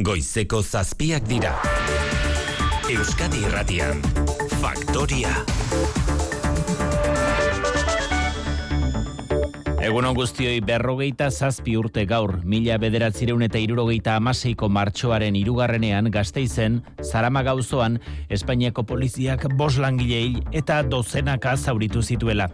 Goizeko zazpiak dira. Euskadi Irratian. Faktoria. Egun guztioi berrogeita zazpi urte gaur, mila bederatzireun eta irurogeita amaseiko martxoaren irugarrenean gazteizen, zarama gauzoan, Espainiako poliziak bos langilei eta dozenaka zauritu zituela.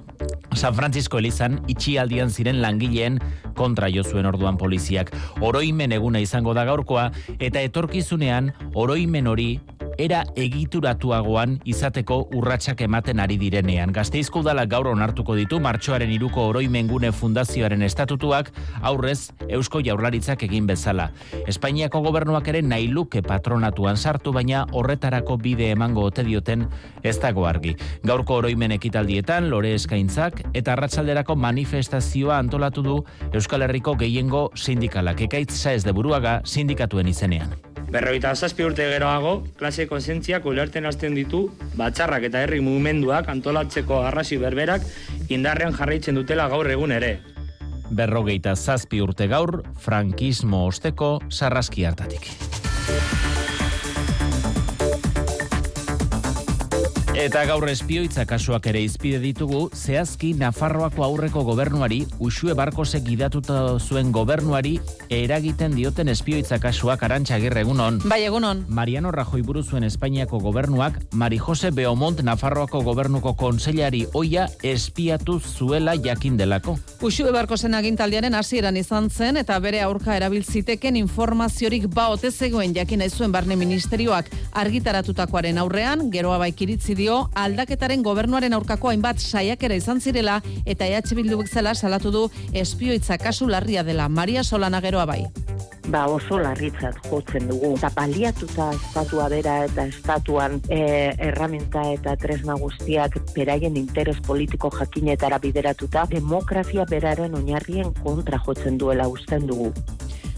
San Francisco Elizan itxialdian ziren langileen kontra jo zuen orduan poliziak. Oroimen eguna izango da gaurkoa eta etorkizunean oroimen hori era egituratuagoan izateko urratsak ematen ari direnean. Gazteizko udala gaur onartuko ditu martxoaren iruko oroimengune fundazioaren estatutuak aurrez Eusko Jaurlaritzak egin bezala. Espainiako gobernuak ere nahi luke patronatuan sartu baina horretarako bide emango ote dioten ez dago argi. Gaurko oroimen ekitaldietan lore eskaintzak eta arratsalderako manifestazioa antolatu du Euskal Herriko gehiengo sindikalak ekaitza ez de buruaga sindikatuen izenean. Berroita zazpi urte geroago, klase konsentziak ulerten hasten ditu, batxarrak eta herri mugimenduak antolatzeko arrasi berberak indarrean jarraitzen dutela gaur egun ere. Berrogeita zazpi urte gaur, frankismo osteko sarraski hartatik. Eta gaur espioitza kasuak ere izpide ditugu, zehazki Nafarroako aurreko gobernuari, usue barkosek gidatuta zuen gobernuari, eragiten dioten espioitza kasuak arantxa egunon. Bai, egunon. Mariano Rajoy buru zuen Espainiako gobernuak, Mari Jose Beomont Nafarroako gobernuko konseilari oia espiatu zuela jakin delako. Usue barkosen agintaldiaren hasieran izan zen, eta bere aurka erabiltziteken informaziorik ba zegoen jakin zuen barne ministerioak argitaratutakoaren aurrean, geroa baikiritzi dio aldaketaren gobernuaren aurkako hainbat saiakera izan zirela eta EH Bildu zela salatu du espioitza kasu larria dela Maria Solana geroa bai. Ba oso larritzat jotzen dugu. Eta baliatuta estatua bera eta estatuan e, erramenta eta tresna guztiak beraien interes politiko jakinetara bideratuta demokrazia beraren oinarrien kontra jotzen duela usten dugu.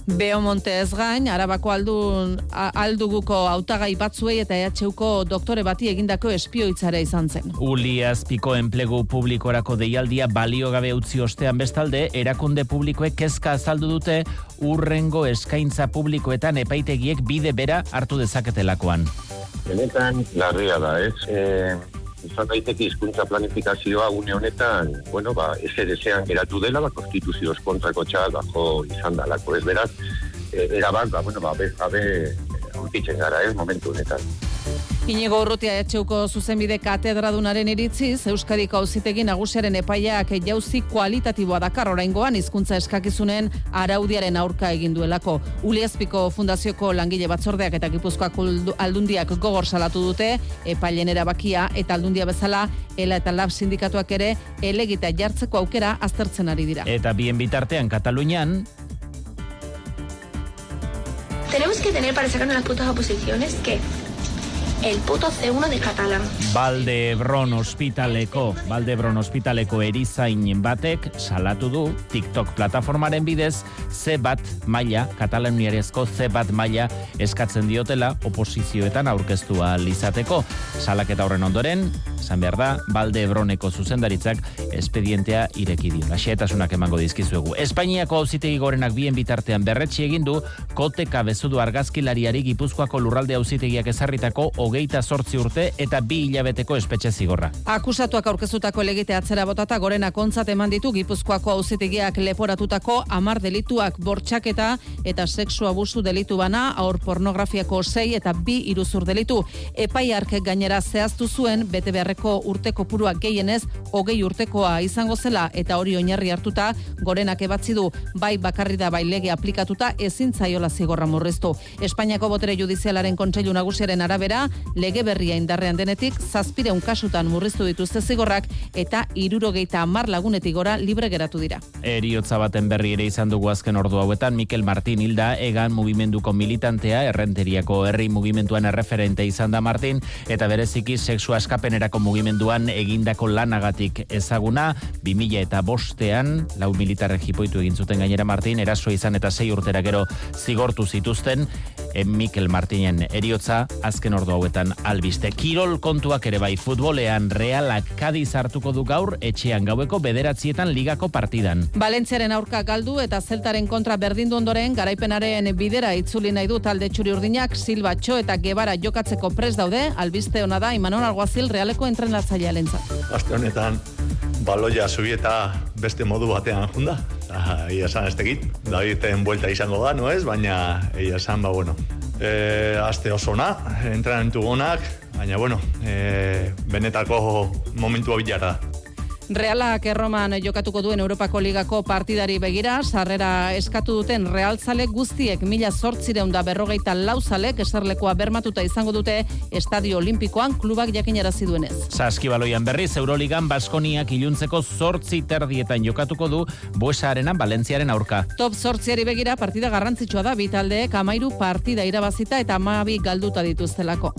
Beo Monte ez gain, arabako aldun, alduguko autagai batzuei eta EHUko doktore bati egindako espioitzara izan zen. Uli azpiko enplegu publikorako deialdia balio gabe utzi ostean bestalde, erakunde publikoek kezka azaldu dute urrengo eskaintza publikoetan epaitegiek bide bera hartu dezaketelakoan. Benetan, larria da, ez? E, izan daiteke hizkuntza planifikazioa une honetan, bueno, ba, ez edesean geratu dela, ba, konstituzioz kontrako txal, bajo izan dalako, ez beraz, e, erabak, ba, bueno, ba, bez, gabe, aurkitzen gara, ez, momentu honetan. Inigo Urrutia etxeuko zuzenbide katedradunaren iritziz, Euskadiko auzitegi nagusiaren epaiak jauzi kualitatiboa dakar oraingoan hizkuntza eskakizunen araudiaren aurka egin duelako. Uliazpiko fundazioko langile batzordeak eta Gipuzkoak aldundiak gogor salatu dute, epailen erabakia eta aldundia bezala, ela eta lab sindikatuak ere, elegita jartzeko aukera aztertzen ari dira. Eta bien bitartean Katalunian, Tenemos que tener para sacarnos las putas oposiciones que el puto C1 de catalán. Bron Hospitaleko, Bron Hospitaleko erizain batek salatu du TikTok plataformaren bidez C bat maila, katalaniarezko C bat maila eskatzen diotela oposizioetan aurkeztua lizateko. Salaketa horren ondoren, esan behar da, Broneko zuzendaritzak espedientea ireki dio. Laxetasunak emango dizkizuegu. Espainiako auzitegi gorenak bien bitartean berretsi egin du koteka bezudu argazkilariari gipuzkoako lurralde auzitegiak ezarritako hogeita sortzi urte eta bi hilabeteko espetxe zigorra. Akusatuak aurkezutako legite atzera botata gorena kontzat eman ditu Gipuzkoako auzitegiak leporatutako amar delituak bortxaketa eta sexu abusu delitu bana aur pornografiako sei eta bi iruzur delitu. Epai arke gainera zehaztu zuen bete beharreko urteko purua gehienez hogei urtekoa izango zela eta hori oinarri hartuta gorenak ebatzi du bai bakarri da bai lege aplikatuta ezin zaiola zigorra murriztu. Espainiako botere judizialaren kontseilu nagusiaren arabera lege berria indarrean denetik, zazpireun kasutan murriztu dituzte zigorrak eta irurogeita amar lagunetik gora libre geratu dira. Eriotza baten berri ere izan dugu azken ordu hauetan, Mikel Martin hilda egan mugimenduko militantea, errenteriako herri mugimenduan erreferente izan da Martin, eta bereziki sexu askapenerako mugimenduan egindako lanagatik ezaguna, 2000 eta bostean, lau militarre jipoitu egin zuten gainera Martin, eraso izan eta sei urtera gero zigortu zituzten, en Mikel Martinen eriotza azken ordu hauetan albiste. Kirol kontuak ere bai futbolean realak Kadiz hartuko du gaur etxean gaueko bederatzietan ligako partidan. Valentziaren aurka galdu eta zeltaren kontra berdindu ondoren garaipenaren bidera itzuli nahi du talde txuri urdinak Silva Txo eta Gebara jokatzeko pres daude, albiste ona da Imanon Alguazil realeko entrenatzailea lentzat. Aste honetan baloia zubi eta beste modu batean junda. Ia esan ez tegit, Daviden buelta izango da, no ez? Baina, ia esan, ba, bueno, e, aste oso na, entrenamentu gonak, baina, bueno, e, benetako momentua bilara da. Realak erroman jokatuko duen Europako Ligako partidari begira, sarrera eskatu duten realzale guztiek mila sortzireun da berrogeita lauzalek eserlekoa bermatuta izango dute Estadio Olimpikoan klubak jakinarazi duenez. Saskibaloian berriz, Euroligan Baskoniak iluntzeko sortzi terdietan jokatuko du Buesarenan Valentziaren aurka. Top sortziari begira partida garrantzitsua da bitaldeek amairu partida irabazita eta amabi galduta dituztelako.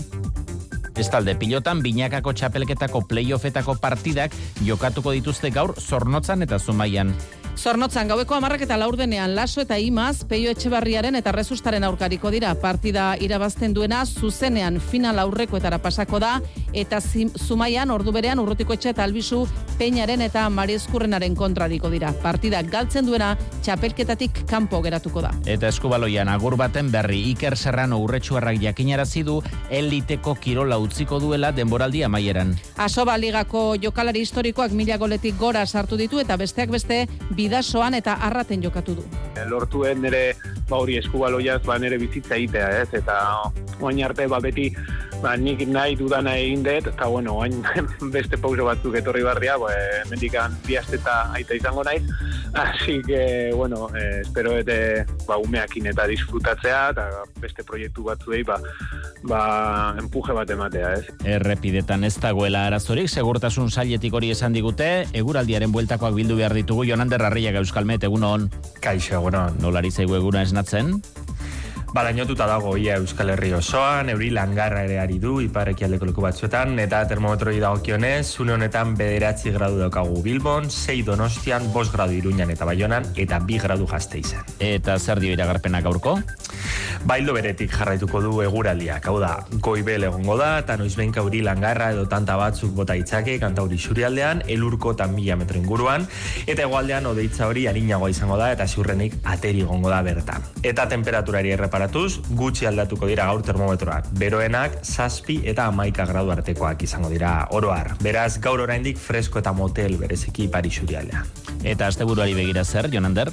Estalde pilotan binakako txapelketako playoffetako partidak jokatuko dituzte gaur zornotzan eta zumaian. Zornotzan gaueko amarrak eta laurdenean laso eta imaz peio etxebarriaren eta rezustaren aurkariko dira. Partida irabazten duena zuzenean final aurrekoetara pasako da eta zumaian ordu berean urrutiko etxe eta albizu peinaren eta mariezkurrenaren kontradiko dira. Partida galtzen duena txapelketatik kanpo geratuko da. Eta eskubaloian agur baten berri Iker Serrano urretsuarrak jakinarazi du eliteko kirola utziko duela denboraldi amaieran. Asoba ligako jokalari historikoak mila goletik gora sartu ditu eta besteak beste bidasoan eta arraten jokatu du. Lortuen nire ba hori eskubaloiaz ba nire bizitza egitea, ez? Eta oain arte ba beti ba nik nahi dudana egin dut eta bueno, oain beste pauso batzuk etorri barria, ba mendikan bi asteta aita izango naiz. Así que bueno, eh, espero ete ba umeakin eta disfrutatzea eta beste proiektu batzuei ba ba empuje bat ematea, ez? Errepidetan ez dagoela arazorik, segurtasun sailetik hori esan digute, eguraldiaren bueltakoak bildu behar ditugu, Jonander Arriaga Euskalmet, egunon. Kaixo, egunon. Nolari zaigu eguna esnatzen? Balainotuta dago ia Euskal Herri osoan, euri langarra ere ari du, ipareki aldeko leku batzuetan, eta termometroi dagokionez, zune honetan bederatzi gradu daukagu Bilbon, 6 donostian, 5 gradu iruñan eta baionan, eta 2 gradu jazte izan. Eta zer dio iragarpenak gaurko? Baildo beretik jarraituko du eguraldiak, hau da, goibel egongo da, eta noizbenka euri langarra edo tanta batzuk bota itzake, kantauri surialdean, elurko eta mila metro inguruan, eta egualdean odeitza hori harinagoa izango da, eta ziurrenik ateri egongo da bertan. Eta temperaturari erreparatuz, gutxi aldatuko dira gaur termometroak, beroenak, zazpi eta amaika gradu artekoak izango dira oroar. Beraz, gaur oraindik fresko eta motel bereziki pari surialdean. Eta asteburuari begira zer, Jonander?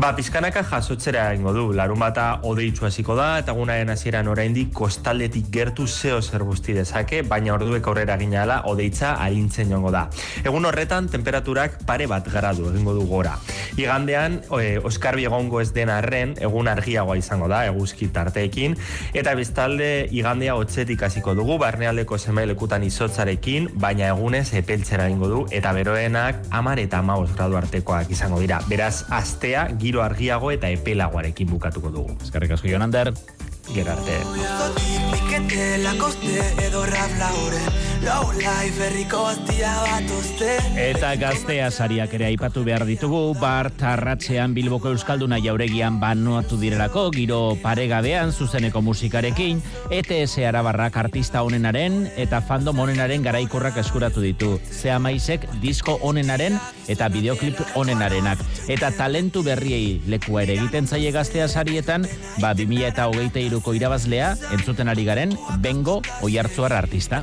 Ba, pizkanaka jasotzera ingo du, larun bata odeitzu hasiko da, eta gunaren hasieran oraindik kostaldetik gertu zeo zer guzti dezake, baina orduek aurrera ginala odeitza arintzen jongo da. Egun horretan, temperaturak pare bat gradu egingo du gora. Igandean, e, Oskarbi egongo ez den arren, egun argiagoa izango da, eguzki tarteekin, eta biztalde igandea hotzetik hasiko dugu, barnealdeko semelekutan izotzarekin, baina egunez epeltzera egingo du, eta beroenak amar eta amaos gradu artekoak izango dira. Beraz, astea giro argiago eta epelagoarekin bukatuko dugu. Eskerrik asko Jonander. Gero arte. Eta gaztea sariak ere aipatu behar ditugu, bart arratzean Bilboko Euskalduna jauregian banoatu direlako, giro paregabean zuzeneko musikarekin, ETS Arabarrak artista onenaren eta fandom onenaren garaikurrak eskuratu ditu. Zea maizek disko onenaren eta videoklip onenarenak. Eta talentu berriei lekua ere egiten zaie gaztea sarietan, ba 2000 eta hogeita iruko irabazlea, entzuten ari garen, bengo oiartzuar artista.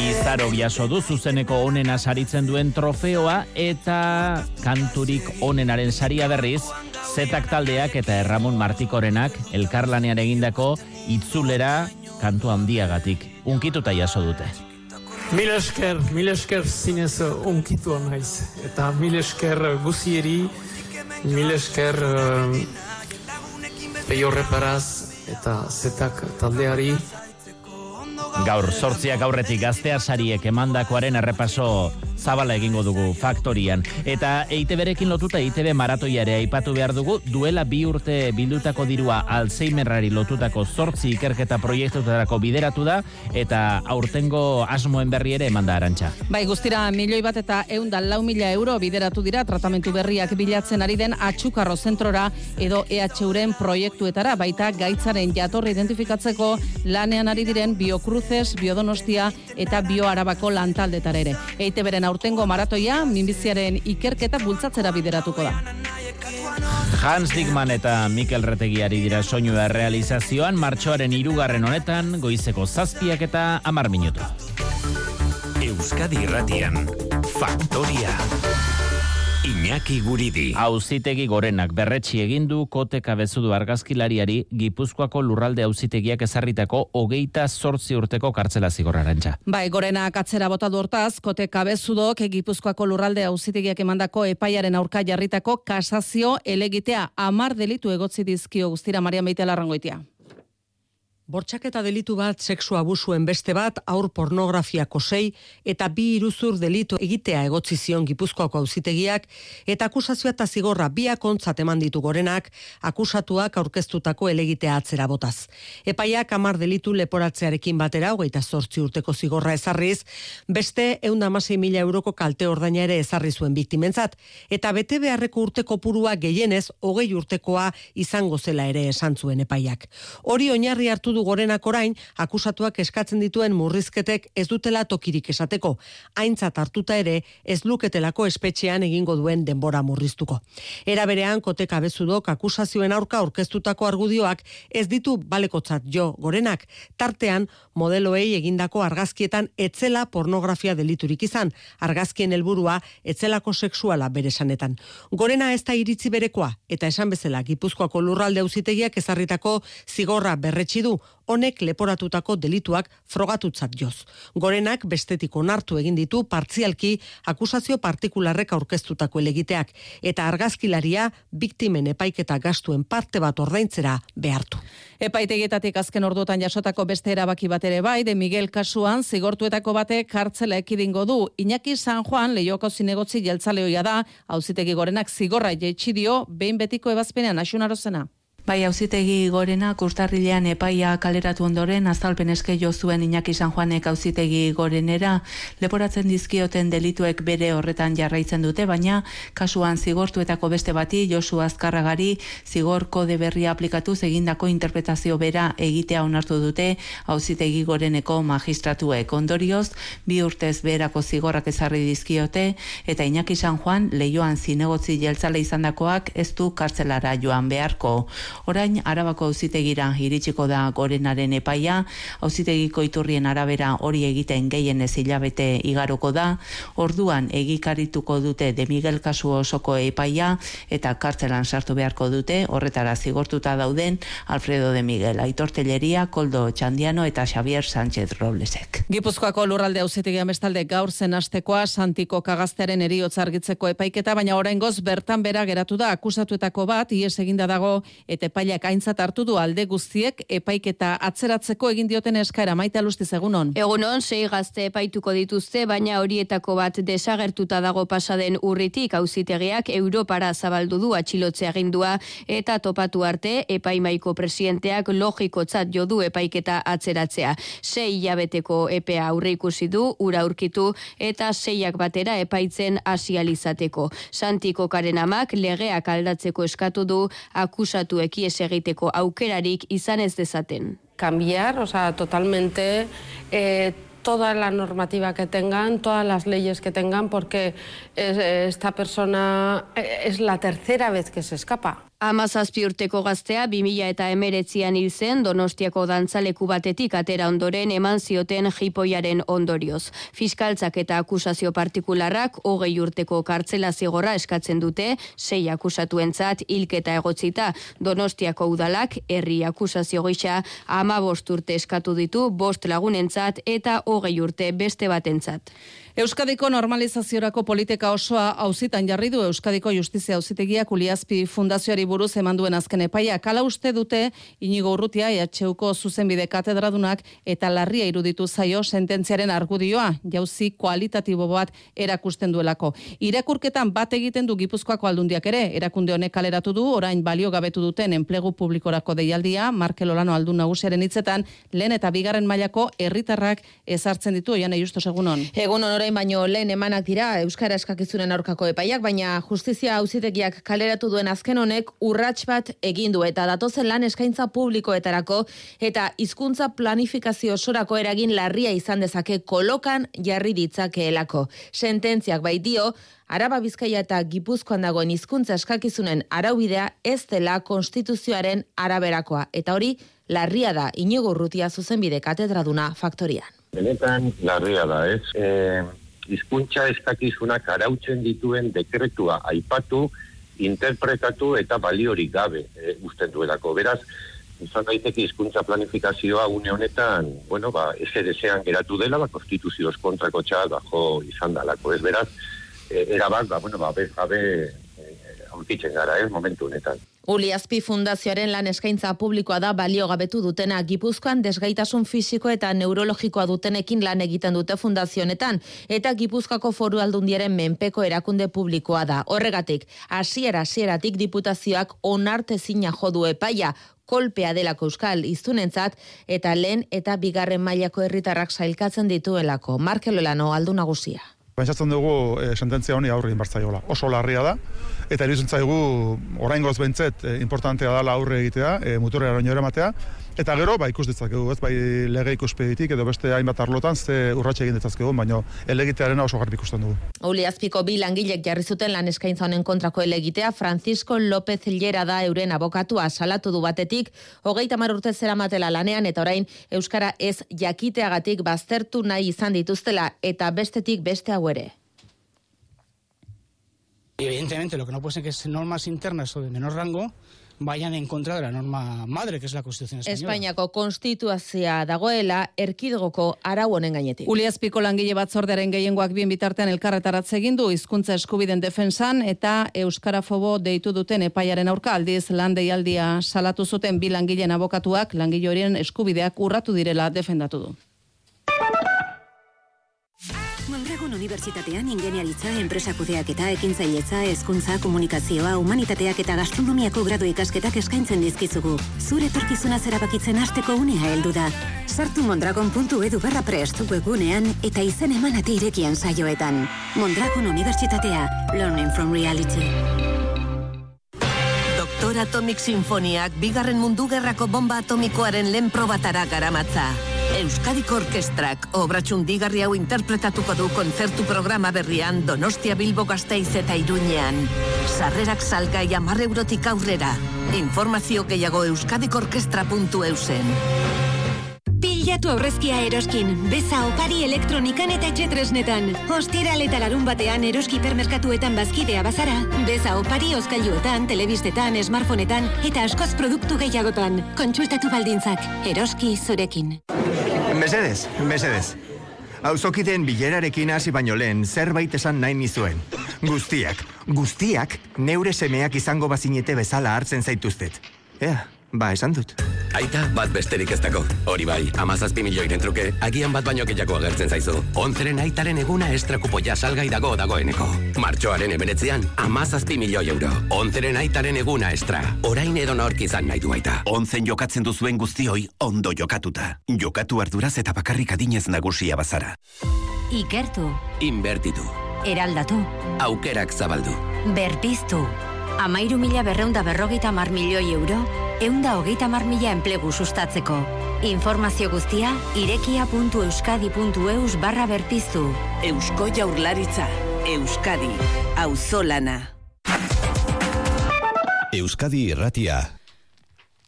Izaro biaso du zuzeneko onena saritzen duen trofeoa eta kanturik onenaren saria berriz, zetak taldeak eta Erramon Martikorenak elkarlanean egindako itzulera kantu handiagatik. Unkituta jaso dute. Mil esker, mil esker zinez unkitu naiz. Eta mil esker guzieri, mil esker uh, peio reparaz eta zetak taldeari. Gaur, sortziak aurretik gaztea sariek emandakoaren errepaso zabala egingo dugu faktorian. Eta EITB-rekin lotuta EITB maratoiare aipatu behar dugu, duela bi urte bildutako dirua Alzheimerrari lotutako zortzi ikerketa proiektutarako bideratu da, eta aurtengo asmoen berri ere eman da arantxa. Bai, guztira, milioi bat eta eundan lau mila euro bideratu dira tratamentu berriak bilatzen ari den atxukarro zentrora edo EHUren proiektuetara, baita gaitzaren jatorri identifikatzeko lanean ari diren biokruzes, biodonostia eta bioarabako lantaldetar ere. Eite beren aurtengo maratoia, minbiziaren ikerketa bultzatzera bideratuko da. Hans Dickman eta Mikel Retegiari dira soinua realizazioan martxoaren irugarren honetan, goizeko zazpiak eta amar minutu. Euskadi Irratian, Faktoria. Iñaki Guridi. Auzitegi gorenak berretsi egin du kote kabezudu argazkilariari Gipuzkoako lurralde auzitegiak ezarritako hogeita zortzi urteko kartzela zigorrarantza. Bai, gorenak atzera bota du hortaz, kote kabezudok Gipuzkoako lurralde auzitegiak emandako epaiaren aurka jarritako kasazio elegitea amar delitu egotzi dizkio guztira Maria Meitea Larrangoitia. Bortxaketa delitu bat, sexu abusuen beste bat, aur pornografiako sei eta bi iruzur delitu egitea egotzi zion Gipuzkoako auzitegiak eta akusazioa eta zigorra biak ontzat eman ditu gorenak, akusatuak aurkeztutako elegitea atzera botaz. Epaiak amar delitu leporatzearekin batera, hogeita zortzi urteko zigorra ezarriz, beste eunda mila euroko kalte ordaina ere ezarri zuen biktimentzat, eta bete beharreko urteko purua gehienez, hogei urtekoa izango zela ere esan zuen epaiak. Hori oinarri hartu du gorenak orain, akusatuak eskatzen dituen murrizketek ez dutela tokirik esateko. Aintzat hartuta ere, ez luketelako espetxean egingo duen denbora murriztuko. Era berean, koteka bezudok akusazioen aurka aurkeztutako argudioak ez ditu balekotzat jo gorenak. Tartean, modeloei egindako argazkietan etzela pornografia deliturik izan. Argazkien helburua etzelako sexuala bere sanetan. Gorena ez da iritzi berekoa, eta esan bezala, Gipuzkoako lurralde auzitegiak ezarritako zigorra berretsi du, honek leporatutako delituak frogatutzat joz. Gorenak bestetik onartu egin ditu partzialki akusazio partikularrek aurkeztutako elegiteak eta argazkilaria biktimen epaiketa gastuen parte bat ordaintzera behartu. Epaitegietatik azken orduotan jasotako beste erabaki bat ere bai, de Miguel kasuan zigortuetako batek kartzela ekidingo du. Iñaki San Juan lehioko zinegotzi jeltzaleoia da, hauzitegi gorenak zigorra jaitsi dio, behin betiko ebazpenean asunarozena. Bai, auzitegi gorena kustarrilean epaia kaleratu ondoren azalpen eske jo zuen Iñaki San Juanek auzitegi gorenera leporatzen dizkioten delituek bere horretan jarraitzen dute, baina kasuan zigortuetako beste bati Josu Azkarragari zigor kode berria aplikatu egindako interpretazio bera egitea onartu dute auzitegi goreneko magistratuek ondorioz bi urtez berako zigorrak ezarri dizkiote eta Iñaki San Juan leioan zinegotzi jeltzale izandakoak ez du kartzelara joan beharko. Orain Arabako auzitegira iritsiko da gorenaren epaia, auzitegiko iturrien arabera hori egiten gehien ez hilabete igaroko da, orduan egikarituko dute de Miguel kasu osoko epaia eta kartzelan sartu beharko dute, horretara zigortuta dauden Alfredo de Miguel, Aitortelleria, Koldo Txandiano eta Xavier Sánchez Roblesek. Gipuzkoako lurralde auzitegia bestalde gaur zen astekoa Santiko kagaztearen eriotz argitzeko epaiketa, baina oraingoz bertan bera geratu da. Akusatuetako bat, ies eginda dago eta epaileak aintzat hartu du alde guztiek epaiketa atzeratzeko egin dioten eskaera maite alusti egunon. Egunon, sei gazte epaituko dituzte, baina horietako bat desagertuta dago pasaden urritik auzitegiak Europara zabaldu du atxilotze agindua eta topatu arte epaimaiko presidenteak logikotzat jo du epaiketa atzeratzea. Sei hilabeteko epea aurre ikusi du, ura aurkitu eta seiak batera epaitzen asializateko. Santiko karen amak legeak aldatzeko eskatu du akusatuek ies egiteko aukerarik izan ez dezaten. Cambiar, o sea, totalmente eh, toda la normativa que tengan, todas las leyes que tengan, porque eh, esta persona eh, es la tercera vez que se escapa. Amazazpi urteko gaztea 2000 eta emeretzian hil zen Donostiako dantzaleku batetik atera ondoren eman zioten jipoiaren ondorioz. Fiskaltzak eta akusazio partikularrak hogei urteko kartzela zigorra eskatzen dute, sei akusatuentzat hilketa egotzita Donostiako udalak herri akusazio gisa ama bost urte eskatu ditu bost lagunentzat eta hogei urte beste batentzat. Euskadiko normalizaziorako politika osoa auzitan jarri du Euskadiko Justizia Auzitegiak Uliazpi Fundazioari buruz eman duen azken epaia. Kala uste dute, inigo urrutia, EHUko zuzenbide katedradunak eta larria iruditu zaio sententziaren argudioa, jauzi kualitatibo bat erakusten duelako. Irakurketan bat egiten du Gipuzkoako aldundiak ere, erakunde honek kaleratu du, orain balio gabetu duten enplegu publikorako deialdia, Markel Olano aldun nagusiaren hitzetan, lehen eta bigarren mailako herritarrak ezartzen ditu, oian justo egunon. Egunon orain baino lehen emanak dira Euskara eskakizunen aurkako epaiak, baina justizia auzitegiak kaleratu duen azken honek urrats bat egin du eta datozen lan eskaintza publikoetarako eta hizkuntza planifikazio osorako eragin larria izan dezake kolokan jarri ditzakeelako. Sententziak bai dio, Araba Bizkaia eta Gipuzkoan dagoen hizkuntza eskakizunen araubidea ez dela konstituzioaren araberakoa eta hori larria da inigo urrutia zuzenbide katedraduna faktorian. Benetan larria da, ez? E, izkuntza eskakizunak arautzen dituen dekretua aipatu, interpretatu eta baliorik gabe e, usten duelako. Beraz, izan daiteke hizkuntza planifikazioa une honetan, bueno, ba, ese desean geratu dela, ba, konstituzioz kontrako txal, bajo izan dalako. Ez beraz, e, erabak, ba, bueno, ba, bez gabe e, gara, ez, momentu honetan. Uli Azpi Fundazioaren lan eskaintza publikoa da balio gabetu dutena Gipuzkoan desgaitasun fisiko eta neurologikoa dutenekin lan egiten dute fundazionetan eta Gipuzkoako foru aldundiaren menpeko erakunde publikoa da. Horregatik, hasiera hasieratik diputazioak onartezina jodu epaia kolpea delako euskal iztunentzat eta lehen eta bigarren mailako herritarrak sailkatzen dituelako. Markelolano aldu nagusia. Pentsatzen dugu e, sententzia honi aurre inbartzaiola. Oso larria da, eta iruditzen zaigu orain goz bentzet e, importantea dala aurre egitea, e, muturera ere matea, eta gero, ba, ikus ditzakegu, ez, bai lege ikuspeditik edo beste hainbat arlotan, ze urratxe egin ditzakegu, baina elegitearen oso garbi ikusten dugu. Uli azpiko bi langilek jarri zuten lan eskaintza honen kontrako elegitea, Francisco López Llera da euren abokatua salatu du batetik, hogeita mar urte zera matela lanean, eta orain Euskara ez jakiteagatik baztertu nahi izan dituztela, eta bestetik beste hau ere. Evidentemente, lo que no puede ser que es normas internas o de menor rango vayan en contra de la norma madre, que es la Constitución Española. Espainiako konstituazioa dagoela, erkidegoko arau honen gainetik. Uliazpiko langile batzordearen gehiengoak bien bitartean elkarretaratze egin du hizkuntza eskubiden defensan eta euskarafobo deitu duten epaiaren aurka aldiz lan deialdia salatu zuten bi langileen abokatuak langile horien eskubideak urratu direla defendatu du. Mondragon Unibertsitatean ingeniaritza, enpresakudeak eta ekintzailetza, hezkuntza, komunikazioa, humanitateak eta gastronomiako gradu ikasketak eskaintzen dizkizugu. Zure torkizuna zerabakitzen hasteko unea heldu da. Sartu mondragon.edu barra prest webunean eta izen emanate irekian saioetan. Mondragon Unibertsitatea, Learning from Reality. Doktor Atomic Sinfoniak bigarren mundu gerrako bomba atomikoaren lehen probatara garamatza. Euskadiko Orkestrak obratxun digarri hau interpretatuko du kontzertu programa berrian Donostia Bilbo Gasteiz eta Iruñean. Sarrerak salgai amarre eurotik aurrera. Informazio gehiago euskadikorkestra.eusen. Pilatu aurrezkia eroskin, beza opari elektronikan eta etxetresnetan. Ostiral eta larun batean eroski permerkatuetan bazkidea bazara, beza opari oskailuetan, telebistetan, smartphoneetan eta askoz produktu gehiagotan. Kontsultatu baldintzak, eroski zurekin. Mesedez, mesedez. Auzokiten bilerarekin hasi baino lehen zerbait esan nahi nizuen. Guztiak, guztiak neure semeak izango bazinete bezala hartzen zaituztet. Ea, ba, esan dut. Aita bat besterik ez dago. Hori bai, amazazpi milioiren truke, agian bat baino gehiago agertzen zaizu. Onzeren aitaren eguna estrakupoia salgai dago dagoeneko. Martxoaren emeretzean, amazazpi milioi euro. Onzeren aitaren eguna estra. Orain edo nork izan nahi du aita. Onzen jokatzen duzuen guztioi ondo jokatuta. Jokatu arduraz eta bakarrik adinez nagusia bazara. Ikertu, Inbertitu. eraldatu, Aukerak zabaldu. berpiztu. Amairu mila berreunda berrogeita mar milioi euro, eunda hogeita mar mila enplegu sustatzeko. Informazio guztia, irekia.euskadi.eus barra berpiztu. Eusko jaurlaritza. Euskadi. Auzolana. Euskadi irratia.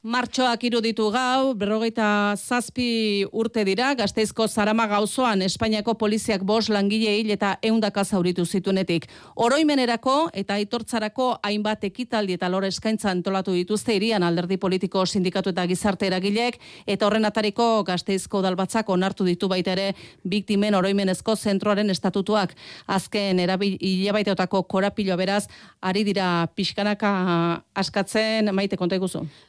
Martxoak iruditu gau, berrogeita zazpi urte dira, gazteizko zarama gauzoan Espainiako poliziak bos langile hil eta eundaka zauritu zitunetik. Oroimenerako eta aitortzarako hainbat ekitaldi eta lore eskaintza antolatu dituzte irian alderdi politiko sindikatu eta gizarte eragilek, eta horren atariko gazteizko dalbatzak onartu ditu baita ere biktimen oroimenezko zentroaren estatutuak. Azken hilabaiteotako korapilo beraz, ari dira pixkanaka askatzen maite konta.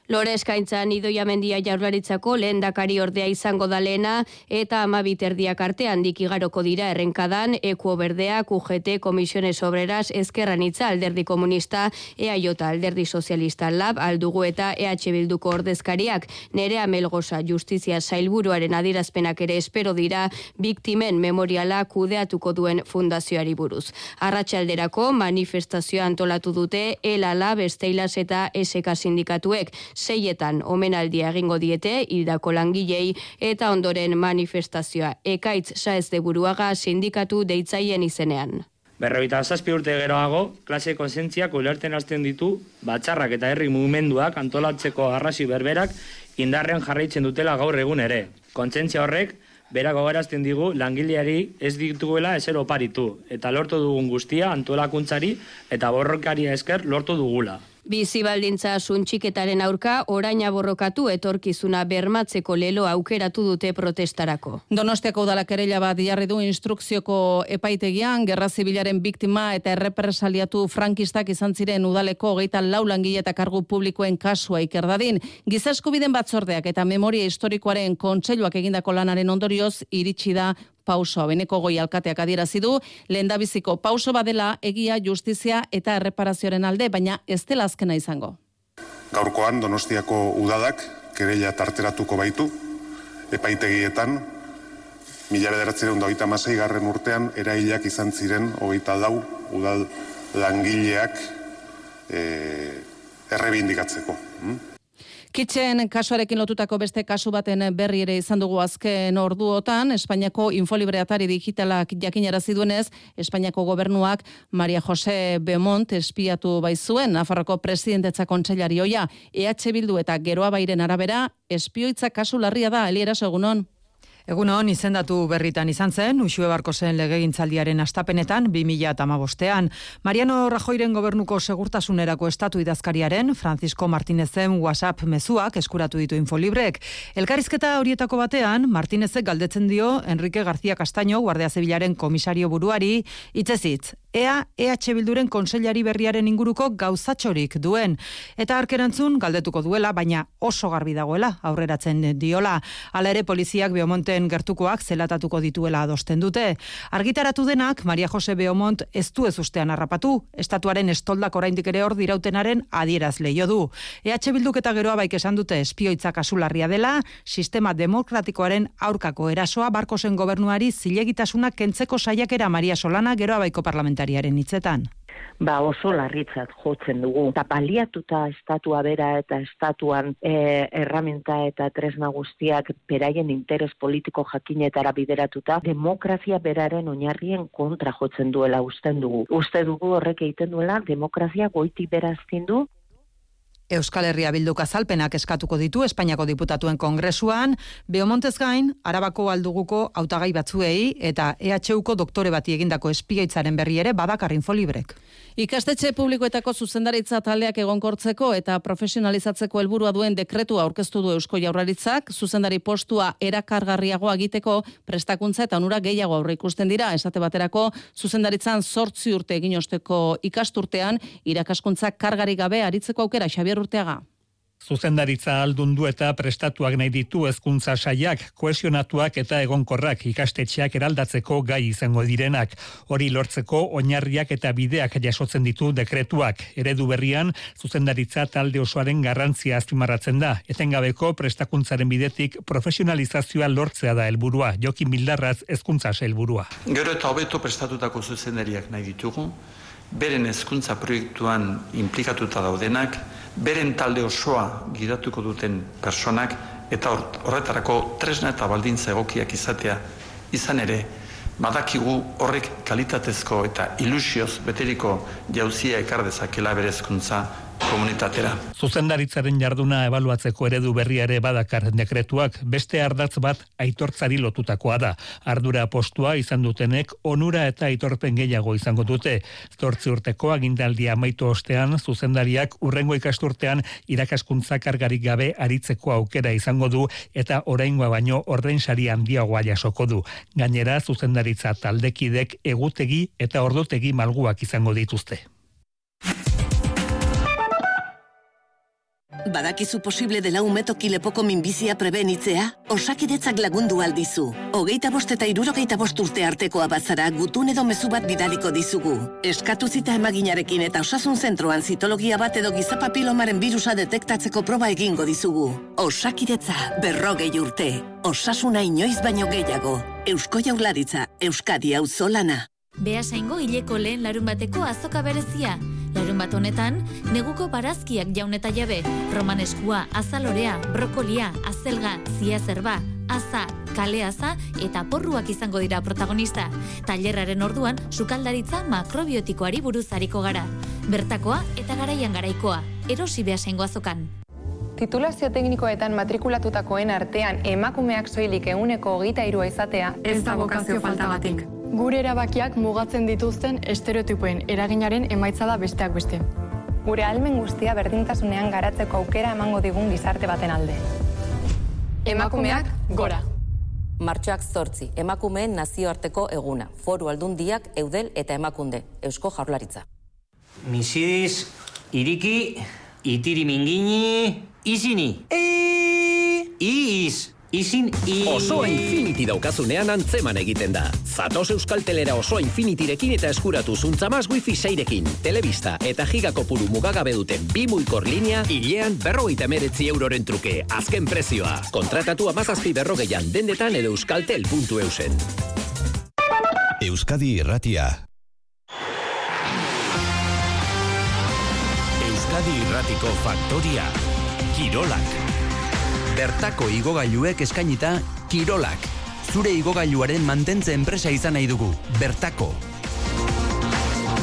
Lore eskaintzan idoia mendia jaurlaritzako lehen dakari ordea izango da lehena eta amabiterdiak artean dikigaroko dira errenkadan, ekuo berdeak, UGT, Komisiones Obreras, Ezkerran itza, Alderdi Komunista, EAJ, Alderdi Sozialista, Lab, Aldugu eta EH Bilduko ordezkariak, nere amelgoza justizia zailburuaren adirazpenak ere espero dira biktimen memoriala kudeatuko duen fundazioari buruz. Arratxalderako manifestazioa antolatu dute ELA, Besteilas eta SK sindikatuek, sei horietan omenaldia egingo diete hildako langilei eta ondoren manifestazioa ekaitz saez de buruaga sindikatu deitzaien izenean. Berroita zazpi urte geroago, klase konsentziak ulerten hasten ditu, batxarrak eta herri mugimenduak antolatzeko arrasi berberak indarrean jarraitzen dutela gaur egun ere. Kontsentzia horrek, berak gogerazten digu langileari ez dituguela ezer oparitu, eta lortu dugun guztia antolakuntzari eta borrokaria esker lortu dugula. Bizi baldintza suntxiketaren aurka oraina borrokatu etorkizuna bermatzeko lelo aukeratu dute protestarako. Donostiako udalak erela bat jarri du instrukzioko epaitegian, gerra zibilaren biktima eta errepresaliatu frankistak izan ziren udaleko hogeita lau langile eta kargu publikoen kasua ikerdadin. Gizasko biden batzordeak eta memoria historikoaren kontseiluak egindako lanaren ondorioz iritsi da pauso. Beneko goi alkateak adierazi du lehendabiziko pauso badela egia justizia eta erreparazioaren alde baina ez dela azkena izango. Gaurkoan Donostiako udadak kereila tarteratuko baitu. Epaitegietan mila bederatzeren hogeita masei garren urtean erailak izan ziren hogeita lau udal langileak e, errebindikatzeko. Kitxen kasuarekin lotutako beste kasu baten berri ere izan dugu azken orduotan, Espainiako infolibre atari digitalak jakinarazi duenez, Espainiako gobernuak Maria Jose Beaumont espiatu baizuen, Nafarroko presidentetza kontseilari oia, EH Bildu eta geroa bairen arabera, espioitza kasu larria da, eliera segunon. Egun hon, izendatu berritan izan zen, usue barko zen legegintzaldiaren astapenetan, 2008an. Mariano Rajoiren gobernuko segurtasunerako estatu idazkariaren, Francisco Martinezen WhatsApp mezuak eskuratu ditu infolibrek. Elkarizketa horietako batean, Martinezek galdetzen dio Enrique García Castaño, Guardia Zibilaren komisario buruari, itzezitz, ea EH Bilduren konseilari berriaren inguruko gauzatxorik duen. Eta arkerantzun galdetuko duela, baina oso garbi dagoela aurreratzen diola. Hala ere poliziak Beomonten gertukoak zelatatuko dituela adosten dute. Argitaratu denak, Maria Jose Beomont ez du ez ustean harrapatu. Estatuaren estoldak oraindik ere hor dirautenaren adieraz leio du. EH Bilduk eta geroa baik esan dute espioitza kasularria dela, sistema demokratikoaren aurkako erasoa barkosen gobernuari zilegitasuna kentzeko saiakera Maria Solana geroa baiko parlamenta lehendakariaren hitzetan. Ba oso larritzat jotzen dugu. Eta baliatuta estatua bera eta estatuan e, erramenta eta tresna guztiak beraien interes politiko jakinetara bideratuta, demokrazia beraren oinarrien kontra jotzen duela usten dugu. Uste dugu horrek egiten duela demokrazia goiti beraztin du Euskal Herria Bilduk azalpenak eskatuko ditu Espainiako diputatuen kongresuan, Beomontez gain, Arabako alduguko hautagai batzuei eta EHUko doktore bati egindako espiaitzaren berri ere badakar infolibrek. Ikastetxe publikoetako zuzendaritza taldeak egonkortzeko eta profesionalizatzeko helburua duen dekretua aurkeztu du Eusko Jaurlaritzak, zuzendari postua erakargarriagoa egiteko prestakuntza eta onura gehiago aurre ikusten dira, esate baterako zuzendaritzan sortzi urte egin osteko ikasturtean irakaskuntza kargari gabe aritzeko aukera Xabi Urteaga. Zuzendaritza aldundu eta prestatuak nahi ditu hezkuntza saiak, koesionatuak eta egonkorrak ikastetxeak eraldatzeko gai izango direnak. Hori lortzeko oinarriak eta bideak jasotzen ditu dekretuak. Eredu berrian, zuzendaritza talde osoaren garrantzia azpimarratzen da. Etengabeko prestakuntzaren bidetik profesionalizazioa lortzea da helburua. Jokin Bildarraz hezkuntza helburua. Gero eta hobeto prestatutako zuzendariak nahi ditugu, beren hezkuntza proiektuan implikatuta daudenak, beren talde osoa gidatuko duten personak eta horretarako tresna eta baldintza egokiak izatea izan ere badakigu horrek kalitatezko eta ilusioz beteriko jauzia ekar dezakela berezkuntza komunitatera. Zuzendaritzaren jarduna ebaluatzeko eredu berria ere badakar dekretuak beste ardatz bat aitortzari lotutakoa da. Ardura postua izan dutenek onura eta aitorpen gehiago izango dute. Zortzi urteko agintaldia amaitu ostean zuzendariak urrengo ikasturtean irakaskuntza kargarik gabe aritzeko aukera izango du eta oraingoa baino ordainsari handiagoa jasoko du. Gainera zuzendaritza taldekidek egutegi eta ordotegi malguak izango dituzte. Badakizu posible dela umetoki lepoko minbizia prebenitzea? Osakidetzak lagundu aldizu. Hogeita bost eta irurogeita bost urte artekoa bazara gutun edo mezu bat bidaliko dizugu. Eskatu zita emaginarekin eta osasun zentroan zitologia bat edo gizapapilomaren virusa detektatzeko proba egingo dizugu. Osakidetza, berrogei urte. Osasuna inoiz baino gehiago. Eusko jaularitza, Euskadi auzolana. Beasaingo hileko lehen larun bateko azoka berezia. Larun bat honetan, neguko barazkiak jaun eta jabe, romaneskua, azalorea, brokolia, azelga, zia zerba, aza, kale aza eta porruak izango dira protagonista. Tailerraren orduan, sukaldaritza makrobiotikoari buruz hariko gara. Bertakoa eta garaian garaikoa. Erosi beasaingo azokan. Titulazio teknikoetan matrikulatutakoen artean emakumeak soilik eguneko hogeita irua izatea ez da bokazio faltagatik. Gure erabakiak mugatzen dituzten estereotipoen eraginaren emaitza da besteak beste. Gure almen guztia berdintasunean garatzeko aukera emango digun gizarte baten alde. Emakumeak gora. Martxoak zortzi, emakumeen nazioarteko eguna, foru aldundiak, eudel eta emakunde, eusko jaurlaritza. Misidiz, iriki, itiri mingini, izini. E... Iiz. Izin i... Osoa Infinity daukazunean antzeman egiten da. Zatoz Euskal Telera osoa Infinityrekin eta eskuratu zuntzamaz wifi seirekin, telebista eta gigakopuru mugagabe duten bi muikor linea, hilean berrogeita meretzi euroren truke, azken prezioa. Kontratatu amazazpi berrogeian dendetan edo euskaltel.eusen. Euskadi Irratia. Euskadi Irratiko Faktoria. Kirolak. Bertako igogailuek eskainita Kirolak. Zure igogailuaren mantentze enpresa izan nahi dugu. Bertako.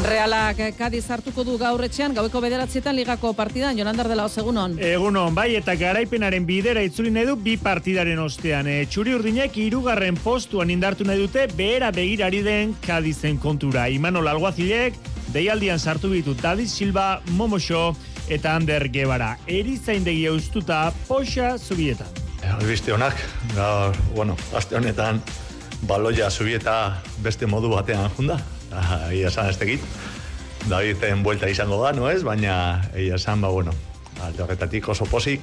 Realak Kadiz hartuko du gaur etxean, gaueko bederatzietan ligako partidan, Jonandar dela egunon. Egunon, bai, eta garaipenaren bidera itzuli nahi du bi partidaren ostean. E, txuri urdinek irugarren postuan indartu nahi dute, behera begirari den Kadizen kontura. Imanol Alguazilek, deialdian sartu bitu David Silva, Momoxo, eta Ander Gebara. Erizaindegi ustuta poxa zubietan. Albiste honak, gaur, bueno, aste honetan baloia zubieta beste modu batean junda. Ia esan ez tekit. Daviden buelta izango da, no ez? Baina, ia esan, ba, bueno, alde horretatik oso posik.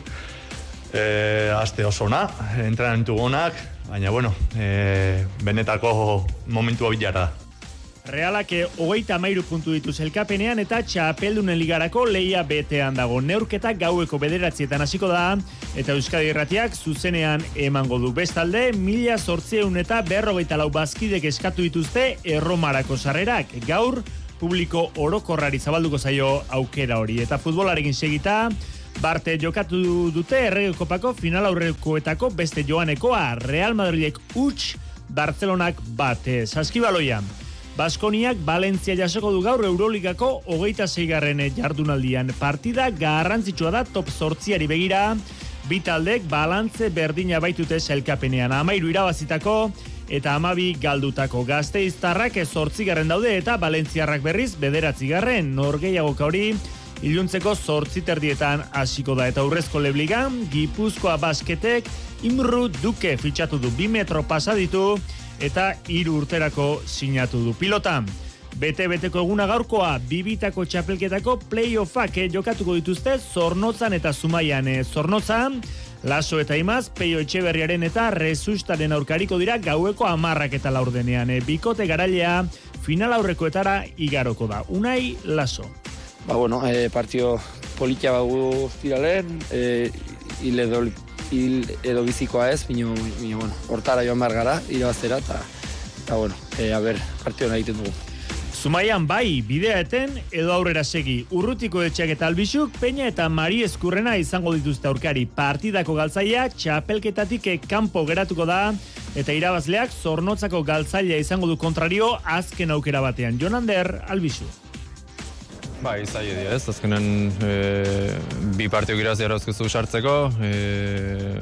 E, aste oso na, entrenamentu gonak, baina, bueno, e, benetako momentu bilara da. Realak hogeita mairu puntu ditu zelkapenean eta txapeldunen ligarako leia betean dago. Neurketa gaueko bederatzietan hasiko da eta Euskadi Erratiak zuzenean emango du. Bestalde, mila sortzeun eta berrogeita lau bazkidek eskatu dituzte erromarako sarrerak. Gaur, publiko orokorrari zabalduko zaio aukera hori. Eta futbolarekin segita, Barte jokatu dute erregokopako final aurrekoetako beste joanekoa Real Madridek utx Barcelonak bate. Saskibaloian. Baskoniak Valentzia jasoko du gaur Euroligako hogeita zeigarren jardunaldian. Partida garrantzitsua da top sortziari begira, bitaldek balantze berdina baitute selkapenean. Amairu irabazitako eta amabi galdutako. Gazte iztarrak ez sortzigarren daude eta Valentziarrak berriz bederatzigarren. Norgeiago hori iluntzeko sortziterdietan hasiko da. Eta urrezko lebligan Gipuzkoa basketek imru duke fitxatu du. Bi metro pasaditu eta hiru urterako sinatu du pilotan. Bete-beteko eguna gaurkoa, bibitako txapelketako playoffak eh, jokatuko dituzte zornotzan eta zumaian eh, zornotzan, Laso eta imaz, peio etxeberriaren eta rezustaren aurkariko dira gaueko amarrak eta laurdenean. Eh, bikote garailea final aurrekoetara igaroko da. Unai, laso. Ba, bueno, eh, partio politia bagu tiralen, eh, hile hil edo bizikoa ez, bino, bino bueno, hortara joan behar gara, irabaztera, eta, eta bueno, e, a ber, partio egiten dugu. Zumaian bai, bidea eten edo aurrera segi. Urrutiko etxeak eta albizuk, peina eta mari eskurrena izango dituzte aurkari. Partidako galtzaia txapelketatik kanpo geratuko da, eta irabazleak zornotzako galtzailea izango du kontrario azken aukera batean. Jonander, albizu. Bai, zai edia ez, azkenen e, bi partio irazi erazkuzu sartzeko, e,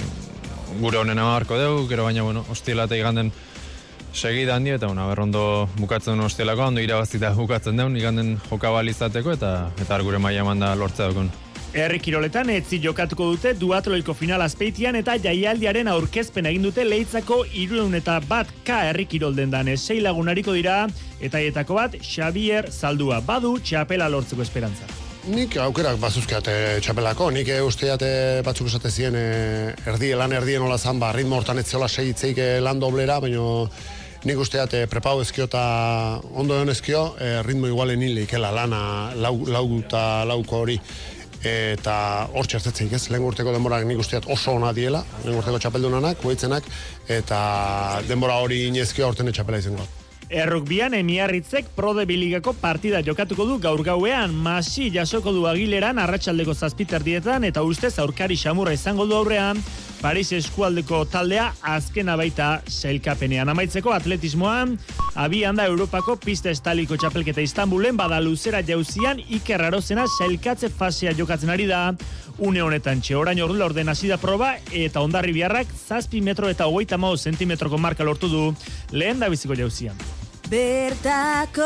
gure honen amarko dugu, gero baina, bueno, hostiela eta iganden segida handi, eta bueno, berrondo bukatzen duen hostielako, ondo irabazita bukatzen duen, iganden jokabal izateko, eta eta gure maia manda lortzea dukun. Herri kiroletan etzi jokatuko dute duatloiko final azpeitian eta jaialdiaren aurkezpen egin dute leitzako irueun eta bat ka herri kirolden dane. Sei lagunariko dira eta etako bat Xavier Zaldua badu txapela lortzeko esperantza. Nik aukerak bazuzkeate txapelako, nik usteate batzuk esate ziren erdi, lan erdien hola zan, ba, ritmo hortan ez zela segitzeik lan doblera, baina nik usteat prepau ezkio eta ondo egon ezkio, ritmo igualen hile ikela lana lau, lau lauko hori eta hor txertetzeik ez, lehen urteko denborak nik usteat oso ona diela, lehen urteko txapeldunanak, kuetzenak, eta denbora hori inezkio horten txapela izango. Errukbian emiarritzek prode biligako partida jokatuko du gaur gauean, masi jasoko du agileran arratsaldeko zazpiter dietan eta ustez aurkari xamurra izango du aurrean, Paris eskualdeko taldea azkena baita sailkapenean amaitzeko atletismoan, abian da Europako pista estaliko txapelketa Istanbulen bada luzera jauzian ikerrarozena sailkatze fasea jokatzen ari da, une honetan txe orain ordu orden da proba eta ondarri biharrak zazpi metro eta hogeita mao zentimetroko marka lortu du. Lehen da biziko jauzian. Bertako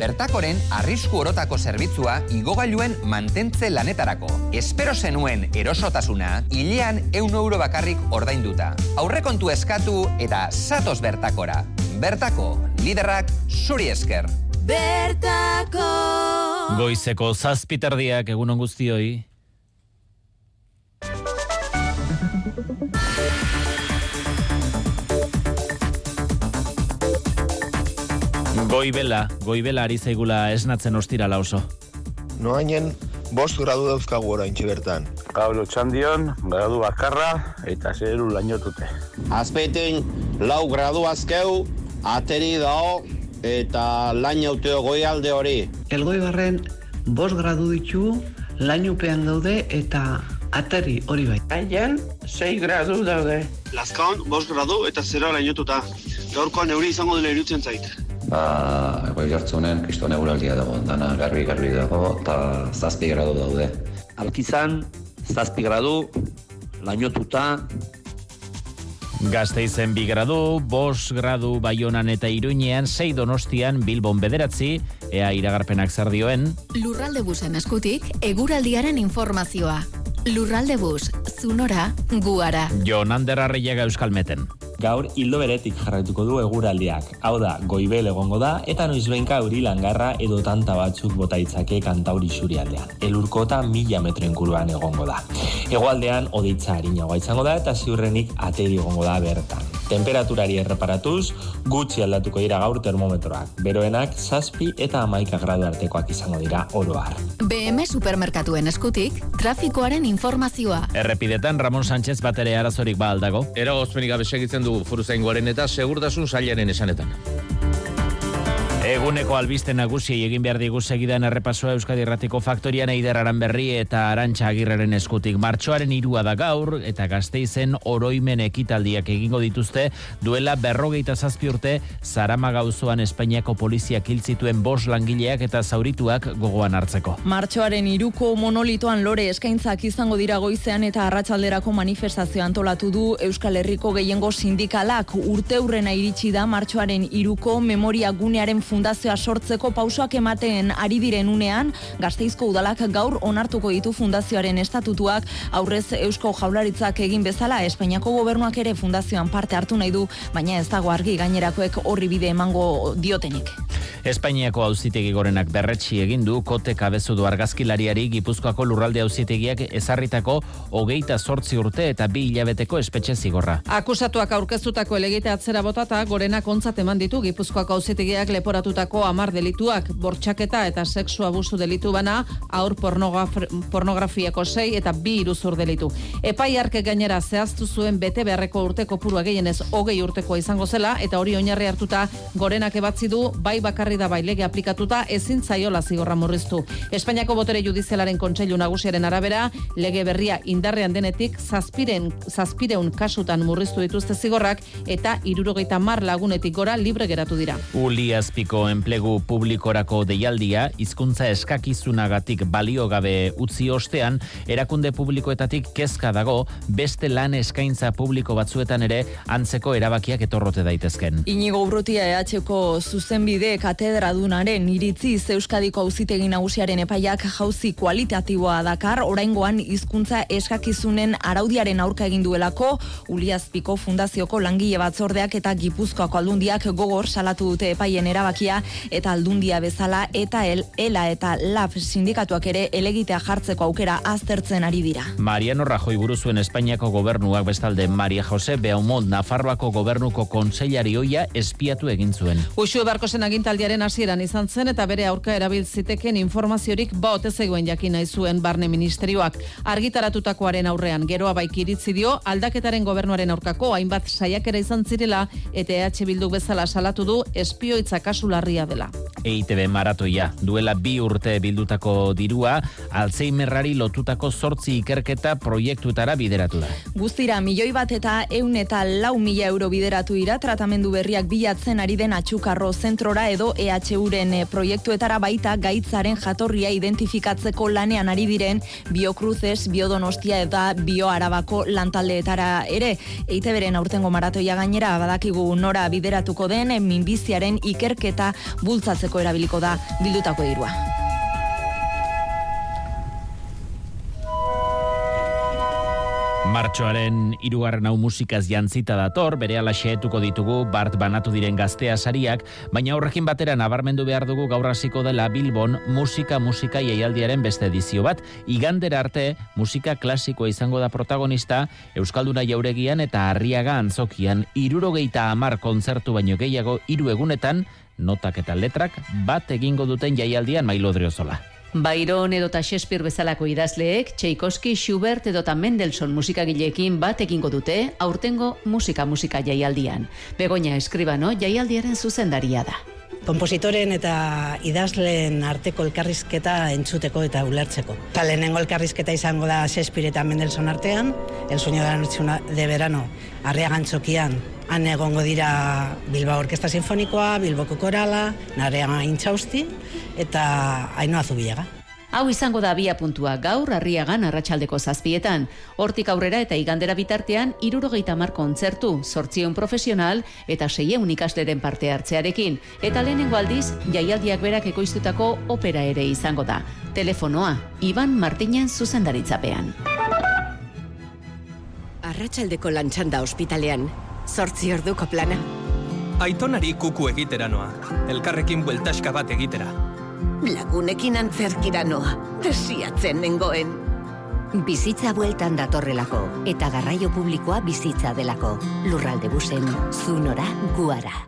Bertakoren arrisku orotako zerbitzua igogailuen mantentze lanetarako. Espero zenuen erosotasuna, hilean eun euro bakarrik ordainduta. Aurrekontu eskatu eta satos bertakora. Bertako, liderrak zuri esker. Bertako Goizeko zazpiterdiak egunon guztioi. Goibela, goibela ari zaigula esnatzen ostirala oso. Noainen, bost gradu dauzkagu orain bertan. Pablo Txandion, gradu bakarra eta zeru lainotute. Azpeitin, lau gradu azkeu, ateri dao eta lainauteo goialde hori. Elgoi barren, bost gradu ditu, lainupean daude eta ateri hori bai. Aien, sei gradu daude. Lazkaon, bost gradu eta zero lainotuta. Gaurkoan euri izango dela irutzen zait ba, egoi jartzunen, kriston eguraldia dago, dana garbi garbi dago, eta zazpi gradu daude. Alkizan, zazpi gradu, lainotuta, Gazteizen bi gradu, bos gradu baionan eta iruinean, sei donostian bilbon bederatzi, ea iragarpenak zer dioen. Lurralde busen eskutik, eguraldiaren informazioa. Lurralde bus, zunora, guara. Jon Ander Arreiaga Euskalmeten. Gaur hildo beretik jarraituko du eguraldiak. Hau da, goibel egongo da eta noizbenka euri langarra edo tanta batzuk bota itzake kantauri surialdean. Elurkota mila metro inguruan egongo da. Egoaldean oditza harinagoa izango da eta ziurrenik ateri egongo da bertan. Temperaturari erreparatuz, gutxi aldatuko dira gaur termometroak. Beroenak, zazpi eta amaika gradu artekoak izango dira oroar. BM Supermerkatuen eskutik, trafikoaren informazioa. Errepidetan Ramon Sánchez batere arazorik ba aldago. Eragozpenik gabe segitzen du foruzaingoaren eta segurtasun sailaren esanetan. Eguneko albiste nagusi egin behar digu segidan errepasoa Euskadi Erratiko Faktorian eiderraran berri eta arantxa agirreren eskutik. Martxoaren irua da gaur eta gazteizen oroimen ekitaldiak egingo dituzte duela berrogeita zazpi urte Zarama gauzoan Espainiako poliziak hiltzituen bos langileak eta zaurituak gogoan hartzeko. Martxoaren iruko monolitoan lore eskaintzak izango dira goizean eta arratsalderako manifestazio antolatu du Euskal Herriko gehiengo sindikalak urte urrena iritsi da martxoaren iruko memoria gunearen fundazioa sortzeko pausoak ematen ari diren unean, gazteizko udalak gaur onartuko ditu fundazioaren estatutuak, aurrez Eusko Jaularitzak egin bezala, Espainiako gobernuak ere fundazioan parte hartu nahi du, baina ez dago argi gainerakoek horri bide emango diotenik. Espainiako auzitegi gorenak berretsi egin du kote kabezudu argazkilariari Gipuzkoako lurralde auzitegiak ezarritako hogeita sortzi urte eta bi hilabeteko espetxe zigorra. Akusatuak aurkeztutako elegite atzera botata gorenak ontzat eman ditu Gipuzkoako auzitegiak leporatutako amar delituak bortxaketa eta sexu abusu delitu bana aur pornografiako sei eta bi iruzur delitu. Epai arke gainera zehaztu zuen bete beharreko urteko purua gehienez hogei urteko izango zela eta hori oinarri hartuta gorenak ebatzi du bai bakarri da bailege aplikatuta ezin zaiola zigorra murriztu. Espainiako botere judizialaren kontseilu nagusiaren arabera, lege berria indarrean denetik zazpiren, zazpireun kasutan murriztu dituzte zigorrak eta irurogeita mar lagunetik gora libre geratu dira. Uli azpiko Euskadiko enplegu publikorako deialdia hizkuntza eskakizunagatik balio gabe utzi ostean erakunde publikoetatik kezka dago beste lan eskaintza publiko batzuetan ere antzeko erabakiak etorrote daitezken. Inigo Urrutia EH-ko zuzenbide katedradunaren iritziz Euskadiko auzitegi nagusiaren epaiak jauzi kualitatiboa dakar. Oraingoan hizkuntza eskakizunen araudiaren aurka egin duelako. Uliazpiko fundazioko langile batzordeak eta Gipuzkoako aldundiak gogor salatu dute epaien erabakia eta aldundia bezala eta el ela eta lab sindikatuak ere elegitea jartzeko aukera aztertzen ari dira. Mariano Rajoy buruzuen Espainiako gobernuak bestalde Maria Jose Beaumont Nafarroako gobernuko kontseilari oia espiatu egin zuen. Uxu Barkosen agintaldiaren hasieran izan zen eta bere aurka erabiltziteken informaziorik baote zegoen jakin nahi zuen barne ministerioak. Argitaratutakoaren aurrean geroa baik iritzi dio aldaketaren gobernuaren aurkako hainbat saiakera izan zirela eta EH Bildu bezala salatu du espioitza kasu larria dela. EITB maratoia duela bi urte bildutako dirua Alzheimerrari lotutako sortzi ikerketa proiektutara bideratu da. Guztira milioi bat eta eun eta lau mila euro bideratu dira tratamendu berriak bilatzen ari den atxukarro zentrora edo EHUren eh, proiektuetara baita gaitzaren jatorria identifikatzeko lanean ari diren biokruzes, biodonostia eta bioarabako lantaldeetara ere. EITBren aurtengo maratoia gainera badakigu nora bideratuko den minbiziaren ikerketa bultzatzeko erabiliko da bildutako dirua. Martxoaren irugarren hau musikaz jantzita dator, bere xeetuko ditugu Bart banatu diren gaztea sariak, baina horrekin batera nabarmendu behar dugu gaur hasiko dela Bilbon musika musika jaialdiaren beste edizio bat, igandera arte musika klasikoa izango da protagonista, Euskalduna jauregian eta harriaga antzokian irurogeita amar kontzertu baino gehiago hiru egunetan, notak eta letrak bat egingo duten jaialdian mailodriozola. Byron edota Shakespeare bezalako idazleek, Tchaikovsky, Schubert edota Mendelssohn musikagileekin bat egingo dute aurtengo musika-musika jaialdian. Begoña Eskribano jaialdiaren zuzendaria da. Kompositoren eta idazleen arteko elkarrizketa entzuteko eta ulertzeko. Ta lehenengo elkarrizketa izango da Shakespeare eta Mendelssohn artean, El sueño de la noche de verano, Arriagan txokian, han egongo dira Bilbao Orkesta Sinfonikoa, Bilboko Korala, Narea Intxausti eta Ainoa Zubiaga. Hau izango da abia puntua gaur harriagan arratsaldeko zazpietan. Hortik aurrera eta igandera bitartean irurogeita mar kontzertu, sortzion profesional eta seieun ikasleren parte hartzearekin. Eta lehenengo aldiz, jaialdiak berak ekoiztutako opera ere izango da. Telefonoa, Iban Martinen zuzendaritzapean. Arratxaldeko lantxanda ospitalean, sortzi orduko plana. Aitonari kuku egitera noa, elkarrekin bueltaska bat egitera. Lagunekin antzerkira noa, desiatzen nengoen. Bizitza bueltan datorrelako, eta garraio publikoa bizitza delako. Lurralde busen, zunora, guara.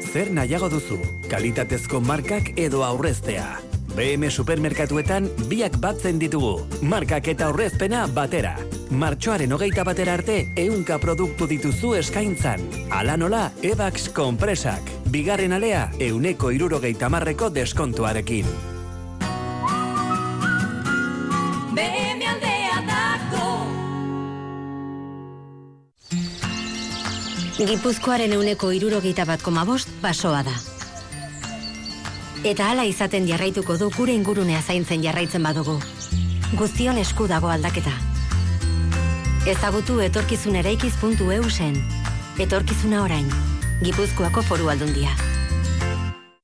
Zer nahiago duzu, kalitatezko markak edo aurreztea. BM Supermerkatuetan biak batzen ditugu, markak eta aurrezpena batera. Martxoaren hogeita batera arte, eunka produktu dituzu eskaintzan. Ala nola, Ebax Kompresak. Bigarren alea, euneko irurogeita marreko deskontuarekin. BM aldea dago Gipuzkoaren euneko irurogeita bat koma bost, basoa da. Eta hala izaten jarraituko du gure ingurunea zaintzen jarraitzen badugu. Guztion esku dago aldaketa. Ezagutu etorkizun eraikiz.eu zen. Etorkizuna orain. Gipuzkoako foru aldundia.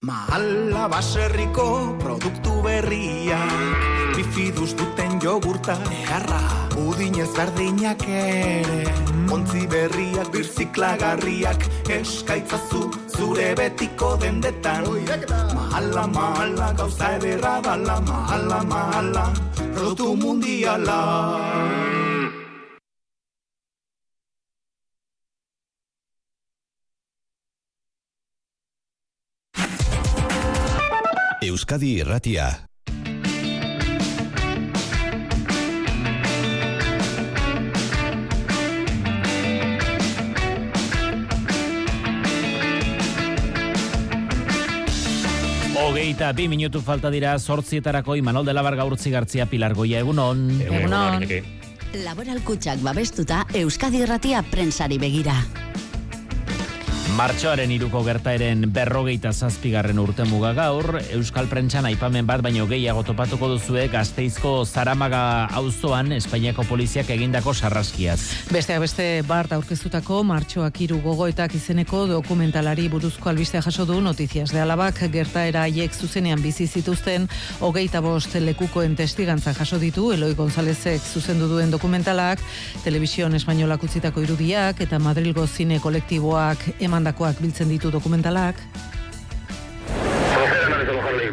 Mahala baserriko produktu berriak Bifidus duten jogurta Egarra Udinez berdinak ere. Ontzi berriak birziklagarriak Eskaitzazu zure betiko dendetan. Mahala, mahala, gauza ederra dala Mahala, mahala, produktu mundiala. Euskadi Irratia. Hogeita bi minutu falta dira sortzietarako Imanol de la Barga urtzi gartzia Pilar Goia egunon. Egunon. Laboral kutxak babestuta Euskadi Irratia prensari begira. Martxoaren iruko gertaeren berrogeita zazpigarren urte muga gaur, Euskal Prentxan aipamen bat baino gehiago topatuko duzue gazteizko Zaramaga auzoan Espainiako poliziak egindako sarraskiaz. Besteak beste bart aurkeztutako martxoak iru gogoetak izeneko dokumentalari buruzko albistea jaso du notiziaz de alabak gertaera haiek zuzenean bizi zituzten hogeita bost lekukoen testigantza jaso ditu Eloi Gonzalezek zuzendu duen dokumentalak, Telebizion Espainolak utzitako irudiak eta Madrilgo zine kolektiboak emandakoak biltzen ditu dokumentalak.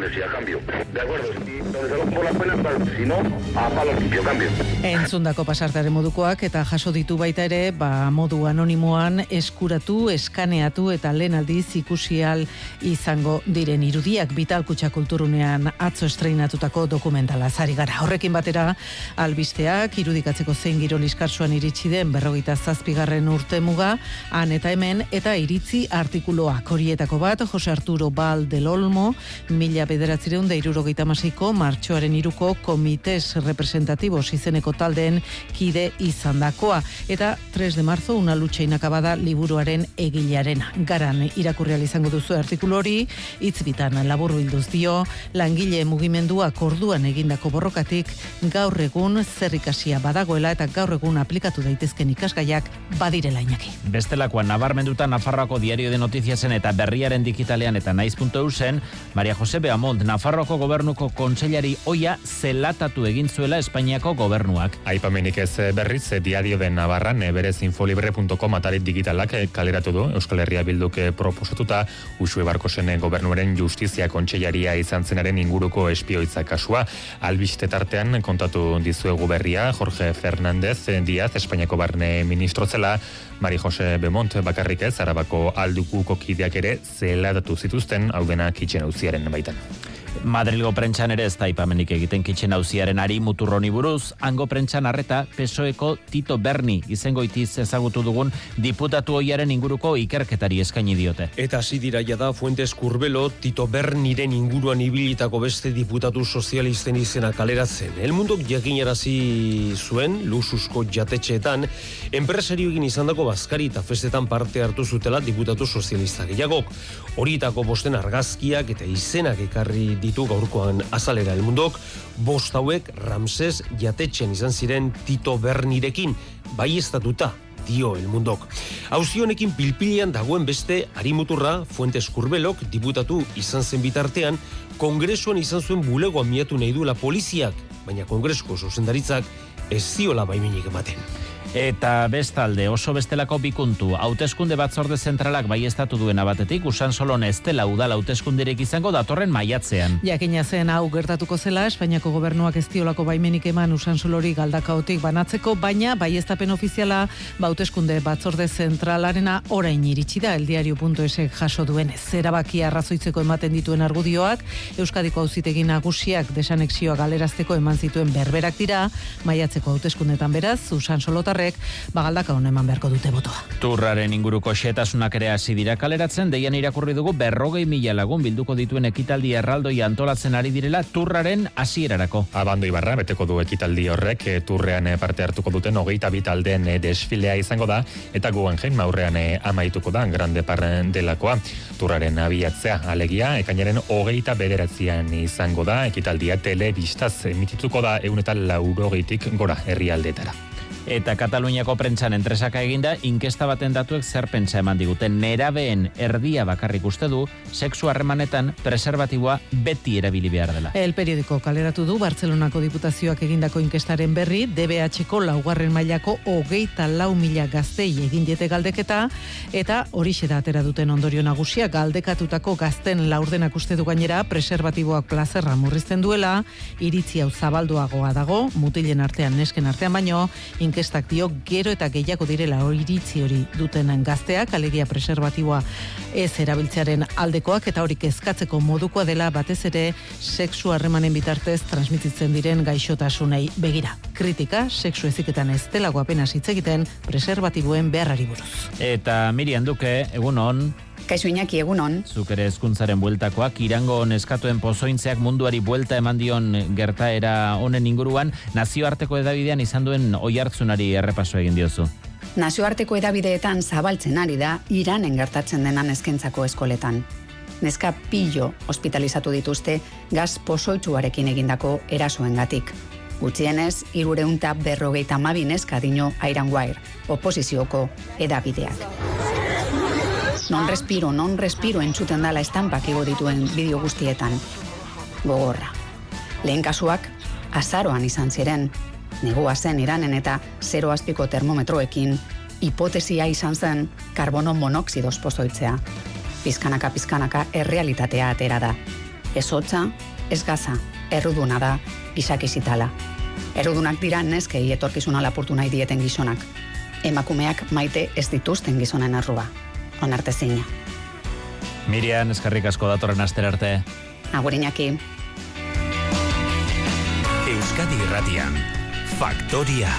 Proceden a desalojar la iglesia, cambio. De acuerdo, si lo por las penas, tal. si no, a palo limpio, cambio. Entzundako pasartaren modukoak eta jaso ditu baita ere, ba, modu anonimoan eskuratu, eskaneatu eta lehen aldiz ikusial izango diren irudiak vital kutsa kulturunean atzo estreinatutako dokumentala zari gara. Horrekin batera, albisteak irudikatzeko zein giro liskarsuan iritsi den berrogeita zazpigarren urte muga, han eta hemen eta iritzi artikuloak horietako bat, Jose Arturo Bal del Olmo, mila bederatzireun da irurogeita masiko, martxoaren iruko komites representativos izeneko taldeen kide izandakoa. Eta 3 de marzo, una lucha inakabada liburuaren egilearen. Garan irakurreal izango duzu artikulu hori, hitz bitan labur bilduz dio, langile mugimenduak orduan egindako borrokatik gaur egun zerrikasia badagoela eta gaur egun aplikatu daitezken ikasgaiak badirela inaki. Bestelakoan nabarmenduta Nafarroako diario de notiziasen eta berriaren digitalean eta naiz.eu zen, Maria Jose Beamont, Nafarroako gobernuko kontseilari oia zelatatu egin zuela Espainiako gobernuak. Aipamenik ez eh, berriz, eh, diario de Navarran, eh, berez infolibre.com atarit digitalak eh, kaleratu du, Euskal Herria bilduk proposatuta, Usue Barkosen gobernuaren justizia kontseilaria izan zenaren inguruko espioitza kasua. Albiste tartean kontatu dizuegu berria, Jorge Fernández eh, Díaz, Espainiako barne ministro zela, Mari Jose Bemont bakarrik ez, arabako aldukuko kideak ere zeladatu zituzten, hau dena kitxen auziaren baitan. Madrilgo prentxan ere ez da ipamenik egiten kitxen hauziaren ari muturroni buruz, hango prentxan arreta PSOEko Tito Berni izango itiz ezagutu dugun diputatu hoiaren inguruko ikerketari eskaini diote. Eta hasi dira jada Fuentes Kurbelo Tito Berniren inguruan ibilitako beste diputatu sozialisten izena kaleratzen. El mundok jakinarazi zuen lususko jatetxeetan enpresarioekin izandako bazkari eta festetan parte hartu zutela diputatu sozialista gehiagok. Horietako bosten argazkiak eta izenak ekarri ditu gaurkoan azalera el mundok, bost hauek Ramses jatetxen izan ziren Tito Bernirekin, bai estatuta, dio el mundok. Hauzionekin pilpilian dagoen beste harimuturra Fuentes Kurbelok diputatu izan zen bitartean, kongresuan izan zuen bulegoa miatu nahi duela poliziak, baina kongresuko zuzendaritzak ez ziola baiminik ematen. Eta bestalde oso bestelako bikuntu, hauteskunde batzorde zentralak baiestatu duena batetik, usan solon ez dela udala hauteskundirek izango datorren maiatzean. Jakina zen hau gertatuko zela, Espainiako gobernuak ez diolako baimenik eman usan solori galdakaotik banatzeko, baina baiestapen ofiziala bauteskunde batzorde zentralarena orain iritsi da eldiario.esek jaso duenez. Zerabaki arrazoitzeko ematen dituen argudioak, Euskadiko auzitegi nagusiak desanexioa galerazteko eman zituen berberak dira, maiatzeko hauteskundetan beraz, usan solotarrek bagaldaka hon eman beharko dute botoa. Turraren inguruko xetasunak ere hasi dira kaleratzen, deian irakurri dugu berrogei mila lagun bilduko dituen ekitaldi erraldoi antolatzen ari direla turraren hasierarako. Abando Ibarra beteko du ekitaldi horrek e, turrean e, parte hartuko duten hogeita bitaldeen e, desfilea izango da eta Guggenheim maurrean e, amaituko da grande parren delakoa. Turraren abiatzea alegia ekainaren hogeita bederatzean izango da ekitaldia telebistaz emitituko da eunetan laurogeitik gora herrialdetara. Eta Kataluniako prentsan entresaka eginda, inkesta baten datuek zer pentsa eman diguten. Nerabeen erdia bakarrik uste du, sexu harremanetan preservatiboa beti erabili behar dela. El periodiko kaleratu du Bartzelonako diputazioak egindako inkestaren berri, DBH-ko laugarren mailako hogeita lau mila gaztei egin diete galdeketa, eta horixe da atera duten ondorio nagusia galdekatutako gazten laurdenak uste du gainera preservatiboak plazerra murrizten duela, iritzi hau zabalduagoa dago, mutilen artean, nesken artean baino, inkestak dio gero eta gehiago direla hori iritzi hori dutenen gazteak, alegia preservatiboa ez erabiltzearen aldekoak eta hori kezkatzeko modukoa dela batez ere sexu harremanen bitartez transmititzen diren gaixotasunei begira. Kritika, sexu eziketan ez delago apenas hitz egiten preservatiboen beharrari buruz. Eta Miriam Duke, egun on, Kaixo Iñaki, egunon. Zuk ere hezkuntzaren bueltakoak, irango neskatuen pozointzeak munduari buelta eman dion gertaera honen inguruan, nazioarteko edabidean izan duen oi hartzunari errepaso egin diozu. Nazioarteko edabideetan zabaltzen ari da Iranen gertatzen denan eskentzako eskoletan. Neska pillo hospitalizatu dituzte gaz posoitzuarekin egindako erasoengatik. Gutxienez, irureunta berrogeita mabi neska dino Iron oposizioko edabideak. Non respiro, non respiro entzuten dala estampak igo dituen bideo guztietan. Gogorra. Lehen kasuak, azaroan izan ziren, negua zen iranen eta zero azpiko termometroekin, hipotesia izan zen karbono monoksidoz pozoitzea. Pizkanaka pizkanaka errealitatea atera da. Ez hotza, ez gaza, erruduna da, izakizitala. Errudunak dira neskei etorkizuna lapurtu nahi dieten gizonak. Emakumeak maite ez dituzten gizonen arrua. Onarte zina. Mirian, eskarrik asko datorren aster arte. Agurinaki. Euskadi Irratian, Faktoria.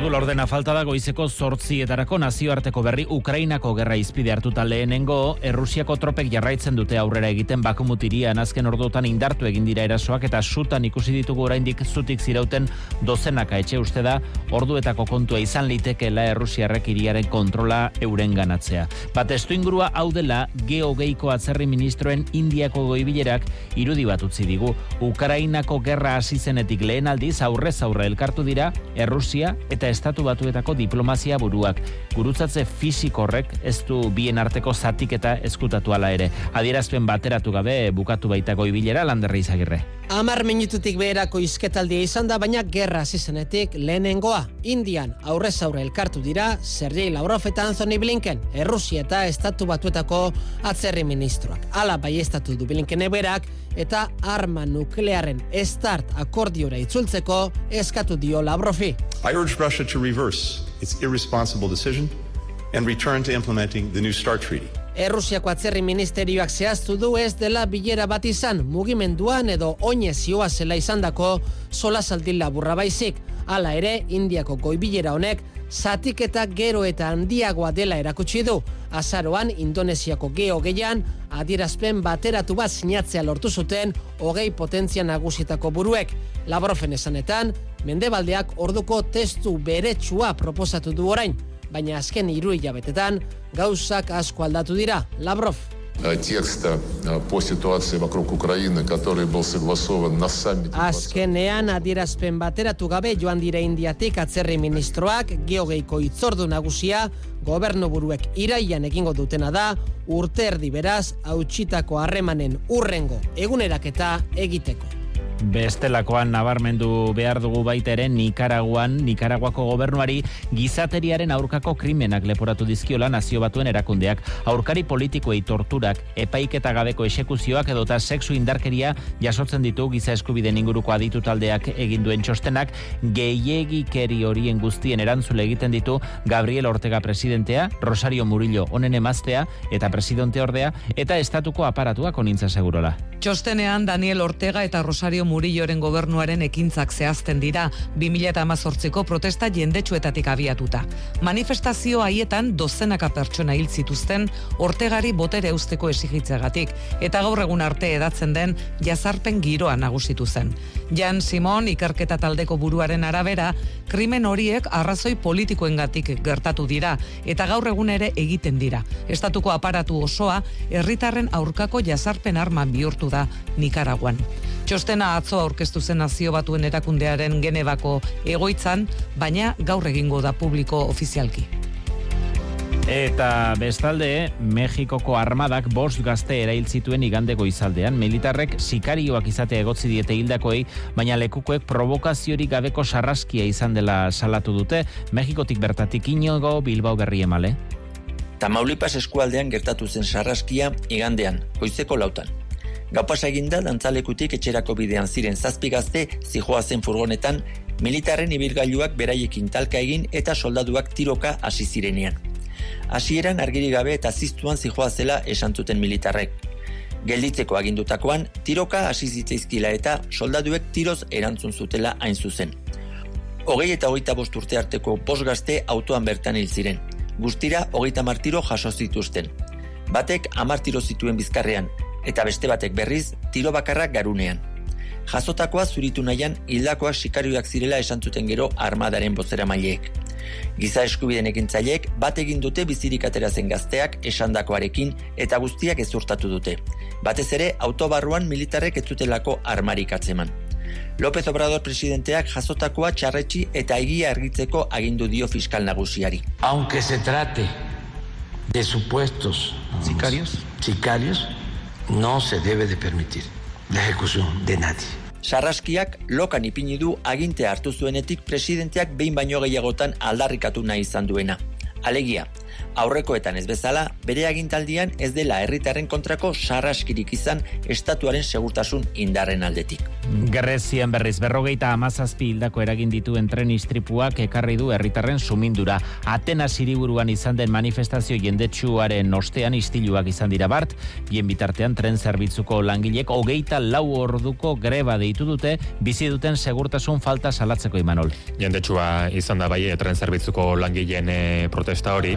Ordu lordena falta da goizeko zortzietarako nazioarteko berri Ukrainako gerra izpide hartuta lehenengo, Errusiako tropek jarraitzen dute aurrera egiten bakumutiria azken orduotan indartu egin dira erasoak eta sutan ikusi ditugu oraindik zutik zirauten dozenaka etxe uste da, orduetako kontua izan litekeela Errusiarrek iriaren kontrola euren ganatzea. Bat estu ingurua hau dela geogeiko atzerri ministroen Indiako goibilerak irudi bat utzi digu. Ukrainako gerra hasi zenetik lehen aldiz aurrez aurre elkartu dira Errusia eta estatu batuetako diplomazia buruak. Gurutzatze horrek ez du bien arteko zatik eta eskutatu ala ere. Adierazpen bateratu gabe bukatu baita goibilera landerri izagirre. Amar minututik beherako izketaldia izan da, baina gerra zizenetik lehenengoa. Indian aurrez aurre elkartu dira, Sergei Lavrov eta Anthony Blinken, Errusia eta estatu batuetako atzerri ministroak. Ala bai estatu du Blinken eberak, eta arma nuklearen estart akordiora itzultzeko eskatu dio Lavrovi. I urge Russia to reverse its irresponsible decision and return to implementing the new START treaty. Errusiako atzerri ministerioak zehaztu du ez dela bilera bat izan mugimenduan edo oinez zioa zela izandako sola saldin laburra baizik. Hala ere, Indiako goibilera honek zatik eta gero eta handiagoa dela erakutsi du. Azaroan, Indonesiako geo gehian, adierazpen bateratu bat sinatzea lortu zuten hogei potentzia nagusietako buruek. Labrofen esanetan, mendebaldeak orduko testu beretsua proposatu du orain, baina azken hiru hilabetetan gauzak asko aldatu dira. Labrov. текста по ситуации вокруг Украины, который был согласован на саммите. Azkenean adierazpen bateratu gabe joan dira Indiatik atzerri ministroak geogeiko itzordu nagusia gobernu buruek iraian egingo dutena da urte erdi beraz hautsitako harremanen urrengo eguneraketa egiteko. Bestelakoan nabarmendu behar dugu baita ere Nikaraguan, Nikaraguako gobernuari gizateriaren aurkako krimenak leporatu dizkiola nazio batuen erakundeak. Aurkari politikoei torturak, epaiketa gabeko esekuzioak edota sexu indarkeria jasotzen ditu giza eskubiden inguruko aditu taldeak egin duen txostenak gehiegikeri horien guztien erantzule egiten ditu Gabriel Ortega presidentea, Rosario Murillo onen emaztea eta presidente ordea eta estatuko aparatuak onintza segurola. Txostenean Daniel Ortega eta Rosario Murilloren gobernuaren ekintzak zehazten dira 2018ko protesta jendetsuetatik abiatuta. Manifestazio haietan dozenaka pertsona hil zituzten Ortegari botere usteko esigitzeagatik eta gaur egun arte edatzen den jazarpen giroa nagusitu zen. Jan Simon ikerketa taldeko buruaren arabera, krimen horiek arrazoi politikoengatik gertatu dira eta gaur egun ere egiten dira. Estatuko aparatu osoa herritarren aurkako jazarpen arma bihurtu da Nikaraguan. Txostena atzo aurkeztu zen nazio batuen erakundearen genebako egoitzan, baina gaur egingo da publiko ofizialki. Eta bestalde, Mexikoko armadak bost gazte erail zituen igandeko izaldean. Militarrek sikarioak izatea egotzi diete hildakoei, baina lekukoek provokaziorik gabeko sarraskia izan dela salatu dute. Mexikotik bertatik inogo Bilbao berri emale. Tamaulipas eskualdean gertatu zen sarraskia igandean, goizeko lautan. Gaupasa eginda dantzalekutik etxerako bidean ziren zazpigazte zijoa zen furgonetan, militarren ibilgailuak beraiekin talka egin eta soldaduak tiroka hasi zirenean. Hasieran argiri gabe eta ziztuan zijoa zela esan zuten militarrek. Gelditzeko agindutakoan, tiroka hasi zitzaizkila eta soldaduek tiroz erantzun zutela hain zuzen. Hogei eta hogeita bost urte arteko bost gazte autoan bertan hil ziren. Guztira, hogeita martiro jaso zituzten. Batek amar tiro zituen bizkarrean, eta beste batek berriz tiro bakarrak garunean. Jazotakoa zuritu nahian hildakoak sikarioak zirela esan zuten gero armadaren bozera maileek. Giza eskubiden ekintzaileek bat egin dute bizirik atera zen gazteak esandakoarekin eta guztiak ezurtatu dute. Batez ere autobarruan militarrek ez zutelako armarik atzeman. López Obrador presidenteak jazotakoa txarretxi eta egia argitzeko agindu dio fiskal nagusiari. Aunque se trate de supuestos sicarios, sicarios no se debe de permitir la ejecución de nadie. Sarraskiak lokan ipini du aginte hartu zuenetik presidenteak behin baino gehiagotan aldarrikatu nahi izan duena. Alegia, aurrekoetan ez bezala, bere agintaldian ez dela herritarren kontrako sarraskirik izan estatuaren segurtasun indarren aldetik. Grezian berriz berrogeita amazazpi hildako eragin dituen tren istripuak ekarri du herritarren sumindura. Atenas hiriburuan izan den manifestazio jendetsuaren ostean istiluak izan dira bart, bien bitartean tren zerbitzuko langilek hogeita lau orduko greba deitu dute, bizi duten segurtasun falta salatzeko imanol. Jendetsua izan da bai tren zerbitzuko langileen eh, protesta hori.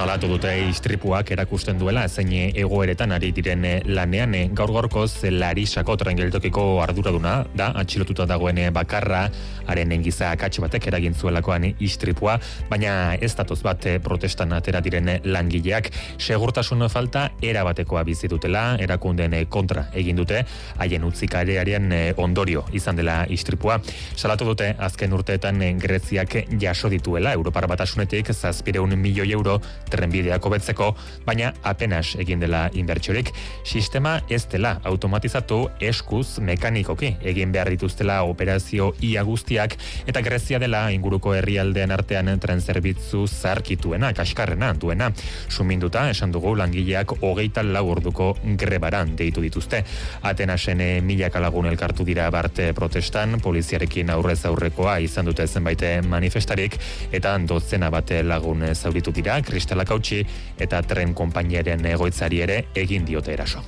Salatu dute istripuak erakusten duela zein egoeretan ari diren lanean. Gaur gorkoz Larisako tren geltokiko arduraduna da atxilotuta dagoen bakarra. Haren engiza akatxe batek eragin zuelakoan istripua baina ez datoz bat protestan atera diren langileak. Segurtasun falta erabatekoa bizi dutela erakunden kontra egin dute. Haien utzikarearen ondorio izan dela istripua. Salatu dute azken urteetan Greziak jaso dituela. Europar batasunetik zazpireun milioi euro trenbideak hobetzeko, baina apenas egin dela inbertsiorik. Sistema ez dela automatizatu eskuz mekanikoki egin behar dituztela operazio ia guztiak eta Grezia dela inguruko herrialdean artean tren zerbitzu zarkituena, kaskarrena duena. Suminduta, esan dugu langileak hogeita lau orduko grebaran deitu dituzte. Atenasen eh, milaka lagun elkartu dira barte protestan, poliziarekin aurrez aurrekoa izan dute zenbait manifestarik, eta dozena bate lagun zauritu dira, hautsi eta tren konpainiaren egoitzari ere egin diote eraso.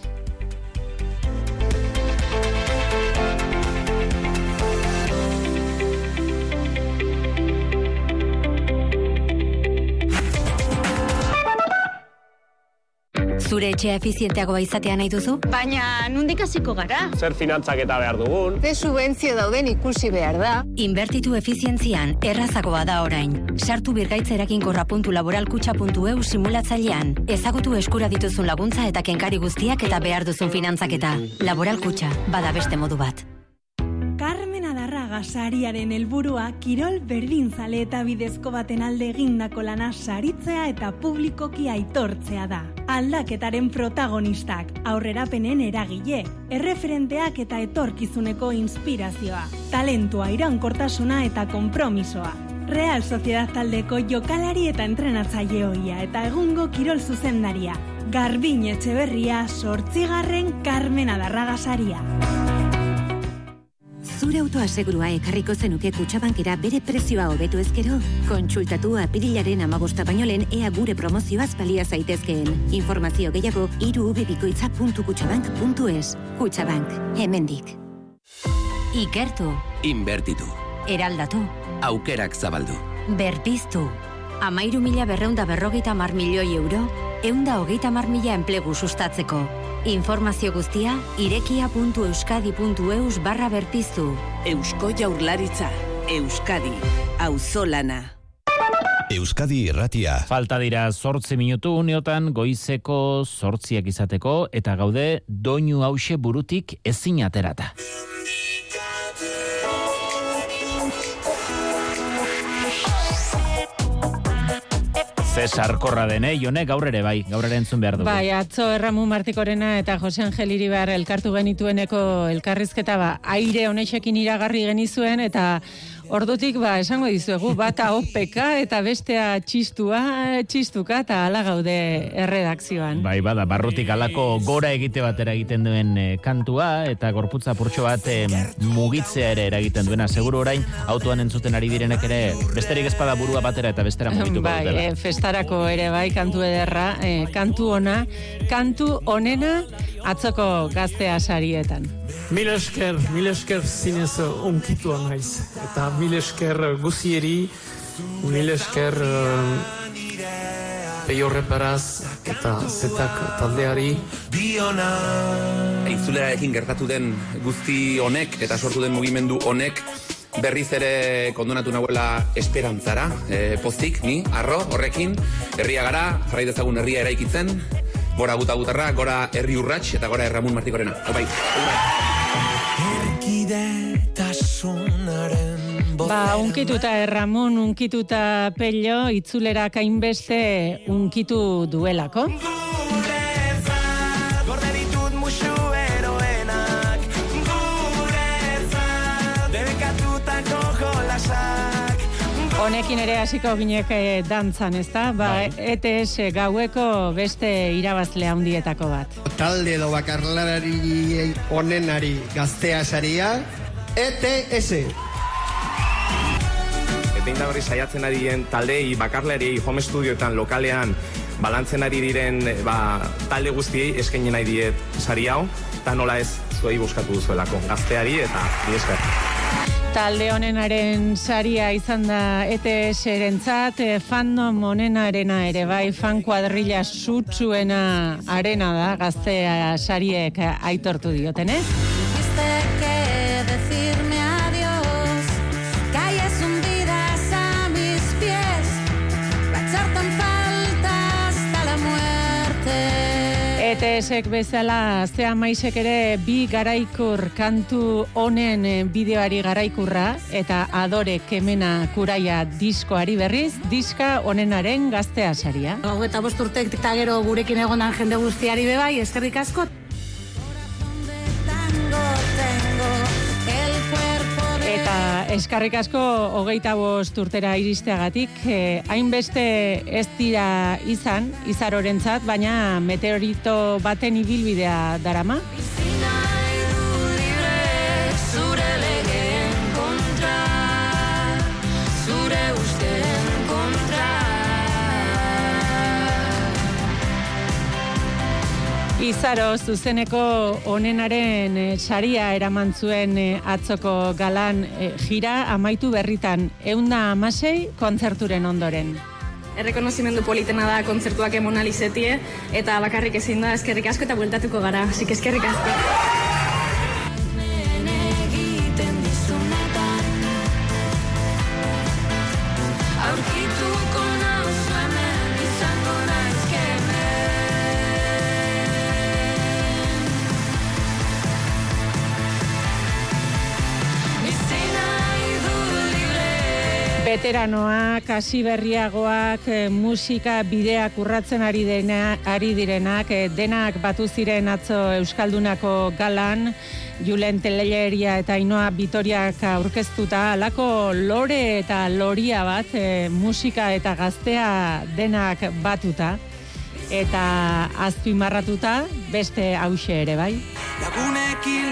Zure etxea efizienteagoa izatea nahi duzu? Baina, nundik hasiko gara? Zer finantzak eta behar dugun? Ze subentzio dauden ikusi behar da? Inbertitu efizientzian, errazagoa da orain. Sartu birgaitzerakin laboralkutxa.eu simulatzailean. Ezagutu eskura dituzun laguntza eta kenkari guztiak eta behar duzun finantzaketa. Laboralkutxa, bada beste modu bat. Adarraga sariaren helburua kirol berdinzale eta bidezko baten alde egindako lana saritzea eta publikoki aitortzea da. Aldaketaren protagonistak, aurrerapenen eragile, erreferenteak eta etorkizuneko inspirazioa, talentua iraunkortasuna eta konpromisoa. Real Sociedad taldeko jokalari eta entrenatzaile hoia eta egungo kirol zuzendaria. Garbin Etxeberria, sortzigarren Carmen Adarraga saria. Zure autoasegurua ekarriko zenuke kutsabankera bere prezioa hobetu ezkero? Kontsultatu apirilaren amagosta baino lehen ea gure promozioaz balia zaitezkeen. Informazio gehiago irubebikoitza.kutsabank.es Kutsabank, hemendik. Ikertu. Inbertitu. Eraldatu. Aukerak zabaldu. Berpiztu. Amairu mila berreunda berrogeita mar milioi euro, eunda hogeita mar mila enplegu sustatzeko. Informazio guztia irekia.euskadi.eus barra berpiztu. Eusko jaurlaritza. Euskadi. Auzolana. Euskadi irratia. Falta dira zortzi minutu uneotan goizeko zortziak izateko eta gaude doinu hause burutik ezin aterata. Cesar Korra dene, jone gaur ere bai, gaur ere entzun behar dugu. Bai, atzo Erramu Martikorena eta Jose Angel Iribar elkartu genitueneko elkarrizketa ba, aire honexekin iragarri genizuen eta Ordutik, ba, esango dizuegu, bata opeka eta bestea txistua, txistuka eta ala gaude erredakzioan. Bai, bada, barrutik alako gora egite batera egiten duen eh, kantua eta gorputza purtsu bat eh, mugitzea ere eragiten duena. Seguru orain, autoan entzuten ari direnek ere, besterik espada burua batera eta bestera mugitu bai, dutela. e, festarako ere bai, kantu ederra, e, kantu ona, kantu onena atzoko gaztea sarietan. Mil esker, mil esker zinez onkitua naiz. Eta mil esker guzieri, mil esker uh, Peio Reparaz eta Zetak taldeari. Intzulerarekin gertatu den guzti honek eta sortu den mugimendu honek berriz ere kondonatu nahuela esperantzara, e, pozik, ni, arro, horrekin, herria gara, jarrai dezagun herria eraikitzen, gora guta gutarra, gora herri urrats eta gora erramun martikorena. Opai, Ba, unkituta erramon, unkituta pello, itzulera kainbeste unkitu duelako. Honekin ere hasiko ginek eh, dantzan, ezta? Ba, ETS gaueko beste irabazle handietako bat. Talde edo bakarlarari onenari gaztea saria, ETS. Behin da berri saiatzen ari diren taldei, bakarlari, home studioetan, lokalean, balantzen ari diren ba, talde guztiei eskaini nahi diet sari hau, eta nola ez zuei buskatu duzuelako, gazteari eta esker. Talde honenaren saria izan da ETS erentzat, eh, fandom honenarena ere bai, fan kuadrilla sutsuena arena da, gaztea sariek aitortu dioten, eh? ETSek bezala zea maisek ere bi garaikur kantu honen eh, bideoari garaikurra eta adore kemena kuraia diskoari berriz, diska honenaren gaztea saria. Hau eta bost urtek eta gero gurekin egonan jende guztiari bebai, eskerrik asko. Eta eskarrik asko hogeita bost urtera iristeagatik, eh, hainbeste ez dira izan, izarorentzat, baina meteorito baten ibilbidea darama. Izaro zuzeneko onenaren eh, saria eraman zuen eh, atzoko galan eh, jira amaitu berritan eunda amasei kontzerturen ondoren. Errekonozimendu politena da kontzertuak emon alizetie, eta bakarrik ezin da eskerrik asko eta bueltatuko gara, que eskerrik asko. Veteranoak, hasi berriagoak, eh, musika bideak urratzen ari, dena, ari direnak, eh, denak batu ziren atzo Euskaldunako galan, Julen Teleleria eta Inoa Bitoriak aurkeztuta, alako lore eta loria bat, eh, musika eta gaztea denak batuta, eta azpimarratuta beste hause ere, bai? Lagunekin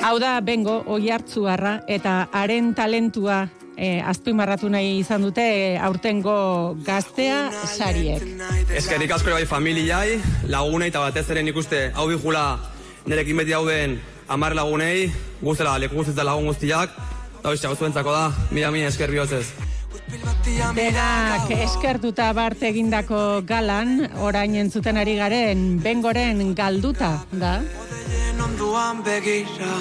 Hau da bengo oi hartzuarra eta haren talentua eh, azpimarratu nahi izan dute eh, aurtengo gaztea sariek. Eskerrik asko bai familiai, lagunei eta batez ere nik uste hau bihula nirekin beti hauden amar lagunei, guztela leku guztetan lagun guztiak, eta hau zuentzako da, mila mila esker bihotzez. Denak eskertuta bart egindako galan, orain entzuten ari garen bengoren galduta, da? onduan begira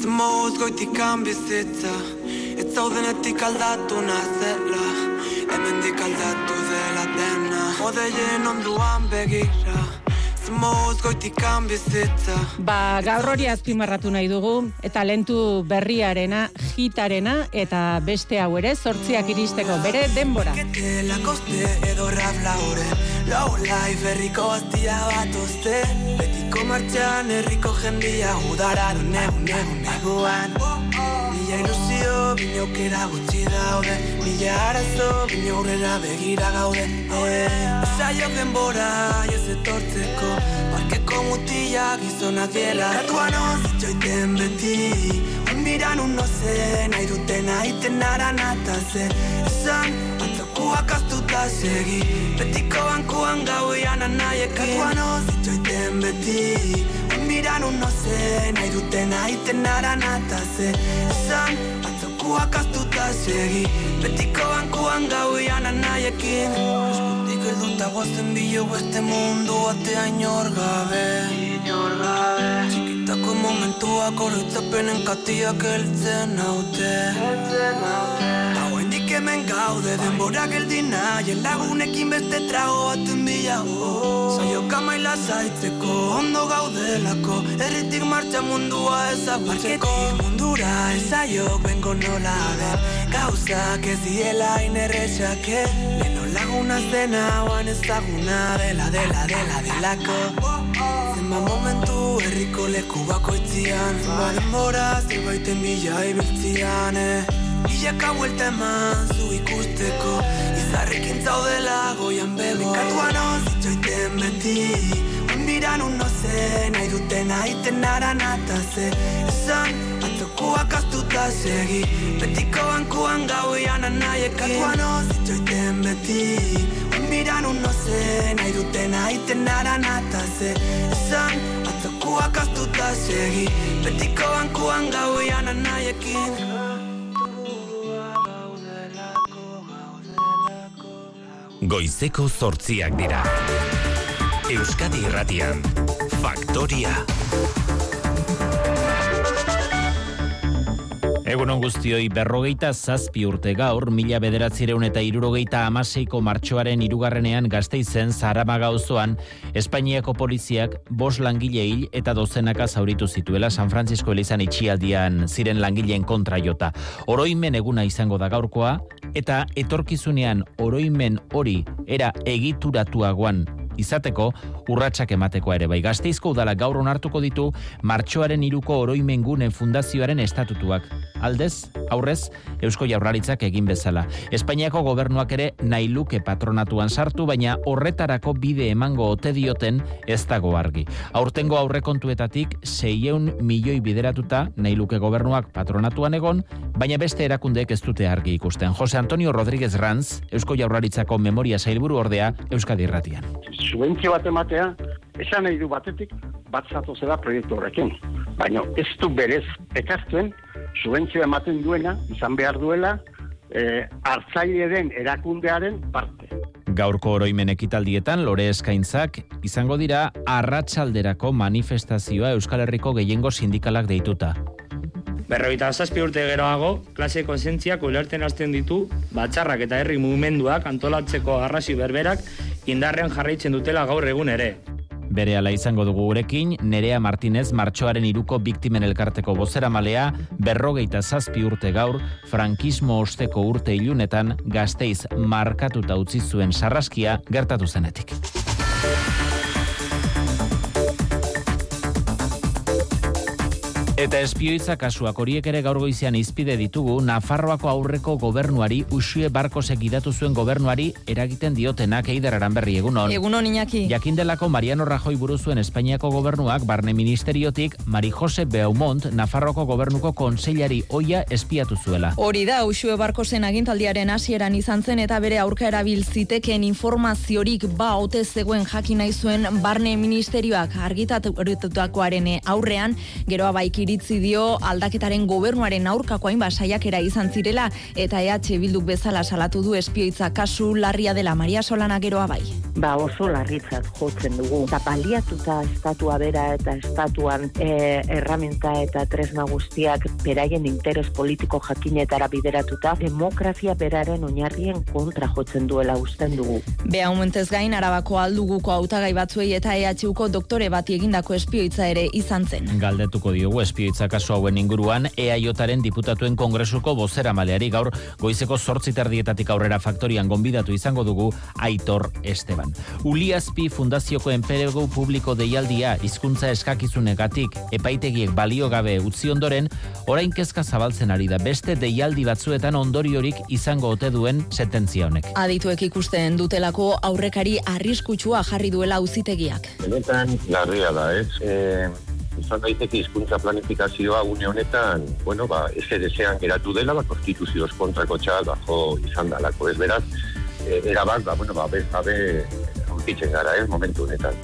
Zemoz goitikan bizitza. Ez zaudenetik aldatu nazela Hemendik aldatu dela dena. Odeien onduan begira Zemoz goitikan bizitza Ba, gaur hori azpimarratu nahi dugu, eta lentu berriarena, hitarena, eta beste hau ere, sortziak iristeko bere denbora. La koste edo rap laure Lau life herriko gaztia bat oste Betiko martxan herriko jendia Udara du negun negun neguan Mila ilusio, bine aukera gutxi daude. Mila arazo, bine aurrera begira gaude. Usaiok denbora, ez etortzeko. Parkeko mutila gizonak diela. Katuan ozitxoiten beti. Miran un no sé, nahi duten aiten aran ataze. Esan, atzokuak astuta segi. Betiko bankuan gauian anaiekin Katuan ozitxoiten beti. Miran un no se, nahi duten aiten aranata ze Esan, atzokuak astuta segi. Betiko bankuan gauian anaiekin. Eskutik elduta guazen bilo beste mundu batea inor gabe. Inor gabe. Txikitako momentuak oroitzapenen katiak heltzen naute Heltzen naute Hauendik hemen gaude denbora geldi nahi Lagunekin beste trago baten bila oh. Saio kamaila zaitzeko ondo gaudelako Erritik martxa mundua ezagutzeko Parketik mundura ezaiok bengo nola den Gauzak ez diela inerretxak Leno laguna zena oan ezaguna dela dela dela delako. Zenba momentu herriko leku bakoitzian Zenba denbora zerbaiten bila ibiltzian eh. Milaka buelta eman zu ikusteko Izarrekin zaudela goian bego Bekatuan ozitxoiten beti Unbiran un no ze Nahi duten aiten aranata ze Esan atzokuak astuta segi Betiko bankuan gauian anaiekin Bekatuan ozitxoiten beti Unbiran un no ze Nahi duten aiten aranata ze Esan atzokuak astuta segi Betiko bankuan gauian anaiekin Goizeko zortziak dira. Euskadi Irratian. Faktoria. Egunon guztioi berrogeita zazpi urte gaur, mila bederatzireun eta irurogeita amaseiko martxoaren irugarrenean gazteizen zaramaga auzoan Espainiako poliziak bos langile hil eta dozenaka zauritu zituela San Francisco Elizan itxialdian ziren langileen kontra jota. Oroimen eguna izango da gaurkoa, eta etorkizunean oroimen hori era egituratuagoan izateko urratsak emateko ere bai gazteizko udala gaur onartuko ditu martxoaren iruko oroimen gune fundazioaren estatutuak. Aldez, aurrez, Eusko Jaurlaritzak egin bezala. Espainiako gobernuak ere nahi luke patronatuan sartu, baina horretarako bide emango ote dioten ez dago argi. Aurtengo aurrekontuetatik 600 milioi bideratuta nahi luke gobernuak patronatuan egon, baina beste erakundeek ez dute argi ikusten. Jose Antonio Rodríguez Ranz, Eusko Jaurlaritzako memoria sailburu ordea Euskadi Irratian. Subentzio bat ematea, esan nahi du batetik, bat zatu zela proiektu horrekin. Baina ez du berez ekaztuen, subentzio ematen duena, izan behar duela, e, hartzaile den erakundearen parte. Gaurko oroimen ekitaldietan lore eskaintzak izango dira arratsalderako manifestazioa Euskal Herriko gehiengo sindikalak deituta. Berroita zazpi urte geroago, klase konsentziak ulerten hasten ditu, batxarrak eta herri mugimenduak antolatzeko arrasi berberak indarrean jarraitzen dutela gaur egun ere. Bere ala izango dugu gurekin, Nerea Martinez martxoaren iruko biktimen elkarteko bozera malea, berrogeita zazpi urte gaur, frankismo osteko urte ilunetan, gazteiz markatuta utzi zuen sarraskia gertatu zenetik. Eta espioitza kasuak horiek ere gaur goizean izpide ditugu Nafarroako aurreko gobernuari Uxue Barkosek gidatu zuen gobernuari eragiten diotenak Eider Aranberri egunon. Egunon Iñaki. Jakindelako Mariano Rajoy buru zuen Espainiako gobernuak barne ministeriotik Mari Jose Beaumont Nafarroako gobernuko konseilari oia espiatu zuela. Hori da, Uxue Barkosen agintaldiaren hasieran izan zen eta bere aurka erabil ziteken informaziorik ba ote zegoen jakin nahi zuen barne ministerioak argitatutakoaren aurrean, geroa baik iritzi dio aldaketaren gobernuaren aurkako hainbat saiakera izan zirela eta EH Bilduk bezala salatu du espioitza kasu larria dela Maria Solana geroa bai. Ba oso larritzat jotzen dugu. Eta baliatuta estatua bera eta estatuan e, erramenta eta tresna guztiak beraien interes politiko jakinetara bideratuta demokrazia beraren oinarrien kontra jotzen duela usten dugu. Bea momentez gain arabako alduguko hautagai batzuei eta EHUko doktore bati egindako espioitza ere izan zen. Galdetuko diogu espioitza kasu hauen inguruan EAJaren diputatuen kongresuko bozera maleari gaur goizeko zortzi terdietatik aurrera faktorian gonbidatu izango dugu Aitor Esteban. Uliazpi Fundazioko Enperego Publiko deialdia hizkuntza eskakizunegatik epaitegiek balio gabe utzi ondoren, orain kezka zabaltzen ari da beste deialdi batzuetan ondoriorik izango ote duen sententzia honek. Adituek ikusten dutelako aurrekari arriskutsua jarri duela auzitegiak. Benetan larria da, ez? E, izan daiteke hizkuntza planifikazioa une honetan, bueno, ba, ez ere geratu dela, ba, konstituzioz kontrako txal, bajo izan dalako, ez beraz, e, erabat, ba, bueno, ba, bezgabe aurkitzen gara, ez, momentu honetan.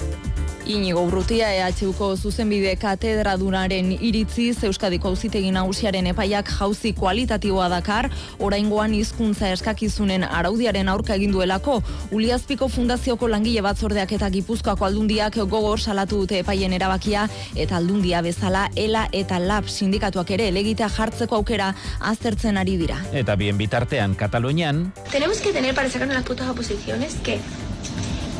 Inigo Urrutia EHUko zuzenbide katedradunaren iritziz Euskadiko auzitegi nagusiaren epaiak jauzi kualitatiboa dakar, oraingoan hizkuntza eskakizunen araudiaren aurka egin duelako, Uliazpiko Fundazioko langile batzordeak eta Gipuzkoako aldundiak gogor salatu dute epaien erabakia eta aldundia bezala ELA eta LAB sindikatuak ere elegitea jartzeko aukera aztertzen ari dira. Eta bien bitartean Katalunian, Tenemos que tener para sacarnos las putas oposiciones que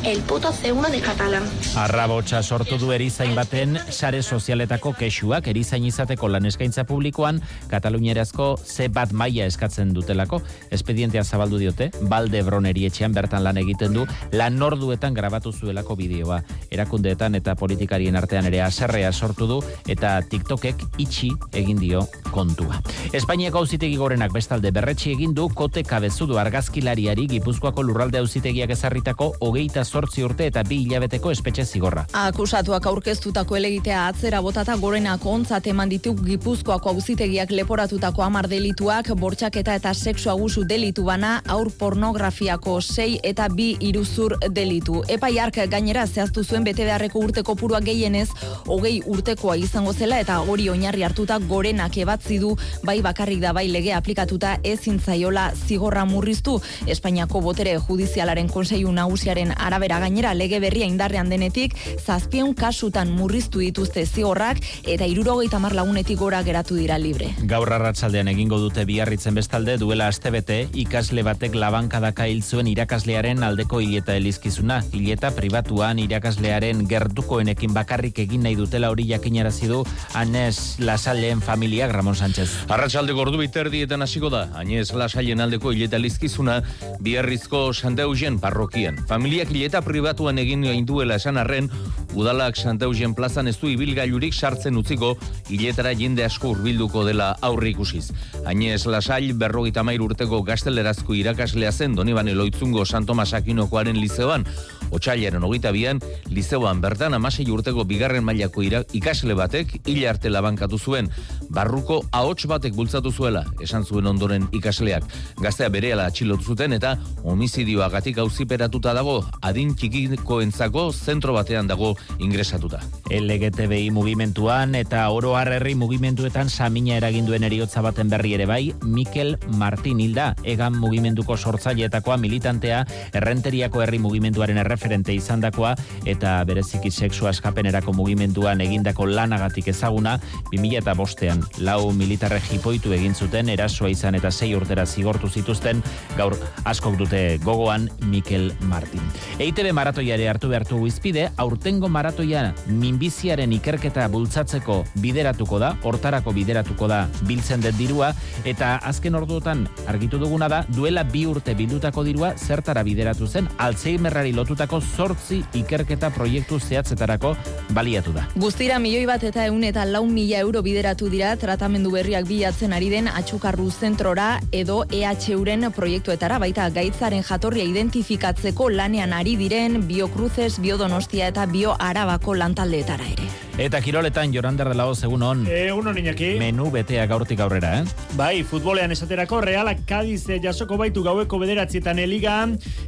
el puto C1 de catalán. Arrabotsa sortu du erizain baten sare sozialetako kexuak erizain izateko lan eskaintza publikoan Kataluniarazko ze bat maila eskatzen dutelako. Espedientea zabaldu diote, balde broneri etxean bertan lan egiten du, lan norduetan grabatu zuelako bideoa. Erakundeetan eta politikarien artean ere aserrea sortu du eta TikTokek itxi egin dio kontua. Espainiako auzitegi gorenak bestalde berretxi egin du kote kabezudu argazkilariari Gipuzkoako lurralde auzitegiak ezarritako hogeita zortzi urte eta bi hilabeteko espetxe zigorra. Akusatuak aurkeztutako elegitea atzera botata gorenak ontzat eman ditu Gipuzkoako auzitegiak leporatutako amar delituak, bortxaketa eta sexu abusu delitu bana, aur pornografiako sei eta bi iruzur delitu. Epaiark gainera zehaztu zuen bete beharreko urteko purua gehienez, hogei urtekoa izango zela eta hori oinarri hartuta gorenak ebatzi du bai bakarrik da bai lege aplikatuta ezin zaiola zigorra murriztu. Espainiako botere judizialaren konseilu nagusiaren arabera gainera lege berria indarrean denetik, zazpion kasutan murriztu dituzte zigorrak eta irurogeita mar lagunetik gora geratu dira libre. Gaur arratsaldean egingo dute biarritzen bestalde duela astebete ikasle batek labankadaka hil zuen irakaslearen aldeko hileta elizkizuna. Hileta pribatuan irakaslearen gertukoenekin bakarrik egin nahi dutela hori jakinarazi du Anes Lasalleen familiak Ramon Sánchez. Arratsalde gordu biterdietan hasiko da, Añez Lasailen aldeko hileta lizkizuna biarrizko Santa Eugen parrokian. Familiak hileta pribatuan egin duela esan arren, udalak Santa Eugen plazan ez du ibilgailurik sartzen utziko hiletara jende asko hurbilduko dela aurre ikusiz. Añez Lasail berrogeita mair urteko gaztelerazko irakaslea zen Donibane Loitzungo Santo Masakinokoaren lizeoan, Otsailaren hogeita bian, lizeoan bertan amasei urteko bigarren mailako ikasle batek hila arte labankatu zuen, barruko ahots batek bultzatu zuela, esan zuen ondoren ikasleak. Gaztea berehala atxilotu zuten eta homizidioagatik auziperatuta dago, adin txikikoentzako zentro batean dago ingresatuta. LGTBI mugimenduan eta oro herri mugimenduetan samina eraginduen eriotza baten berri ere bai, Mikel Martin hilda, egan mugimenduko sortzaileetakoa militantea, errenteriako herri mugimenduaren erreferente izandakoa eta bereziki sexu askapenerako mugimenduan egindako lanagatik ezaguna, 2000 eta bostean lau militarre jipoitu egin zuten erasoa izan eta sei urtera zigortu zituzten, gaur askok dute gogoan Mikel Martin. EITB maratoiare hartu behartu izpide, aurtengo maratoia minbiziaren ikerketa bultzatzeko bideratuko da, hortarako bideratuko da biltzen den dirua, eta azken orduotan argitu duguna da, duela bi urte bildutako dirua zertara bideratu zen, Alzheimerrari lotutako zortzi ikerketa proiektu zehatzetarako baliatu da. Guztira milioi bat eta eun eta lau mila euro bideratu dira tratamendu berriak bilatzen ari den atxukarru zentrora edo EHUren proiektuetara baita gaitzaren jatorria identifikatzeko lanean ari diren biokruzes, biodonostia eta bioarabako lantaldeetara ere. Eta kiroletan Jorander de la Hoz, egun on. Egun on, Iñaki. Menu betea gaurtik aurrera, eh? Bai, futbolean esaterako Realak Cadiz jasoko baitu gaueko bederatzietan eliga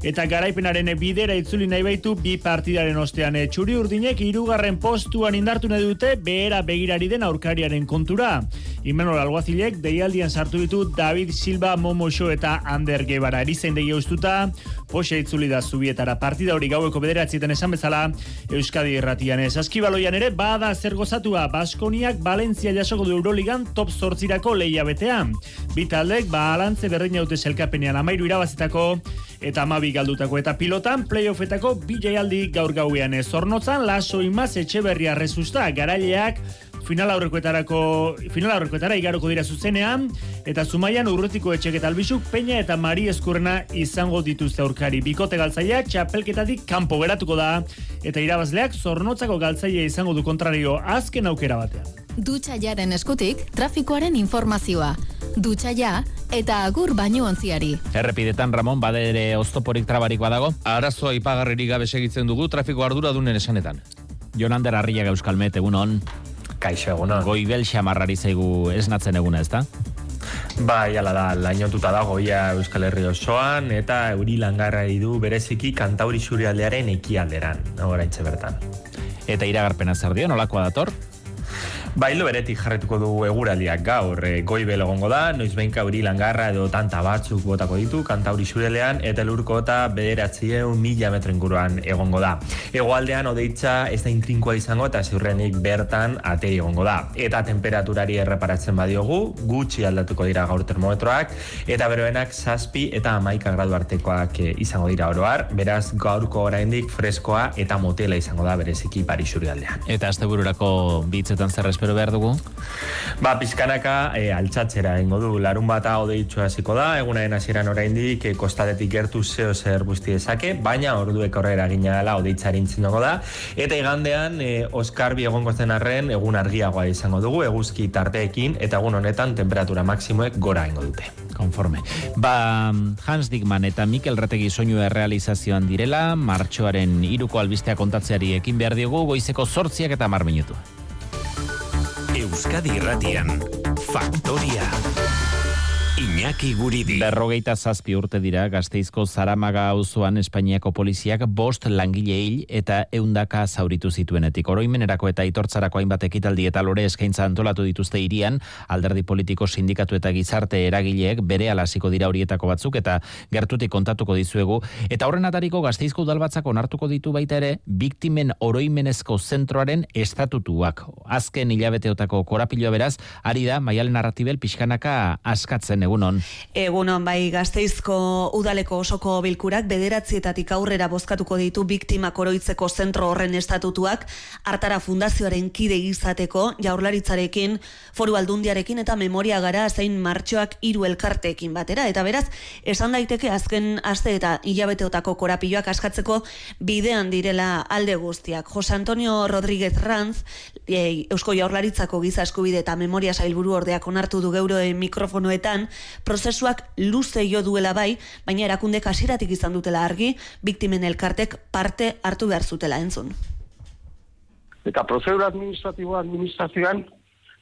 eta garaipenaren bidera itzuli nahi baitu bi partidaren ostean. E, Txuri urdinek irugarren postuan indartu nahi dute behera begirari den aurkariaren kontura. Imanol Alguazilek deialdian sartu ditu David Silva, Momo Xo eta Ander Gebara. Erizain degi ustuta, poxe itzuli da zubietara partida hori gaueko bederatzietan esan bezala Euskadi erratian ez. Askibaloian ere, bada zer gozatua Baskoniak Valentzia jasoko du Euroligan top zortzirako leia betean. Bitaldek, balantze berdin haute selkapenean amairu irabazitako eta amabi galdutako eta pilotan playoffetako bilaialdi gaur gauean ez. Zornotzan, laso imaz etxe berria rezusta, garaileak final aurrekoetarako final aurrekoetara igaroko dira zuzenean eta zumaian urrutiko etxek eta albizuk peña eta mari eskurrena izango dituzte aurkari. Bikote galtzaia txapelketatik kanpo geratuko da eta irabazleak zornotzako galtzaia izango du kontrario azken aukera batean. Dutxa jaren eskutik trafikoaren informazioa. Dutxa ja eta agur baino ontziari. Errepidetan Ramon badere oztoporik trabarik badago? Arazoa ipagarririk gabe segitzen dugu trafiko ardura dunen esanetan. Jonander Arriaga Euskalmet, egun on. Kaixo, egun on. Goibel xamarrari zaigu esnatzen eguna, ez da? Bai, ala da, lainotuta dago ia Euskal Herri osoan, eta euri langarra du bereziki kantauri surialdearen ekialderan, oraintxe bertan. Eta iragarpena zer dio, nolakoa dator? Bailo beretik jarretuko dugu eguraldiak gaur, e, goibel egongo da, noiz behinka hori langarra edo tanta batzuk botako ditu, kantauri surelean, eta lurko eta bederatzieun mila metro inguruan egongo da. Egoaldean odeitza ez da intrinkoa izango eta ziurrenik bertan ateri egongo da. Eta temperaturari erreparatzen badiogu, gutxi aldatuko dira gaur termometroak, eta beroenak zazpi eta amaika gradu artekoak e, izango dira oroar, beraz gaurko oraindik freskoa eta motela izango da bereziki Parisuri aldean. Eta azte bururako bitzetan zer espero behar dugu? Ba, pizkanaka e, altxatzera ingo du. Larun bata odeitzu hasiko da, egunaren hasieran oraindik e, kostadetik gertu zeo zer guzti dezake, baina orduek horrera gina dela odeitzaren da. Eta igandean, e, Oskar bi egongo zen arren, egun argiagoa izango dugu, eguzki tarteekin, eta egun honetan temperatura maksimoek gora ingo dute. Konforme. Ba, Hans Digman eta Mikel Rategi soinu errealizazioan direla, martxoaren iruko albistea kontatzeari ekin behar diogu, goizeko sortziak eta mar minutu. Euskadi Irratian, Faktoria. Iñaki Guridi. Berrogeita zazpi urte dira gazteizko Zaramaga auzoan Espainiako poliziak bost langile hil eta eundaka zauritu zituenetik. Oroimenerako eta itortzarako hainbat ekitaldi eta lore eskaintza antolatu dituzte irian, alderdi politiko sindikatu eta gizarte eragileek bere alasiko dira horietako batzuk eta gertutik kontatuko dizuegu. Eta horren atariko gazteizko udalbatzak onartuko ditu baita ere, biktimen oroimenezko zentroaren estatutuak. Azken hilabeteotako korapiloa beraz, ari da, maialen narratibel pixkanaka askatzen egunon. Egunon, bai, gazteizko udaleko osoko bilkurak bederatzietatik aurrera bozkatuko ditu biktima koroitzeko zentro horren estatutuak, hartara fundazioaren kide izateko, jaurlaritzarekin, foru aldundiarekin eta memoria gara zein martxoak hiru elkarteekin batera. Eta beraz, esan daiteke azken aste eta hilabeteotako korapioak askatzeko bidean direla alde guztiak. Jose Antonio Rodríguez Ranz, e, Eusko Jaurlaritzako giza eskubide eta memoria sailburu ordeak onartu du geuroen mikrofonoetan, prozesuak luze jo duela bai, baina erakunde kasiratik izan dutela argi, biktimen elkartek parte hartu behar zutela entzun. Eta prozedura administratiboa administrazioan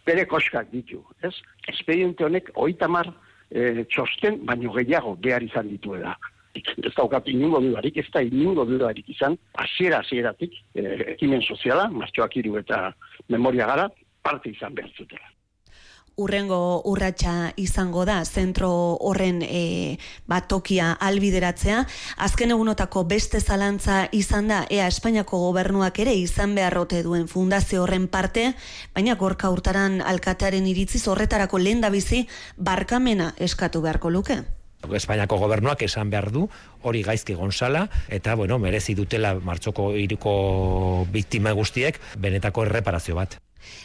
bere koskak ditu, ez? Expediente honek oitamar e, txosten, baino gehiago behar izan dituela. Ez daukat inungo dudarik, ez da inungo dudarik izan, hasiera hasieratik e, ekimen soziala, martxoak hiru eta memoria gara, parte izan behar zutela urrengo urratsa izango da zentro horren e, batokia albideratzea. Azken egunotako beste zalantza izan da ea Espainiako gobernuak ere izan beharrote duen fundazio horren parte, baina gorka urtaran alkatearen iritziz horretarako lehen bizi barkamena eskatu beharko luke. Espainiako gobernuak esan behar du, hori gaizki gonzala, eta bueno, merezi dutela martxoko iruko biktima guztiek, benetako erreparazio bat.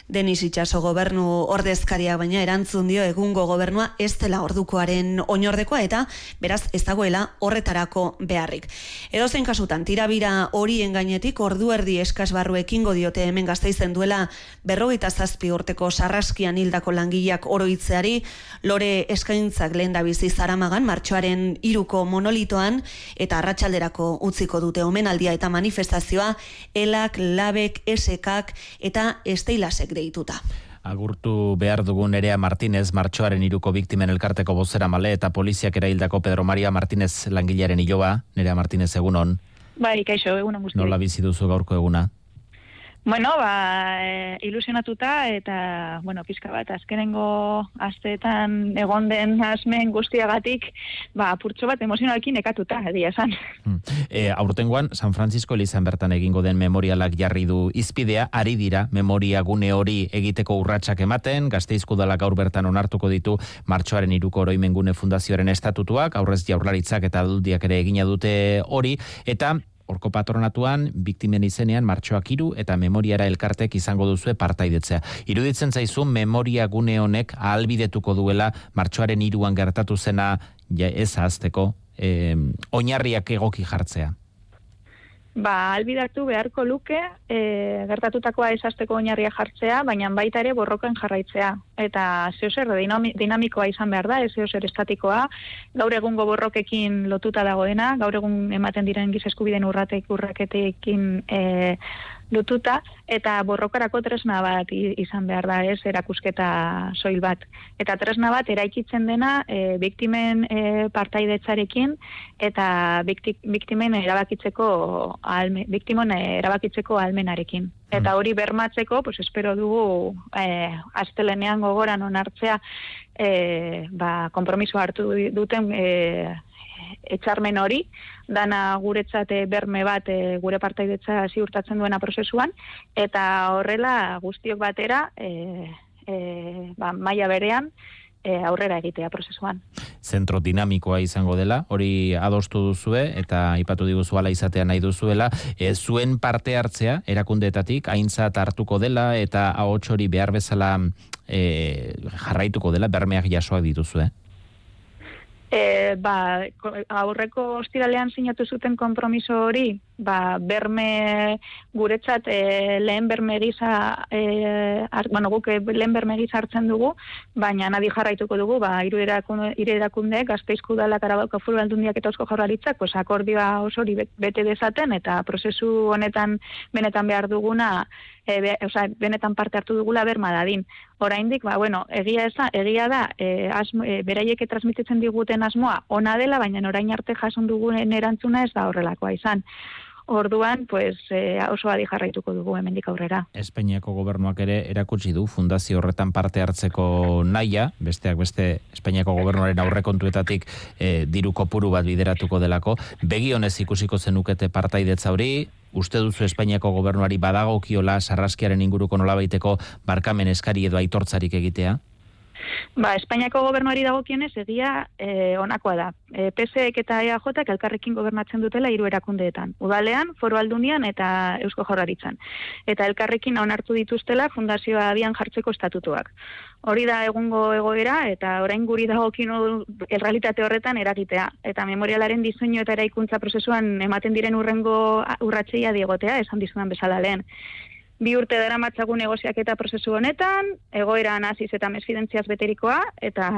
Denis Itxaso gobernu ordezkaria baina erantzun dio egungo gobernua ez dela ordukoaren oinordekoa eta beraz ez dagoela horretarako beharrik. Edo zein kasutan, tirabira horien gainetik ordu erdi eskaz barru ekingo diote hemen gazteizen duela berrogeita zazpi urteko sarraskian hildako langileak oroitzeari, lore eskaintzak lehen da bizi zaramagan martxoaren iruko monolitoan eta arratsalderako utziko dute omenaldia eta manifestazioa elak, labek, esekak eta esteila Lasek deituta. Agurtu behar dugun Nerea Martinez, martxoaren iruko biktimen elkarteko bozera male eta poliziak eraildako Pedro Maria Martinez langilaren iloba. Nerea Martinez egunon. Bai, kaixo, egunon guzti. Nola bizi duzu gaurko eguna? Bueno, ba, e, ilusionatuta eta, bueno, pizka bat, azkenengo asteetan egon den asmen guztiagatik, ba, purtso bat emozionalkin ekatuta, edia esan. E, aurtengoan, San Francisco elizan bertan egingo den memorialak jarri du izpidea, ari dira memoria gune hori egiteko urratsak ematen, gazteizko dala gaur bertan onartuko ditu martxoaren iruko oroimen gune fundazioaren estatutuak, aurrez jaurlaritzak eta aduldiak ere egina dute hori, eta Horko patronatuan, biktimen izenean martxoak iru eta memoriara elkartek izango duzue partaidetzea. Iruditzen zaizu memoria gune honek ahalbidetuko duela martxoaren iruan gertatu zena ja, ez azteko eh, oinarriak egoki jartzea. Ba, albidatu beharko luke, e, gertatutakoa esazteko oinarria jartzea, baina baita ere borroken jarraitzea. eta zeo zer dinami- dinamikoa izan behar da, ez zeo zer estatikoa, gaur egungo borrokekin lotuta dagoena, gaur egun ematen diren giza eskubideen urratek urraketekin e, lotuta, eta borrokarako tresna bat izan behar da, ez, erakusketa soil bat. Eta tresna bat eraikitzen dena e, biktimen e, partaidetzarekin eta bikti, biktimen erabakitzeko alme, biktimon erabakitzeko almenarekin. Eta hori bermatzeko, pues espero dugu eh, astelenean gogoran onartzea eh, ba, kompromiso hartu duten eh, etxarmen hori, dana guretzat eh, berme bat eh, gure partaidetza ziurtatzen duena prozesuan, eta horrela guztiok batera eh, eh, ba, maila berean eh, aurrera egitea prozesuan. zentro dinamikoa izango dela, hori adostu duzue eta aipatu diguzu ala izatea nahi duzuela, e, zuen parte hartzea erakundeetatik aintzat hartuko dela eta ahots hori behar bezala e, jarraituko dela bermeak jasoak dituzue. E, ba, ko- aurreko ostiralean sinatu zuten konpromiso hori, ba, berme guretzat e, lehen berme gisa, e, har, bueno, guk e, lehen berme gisa hartzen dugu, baina nadi jarraituko dugu, ba, hiru erakunde, erakunde Gazteizko udalak Arabako Foru Aldundiak eta Eusko Jaurlaritzak, pues, akordioa oso hori bet- bete dezaten, eta prozesu honetan benetan behar duguna, e, be, osea, benetan parte hartu dugula berma dadin. Oraindik, ba, bueno, egia eza, egia da, e, asmo, e, beraiek transmititzen diguten asmoa ona dela, baina orain arte jason dugun erantzuna ez da horrelakoa izan. Orduan, pues, e, oso adi jarraituko dugu hemendik aurrera. Espainiako gobernuak ere erakutsi du fundazio horretan parte hartzeko naia, besteak beste Espainiako gobernuaren aurrekontuetatik e, diru kopuru bat bideratuko delako. Begi honez ikusiko zenukete partaidetza hori, uste duzu Espainiako gobernuari badagokiola sarraskiaren inguruko nolabaiteko barkamen eskari edo aitortzarik egitea? Ba, Espainiako gobernuari dagokionez egia e, onakoa da. E, PSEek eta EAJak elkarrekin gobernatzen dutela hiru erakundeetan. Udalean, foru aldunian eta eusko jaurlaritzan. Eta elkarrekin onartu dituztela fundazioa abian jartzeko estatutuak. Hori da egungo egoera eta orain guri dagokino errealitate horretan eragitea. Eta memorialaren diseinu eta eraikuntza prozesuan ematen diren urrengo urratxeia diegotea, esan dizudan bezala lehen. Bi urte dara matzagu negoziak eta prozesu honetan, egoera naziz eta mesfidentziaz beterikoa, eta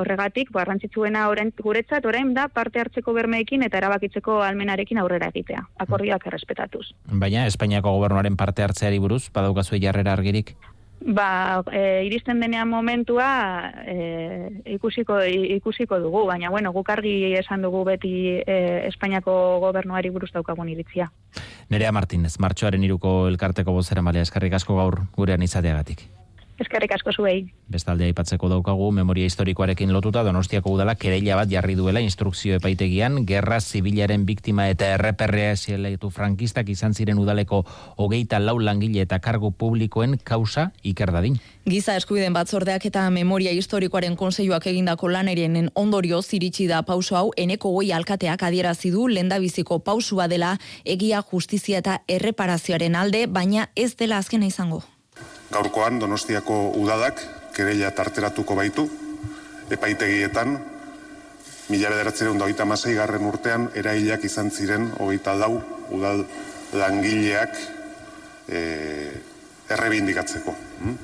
horregatik, garrantzitsuena orain guretzat, orain da parte hartzeko bermeekin eta erabakitzeko almenarekin aurrera egitea, akordioak errespetatuz. Baina Espainiako gobernuaren parte hartzeari buruz, badaukazu jarrera argirik? Ba, e, iristen denean momentua e, ikusiko, ikusiko dugu, baina bueno, guk argi esan dugu beti e, Espainiako gobernuari buruz daukagun iritzia. Nerea Martínez, martxoaren iruko elkarteko bozera malea eskarrik asko gaur gurean izateagatik. Eskerrik asko zuei. Bestalde aipatzeko daukagu memoria historikoarekin lotuta Donostiako udala kereila bat jarri duela instrukzio epaitegian gerra zibilaren biktima eta erreperrea esieleitu frankistak izan ziren udaleko hogeita lau langile eta kargu publikoen kausa ikerdadin. Giza eskubideen batzordeak eta memoria historikoaren konseioak egindako lanerienen ondorioz iritsi da pauso hau eneko goi alkateak adierazi du lendabiziko pausua dela egia justizia eta erreparazioaren alde, baina ez dela azkena izango. Gaurkoan Donostiako udalak kereila tarteratuko baitu epaitegietan mila hogeita masei garren urtean erailak izan ziren hogeita lau udal langileak e, errebindikatzeko. Mm?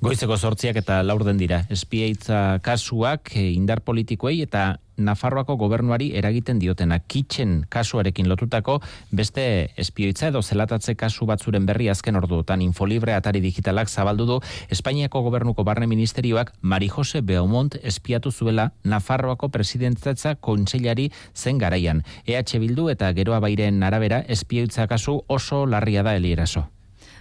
Goizeko sortziak eta laurden dira. Espieitza kasuak eh, indar politikoei eta Nafarroako gobernuari eragiten diotena kitchen kasuarekin lotutako beste espioitza edo zelatatze kasu batzuren berri azken orduotan infolibre atari digitalak zabaldu du Espainiako gobernuko barne ministerioak Mari Jose Beaumont espiatu zuela Nafarroako presidentzatza kontseilari zen garaian. EH Bildu eta geroa bairen arabera espioitza kasu oso larria da elieraso.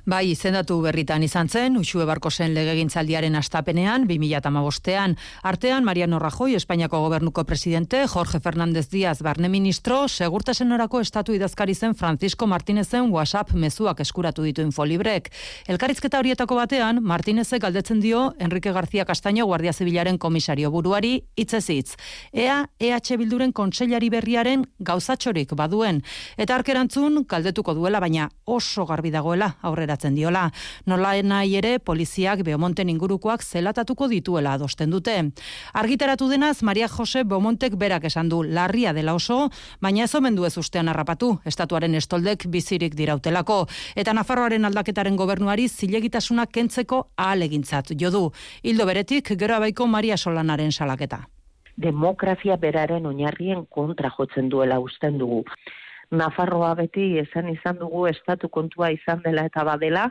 Bai, izendatu berritan izan zen, Uxue Barkosen legegintzaldiaren astapenean, 2008an. Artean, Mariano Rajoy, Espainiako gobernuko presidente, Jorge Fernández Díaz, barne ministro, segurtasenorako estatu idazkari zen Francisco Martinezen WhatsApp mezuak eskuratu ditu infolibrek. Elkarrizketa horietako batean, Martinezek galdetzen dio Enrique García Castaño Guardia Zibilaren komisario buruari hitzez hitz. Ea EH Bilduren kontseilari berriaren gauzatxorik baduen. Eta arkerantzun, galdetuko duela, baina oso garbi dagoela aurrera aurreratzen diola. Nola nahi ere, poliziak Beomonten ingurukoak zelatatuko dituela adosten dute. Argitaratu denaz, Maria Jose Beomontek berak esan du larria dela oso, baina ez omen du ez ustean harrapatu, estatuaren estoldek bizirik dirautelako. Eta Nafarroaren aldaketaren gobernuari zilegitasuna kentzeko ahalegintzat jodu. Hildo beretik, gero abaiko Maria Solanaren salaketa demokrazia beraren oinarrien kontra jotzen duela usten dugu. Nafarroa beti esan izan dugu estatu kontua izan dela eta badela,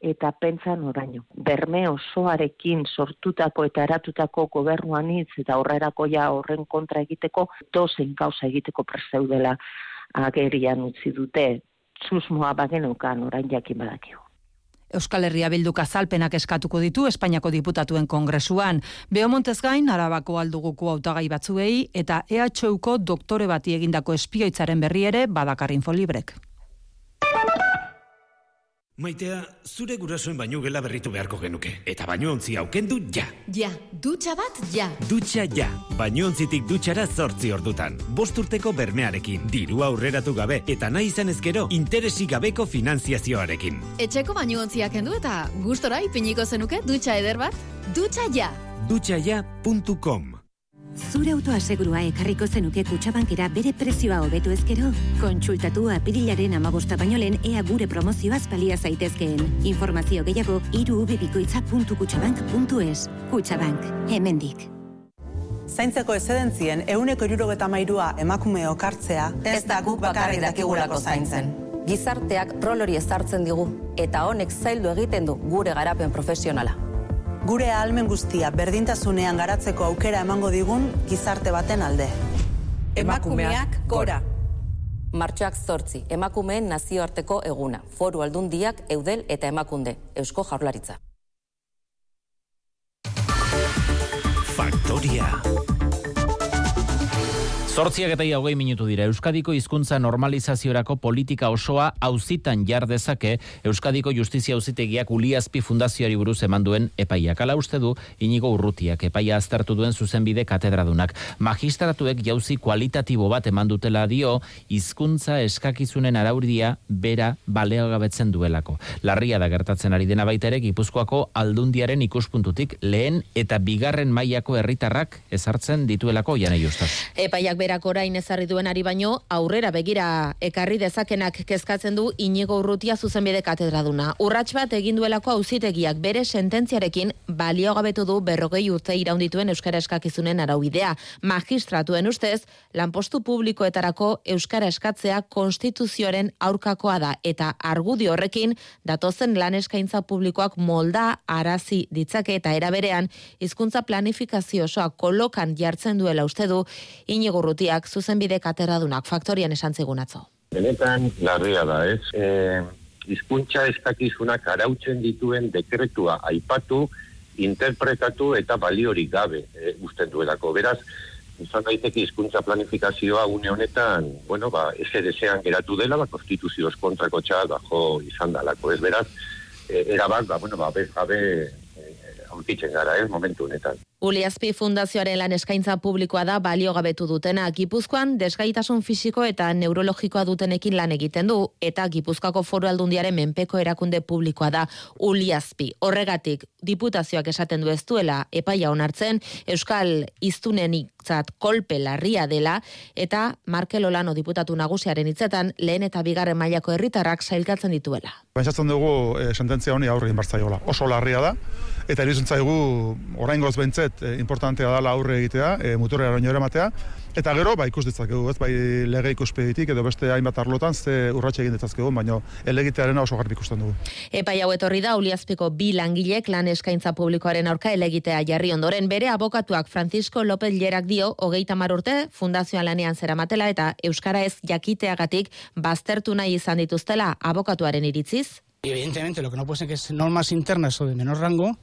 eta pentsan oraino. Berme osoarekin sortutako eta eratutako gobernuan hitz eta horrerako ja horren kontra egiteko, dozen gauza egiteko prezeudela agerian utzi dute. Susmoa bagenukan orain jakin badakigu. Euskal Herria Bilduk azalpenak eskatuko ditu Espainiako diputatuen kongresuan. Beomontez gain, arabako alduguko autagai batzuei eta EHUko doktore bati egindako espioitzaren berri ere badakar infolibrek. Maitea, zure gurasoen baino gela berritu beharko genuke. Eta baino ontzi aukendu ja. Ja, dutxa bat ja. Dutxa ja. Baino ontzitik dutxara zortzi ordutan. Bost urteko bermearekin, diru aurreratu gabe, eta nahi izan ezkero, interesi gabeko finanziazioarekin. Etxeko baino ontziak kendu eta gustora ipiniko zenuke dutxa eder bat? Dutxa ja. Dutxaia.com Zure autoa segurua ekarriko zenuke kutsabankera bere prezioa hobetu ezkero? Kontsultatu apirilaren amagosta baino lehen ea gure promozioaz balia zaitezkeen. Informazio gehiago irubibikoitza.kutsabank.es Kutsabank, hemendik. Zaintzeko ezedentzien euneko irurogeta mairua emakume okartzea ez da guk bakarri dakigulako zaintzen. Gizarteak rol hori ezartzen digu, eta honek zaildu egiten du gure garapen profesionala gure ahalmen guztia berdintasunean garatzeko aukera emango digun gizarte baten alde. Emakumeak gora. Martxoak zortzi, emakumeen nazioarteko eguna, foru aldundiak, eudel eta emakunde, eusko jaurlaritza. Faktoria. Zortziak eta hogei minutu dira, Euskadiko hizkuntza normalizaziorako politika osoa auzitan jar dezake Euskadiko Justizia Auzitegiak Uliazpi Fundazioari buruz eman duen epaiak. Ala uste du, inigo urrutiak epaia aztertu duen zuzenbide katedradunak. Magistratuek jauzi kualitatibo bat eman dutela dio, hizkuntza eskakizunen arauria bera baleagabetzen duelako. Larria da gertatzen ari dena baita ere, Gipuzkoako aldundiaren ikuspuntutik lehen eta bigarren mailako herritarrak ezartzen dituelako janei ustaz. Epaiak berak orain ezarri duen ari baino, aurrera begira ekarri dezakenak kezkatzen du inigo urrutia zuzenbide katedraduna. Urrats bat egin duelako auzitegiak bere sententziarekin balio gabetu du berrogei urte iraundituen Euskara eskakizunen araubidea. Magistratuen ustez, lanpostu publikoetarako Euskara eskatzea konstituzioaren aurkakoa da eta argudio horrekin datozen lan eskaintza publikoak molda arazi ditzake eta eraberean hizkuntza planifikazio osoa kolokan jartzen duela uste du inigo urrutiak zuzenbide kateradunak faktorian esan atzo. Benetan larria da, ez? E, izkuntza eskakizunak arautzen dituen dekretua aipatu, interpretatu eta baliorik gabe e, usten duelako. Beraz, izan daiteke hizkuntza planifikazioa une honetan, bueno, ba, desean geratu dela, ba, konstituzioz kontrako txal, bajo izan dalako. Ez beraz, e, erabak, ba, bueno, ba, bez gabe aurkitzen gara, eh, momentu honetan. Uliazpi Fundazioaren lan eskaintza publikoa da balio gabetu dutena. Gipuzkoan desgaitasun fisiko eta neurologikoa dutenekin lan egiten du eta Gipuzkoako foru aldundiaren menpeko erakunde publikoa da Uliazpi. Horregatik, diputazioak esaten du ez duela epaia onartzen, Euskal Iztunenik kolpe larria dela eta Markel Olano diputatu nagusiaren hitzetan lehen eta bigarren mailako herritarrak sailkatzen dituela. Pentsatzen dugu e, sententzia honi aurre inbartzaiola. Oso larria da eta iruditzen zaigu oraingoz bentset e, importantea dela aurre egitea, e, muturera eramatea Eta gero, ba, ikus ditzakegu, ez, bai lege ikuspeditik edo beste hainbat arlotan, ze urratxe egin ditzakegu, baina elegitearen oso garbi ikusten dugu. Epai hau etorri da, Uliazpiko bi langilek lan eskaintza publikoaren aurka elegitea jarri ondoren, bere abokatuak Francisco López Llerak dio, hogeita urte fundazioan lanean zera matela, eta Euskara ez jakiteagatik baztertu nahi izan dituztela abokatuaren iritziz. Evidentemente, lo que no puede ser que es normas internas o de menor rango,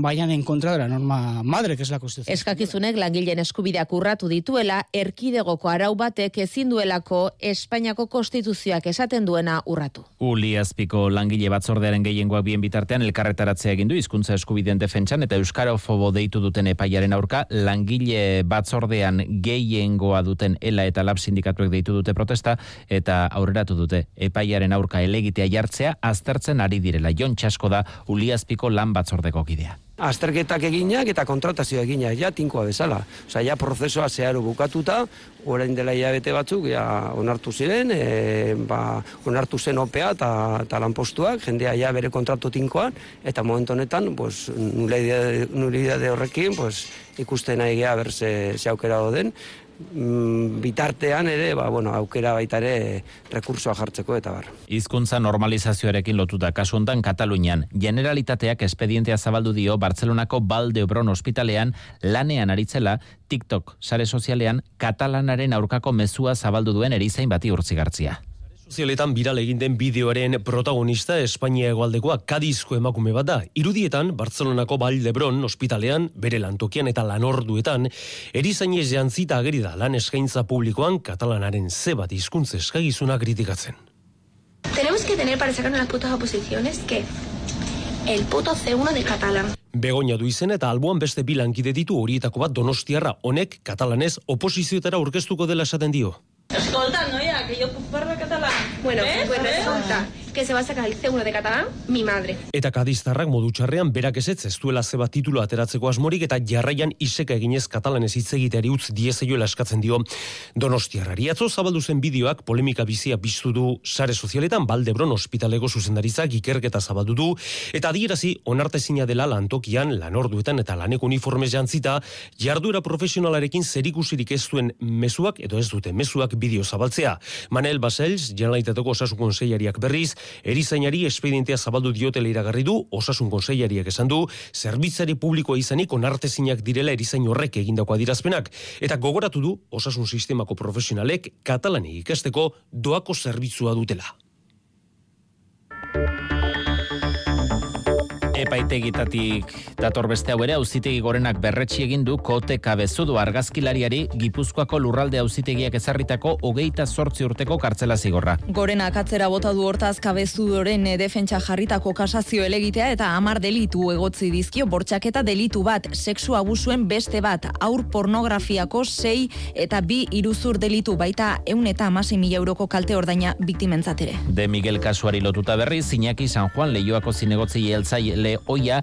vayan en contra de la norma madre, que es la Constitución. Eskakizunek langileen eskubideak urratu dituela, erkidegoko arau batek ezin duelako Espainiako konstituzioak esaten duena urratu. Uli azpiko langile batzordearen gehiengoak bien bitartean elkarretaratzea egin du hizkuntza eskubideen defentsan eta euskarofobo deitu duten epaiaren aurka langile batzordean gehiengoa duten ela eta lab sindikatuek deitu dute protesta eta aurreratu dute epaiaren aurka elegitea jartzea aztertzen ari direla. Jon Txasko da Uli azpiko lan batzordeko kidea. Azterketak eginak eta kontratazio eginak, ja, tinkoa bezala. Osa, ja, prozesoa zeharo bukatuta, orain dela hilabete batzuk, ja, onartu ziren, e, ba, onartu zen opea eta, lanpostuak, jendea ja bere kontratu tinkoan, eta momentu honetan, pues, nulidade horrekin, pues, ikusten nahi geha ber ze, aukera den, bitartean ere, ba, bueno, aukera baita ere rekursoa jartzeko eta bar. Hizkuntza normalizazioarekin lotuta kasu hontan Katalunian, generalitateak espedientea zabaldu dio Bartzelonako Baldebron ospitalean lanean aritzela TikTok sare sozialean katalanaren aurkako mezua zabaldu duen erizain bati urtzigartzia. Sozialetan viral egin den bideoaren protagonista Espainia hegoaldekoa Kadizko emakume bat da. Irudietan Bartzelonako Baldebron ospitalean bere lantokian eta lanorduetan erizainez jantzita ageri da lan eskaintza publikoan katalanaren ze bat hizkuntza eskagizuna kritikatzen. Tenemos que tener para sacarnos las putas oposiciones que el puto C1 de catalán. Begoña du izen eta alboan beste bilankide ditu horietako bat donostiarra honek katalanez oposizioetara aurkeztuko dela esaten dio. Escolta, noia, que jo puc parlar català. Bueno, ¿Ves? pues ¿Ves? Que se va a sacar el C1 de catalán mi madre. Eta kadiztarrak modu txarrean berak ezetz ez duela zeba titulu ateratzeko asmorik eta jarraian iseka eginez katalanez hitz egiteari utz diezaioela eskatzen dio Donostiarrari. Atzo zabaldu zen bideoak polemika bizia piztu du sare sozialetan Baldebron ospitalego zuzendaritzak ikerketa zabaldu du eta adierazi onartezina dela lantokian lanorduetan eta laneko uniformez jantzita jarduera profesionalarekin zerikusirik ez duen mezuak edo ez dute mezuak bideo zabaltzea. Manel Basels, Generalitateko Osasun Konseilariak berriz, erizainari espedientea zabaldu diotela iragarri du, Osasun Konseilariak esan du, zerbitzari publikoa izanik onartezinak direla erizain horrek egindako adirazpenak, eta gogoratu du Osasun Sistemako profesionalek katalani ikasteko doako zerbitzua dutela. Epaitegitatik dator beste hau ere auzitegi gorenak berretsi egin du kote kabezudu argazkilariari Gipuzkoako lurralde auzitegiak ezarritako hogeita zortzi urteko kartzela zigorra. Gorenak atzera bota du hortaz kabezudoren eh, defentsa jarritako kasazio elegitea eta hamar delitu egotzi dizkio bortxaketa delitu bat, sexu abusuen beste bat, aur pornografiako sei eta bi iruzur delitu baita eun eta amasi mila euroko kalte ordaina biktimentzat ere. De Miguel kasuari lotuta berri, Iñaki San Juan leioako zinegotzi heltzaile oia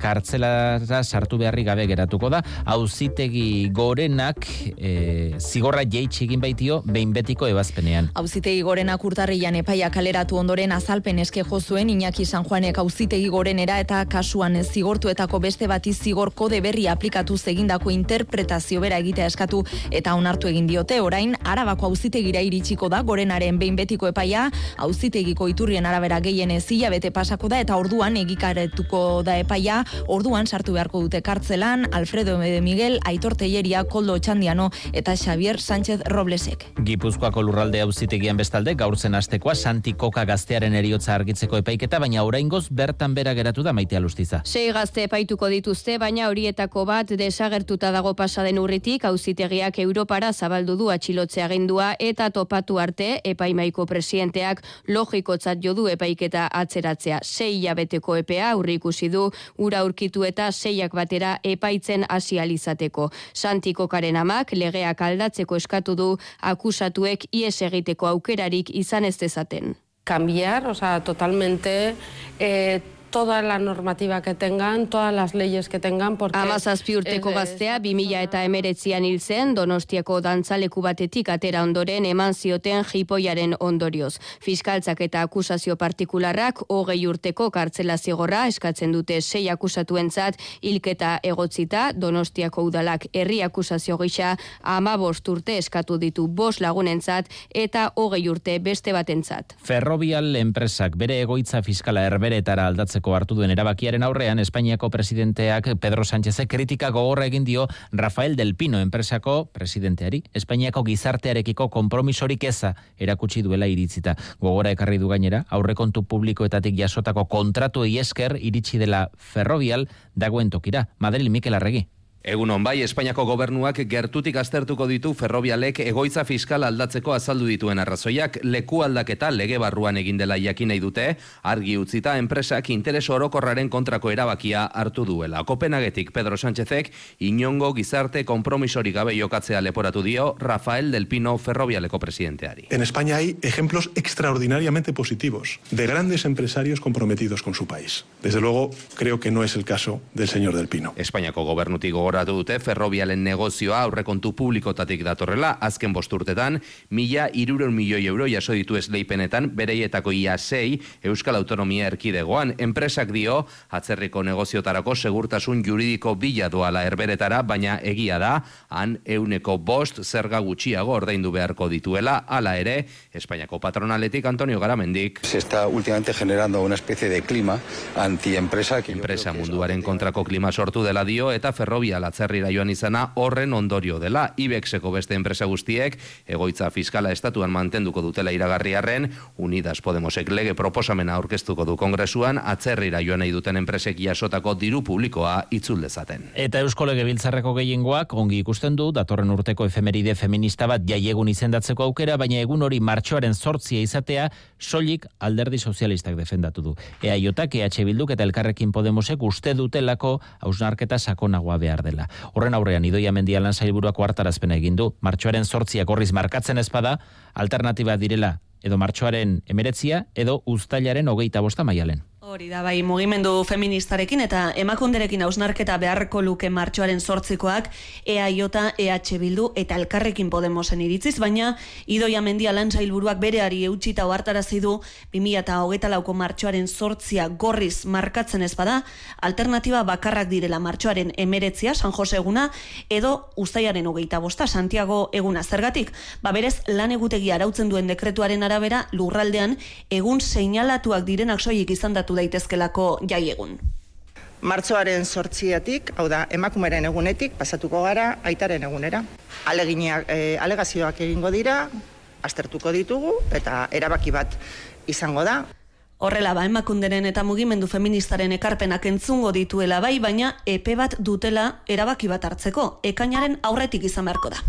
kartzelara sartu beharri gabe geratuko da. Auzitegi gorenak e, zigorra jeitsi egin baitio behin betiko ebazpenean. Auzitegi gorenak urtarrian epaia kaleratu ondoren azalpen eske jo zuen Iñaki San Juanek auzitegi gorenera eta kasuan zigortuetako beste bati zigor kode berri aplikatu egindako interpretazio bera egitea eskatu eta onartu egin diote orain Arabako auzitegira iritsiko da gorenaren behin betiko epaia auzitegiko iturrien arabera gehienez hilabete pasako da eta orduan egikaretuko da epaia orduan sartu beharko dute kartzelan Alfredo de Miguel, Aitor Telleria, Koldo Txandiano eta Xavier Sánchez Roblesek. Gipuzkoako lurralde auzitegian bestalde gaur zen astekoa Santi Koka gaztearen eriotza argitzeko epaiketa, baina oraingoz bertan bera geratu da Maite Alustiza. Sei gazte epaituko dituzte, baina horietako bat desagertuta dago pasaden urritik auzitegiak Europara zabaldu du atxilotze agindua eta topatu arte epaimaiko presidenteak logikotzat jo du epaiketa atzeratzea. Sei hilabeteko epea aurri ikusi du ura aurkitu eta seiak batera epaitzen hasi alizateko. Santi Kokaren amak legeak aldatzeko eskatu du akusatuek ies egiteko aukerarik izan ez dezaten. cambiar, o sea, totalmente eh, toda la normativa que tengan, todas las leyes que tengan, porque... Amazazpi urteko gaztea, 2000 eta emeretzian hil zen, donostiako dantzaleku batetik atera ondoren eman zioten jipoiaren ondorioz. Fiskaltzak eta akusazio partikularrak hogei urteko kartzela zigorra eskatzen dute sei akusatuentzat hilketa egotzita, donostiako udalak herri akusazio gisa ama bost urte eskatu ditu bost lagunentzat eta hogei urte beste batentzat. Ferrovial enpresak bere egoitza fiskala herberetara aldatzeko sortzeko hartu duen erabakiaren aurrean, Espainiako presidenteak Pedro Sánchez kritika gogorra egin dio Rafael del Pino enpresako presidenteari. Espainiako gizartearekiko kompromisorik eza erakutsi duela iritzita. Gogora ekarri du gainera, aurrekontu publikoetatik jasotako kontratu esker iritsi dela ferrovial dagoen tokira. Madrid Mikel Arregi. Egun on bai, Espainiako gobernuak gertutik aztertuko ditu ferrobialek egoitza fiskal aldatzeko azaldu dituen arrazoiak leku aldaketa lege barruan egin dela jakin nahi dute, argi utzita enpresak interes orokorraren kontrako erabakia hartu duela. Kopenagetik Pedro Sánchezek inongo gizarte kompromisori gabe jokatzea leporatu dio Rafael del Pino ferrobialeko presidenteari. En España hay ejemplos extraordinariamente positivos de grandes empresarios comprometidos con su país. Desde luego, creo que no es el caso del señor del Pino. Espainiako gobernutik gogoratu dute ferrobialen negozioa aurrekontu publikotatik datorrela, azken bosturtetan, mila iruron milioi euro jaso ditu esleipenetan, bereietako ia sei, Euskal Autonomia Erkidegoan, enpresak dio, atzerriko negoziotarako segurtasun juridiko bila doala erberetara, baina egia da, han euneko bost zerga gutxiago ordaindu beharko dituela, hala ere, Espainiako patronaletik Antonio Garamendik. Se está últimamente generando una especie de clima antiempresa. Que Enpresa munduaren kontrako klima sortu dela dio, eta ferrobia latzerrira joan izana horren ondorio dela. Ibexeko beste enpresa guztiek, egoitza fiskala estatuan mantenduko dutela iragarriarren, Unidas Podemosek lege proposamena aurkeztuko du kongresuan, atzerrira joan nahi duten enpresek jasotako diru publikoa itzul dezaten. Eta Eusko Legebiltzarreko gehiengoak ongi ikusten du datorren urteko efemeride feminista bat jaiegun izendatzeko aukera, baina egun hori martxoaren sortzia izatea soilik alderdi sozialistak defendatu du. EAJak, EH Bilduk eta Elkarrekin Podemosek uste dutelako hausnarketa sakonagoa behar dela. Horren aurrean idoia mendialan zailburuako hartarazpena egin du. Martxoaren sortziak horriz markatzen ezpada, alternatiba direla edo martxoaren emeretzia edo uztailaren hogeita bosta maialen. Hori da, bai, mugimendu feministarekin eta emakunderekin hausnarketa beharko luke martxoaren sortzikoak EAJ, EH Bildu eta Elkarrekin Podemosen iritziz, baina Idoia Mendia Lantzailburuak bereari eutxita ohartarazi du 2008 lauko martxoaren sortzia gorriz markatzen ez bada, alternatiba bakarrak direla martxoaren emeretzia, San Jose eguna, edo ustaiaren hogeita bosta, Santiago eguna zergatik. Ba berez, lan egutegi arautzen duen dekretuaren arabera, lurraldean, egun seinalatuak direnak soilik izan datu daitezkelako jai egun. Martxoaren sortziatik, hau da, emakumeren egunetik, pasatuko gara, aitaren egunera. Aleginak, e, alegazioak egingo dira, aztertuko ditugu, eta erabaki bat izango da. Horrela ba, emakunderen eta mugimendu feministaren ekarpenak entzungo dituela bai, baina epe bat dutela erabaki bat hartzeko, ekainaren aurretik izan beharko da.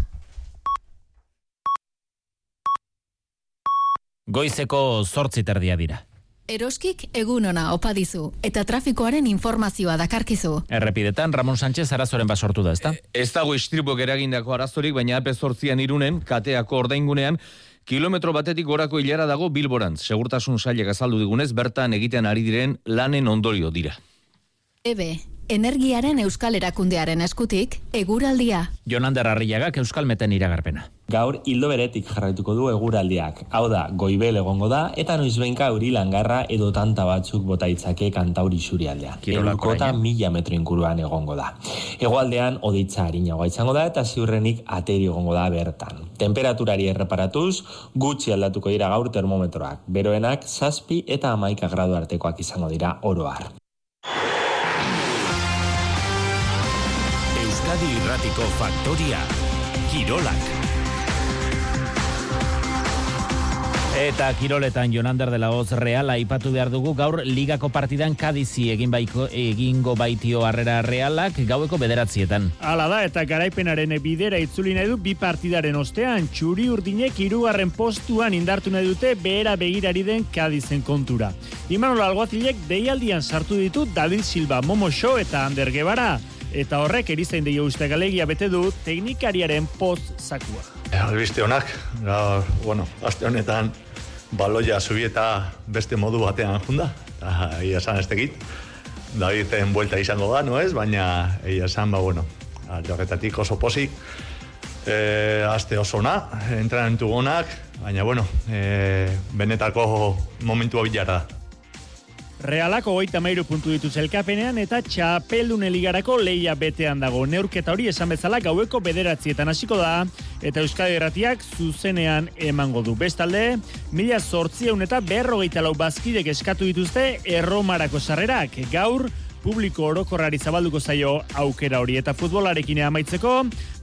Goizeko zortzi terdia dira. Eroskik egun ona opa dizu eta trafikoaren informazioa dakarkizu. Errepidetan Ramon Sánchez arazoren basortu da, ezta? Ez dago istripok eragindako arazorik, baina zortzian irunen, kateako ordaingunean, kilometro batetik gorako hilara dago bilborantz. Segurtasun sailek azaldu digunez, bertan egiten ari diren lanen ondorio dira. Ebe, energiaren euskal erakundearen eskutik, eguraldia. Jonander Arriagak euskal meten iragarpena. Gaur hildo beretik jarraituko du eguraldiak. Hau da, goibel egongo da, eta noizbenka euri langarra edo tanta batzuk bota itzake kantauri surialdean. Eurukota mila metro inguruan egongo da. Egoaldean oditza harinagoa izango da, eta ziurrenik ateri egongo da bertan. Temperaturari erreparatuz, gutxi aldatuko dira gaur termometroak. Beroenak, zazpi eta amaika gradu artekoak izango dira oroar. Euskadi Irratiko Faktoria Kirolak Eta kiroletan Jonander de la Hoz Real aipatu behar dugu gaur ligako partidan kadizi egin baiko, egingo baitio harrera realak gaueko bederatzietan. Hala da eta garaipenaren bidera itzuli nahi du bi partidaren ostean txuri urdinek hirugarren postuan indartu nahi dute behera begirari den kadizen kontura. Imanol Alguazilek deialdian sartu ditu David Silva, Momo Show eta Ander Guevara eta horrek erizain deio uste galegia bete du teknikariaren post zakua. Albiste honak, gaur, bueno, aste honetan baloia zubieta beste modu batean junda, eta ia esan ez tekit, Daviden buelta izango da, no ez? Baina, ia esan, ba, bueno, jorretatik oso posik, e, aste oso na, entrenamentu gonak, baina, bueno, e, benetako momentua bilara da. Realak hogeita mairu puntu dituz elkapenean eta txapeldun eligarako leia betean dago. Neurketa hori esan bezala gaueko bederatzietan hasiko da eta Euskadi Erratiak zuzenean emango du. Bestalde, mila sortzieun eta berrogeita lau bazkidek eskatu dituzte erromarako sarrerak. Gaur, publiko orokorrari zabalduko zaio aukera hori eta futbolarekin amaitzeko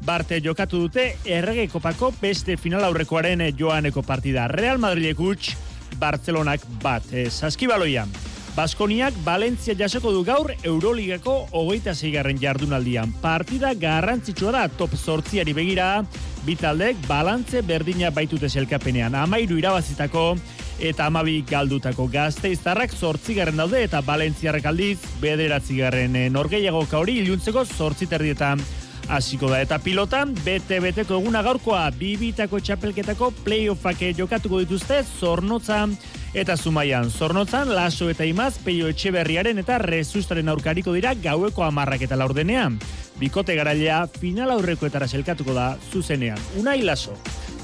barte jokatu dute errege kopako beste final aurrekoaren joaneko partida Real Madridek utx Barcelonak bat e, saskibaloian Baskoniak Valentzia jasoko du gaur Euroligako hogeita zeigarren jardunaldian. Partida garrantzitsua da top sortziari begira, bitaldek balantze berdina baitute zelkapenean. Amairu irabazitako eta amabi galdutako gazteiztarrak zortzigarren daude eta Valentziarrak aldiz bederatzigarren norgeiago kauri iluntzeko zortziterdietan hasiko da. Eta pilotan, bete-beteko eguna gaurkoa, bibitako txapelketako playoffak jokatuko dituzte, zornotzan eta zumaian. Zornotzan, laso eta imaz, peio etxeberriaren eta rezustaren aurkariko dira gaueko amarrak eta laurdenean. Bikote garailea, final aurrekoetara selkatuko da zuzenean. Unai laso.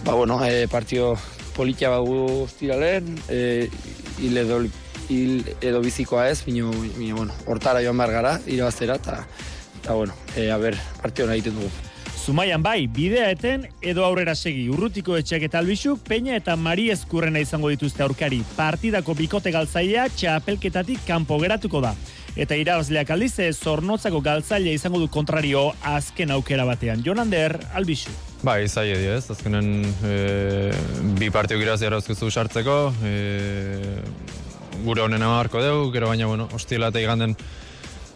Ba, bueno, e, partio politia bagu ziralen, e, hil edo, hil edo bizikoa ez, bino, bino, bueno, hortara joan behar gara, irabaztera, eta bueno, e, a ber, partio egiten dugu. Zumaian bai, bidea eten edo aurrera segi. Urrutiko etxeak eta albixuk, Peña eta Mari Eskurrena izango dituzte aurkari. Partidako bikote galtzailea txapelketatik kanpo geratuko da. Eta irabazleak aldize, zornotzako galtzailea izango du kontrario azken aukera batean. Jonander, albixu. Bai, zai edi ez, azkenen e, bi partio giraz jarazkuzu sartzeko, e, gure honen amarko dugu, gero baina, bueno, hostiela eta iganden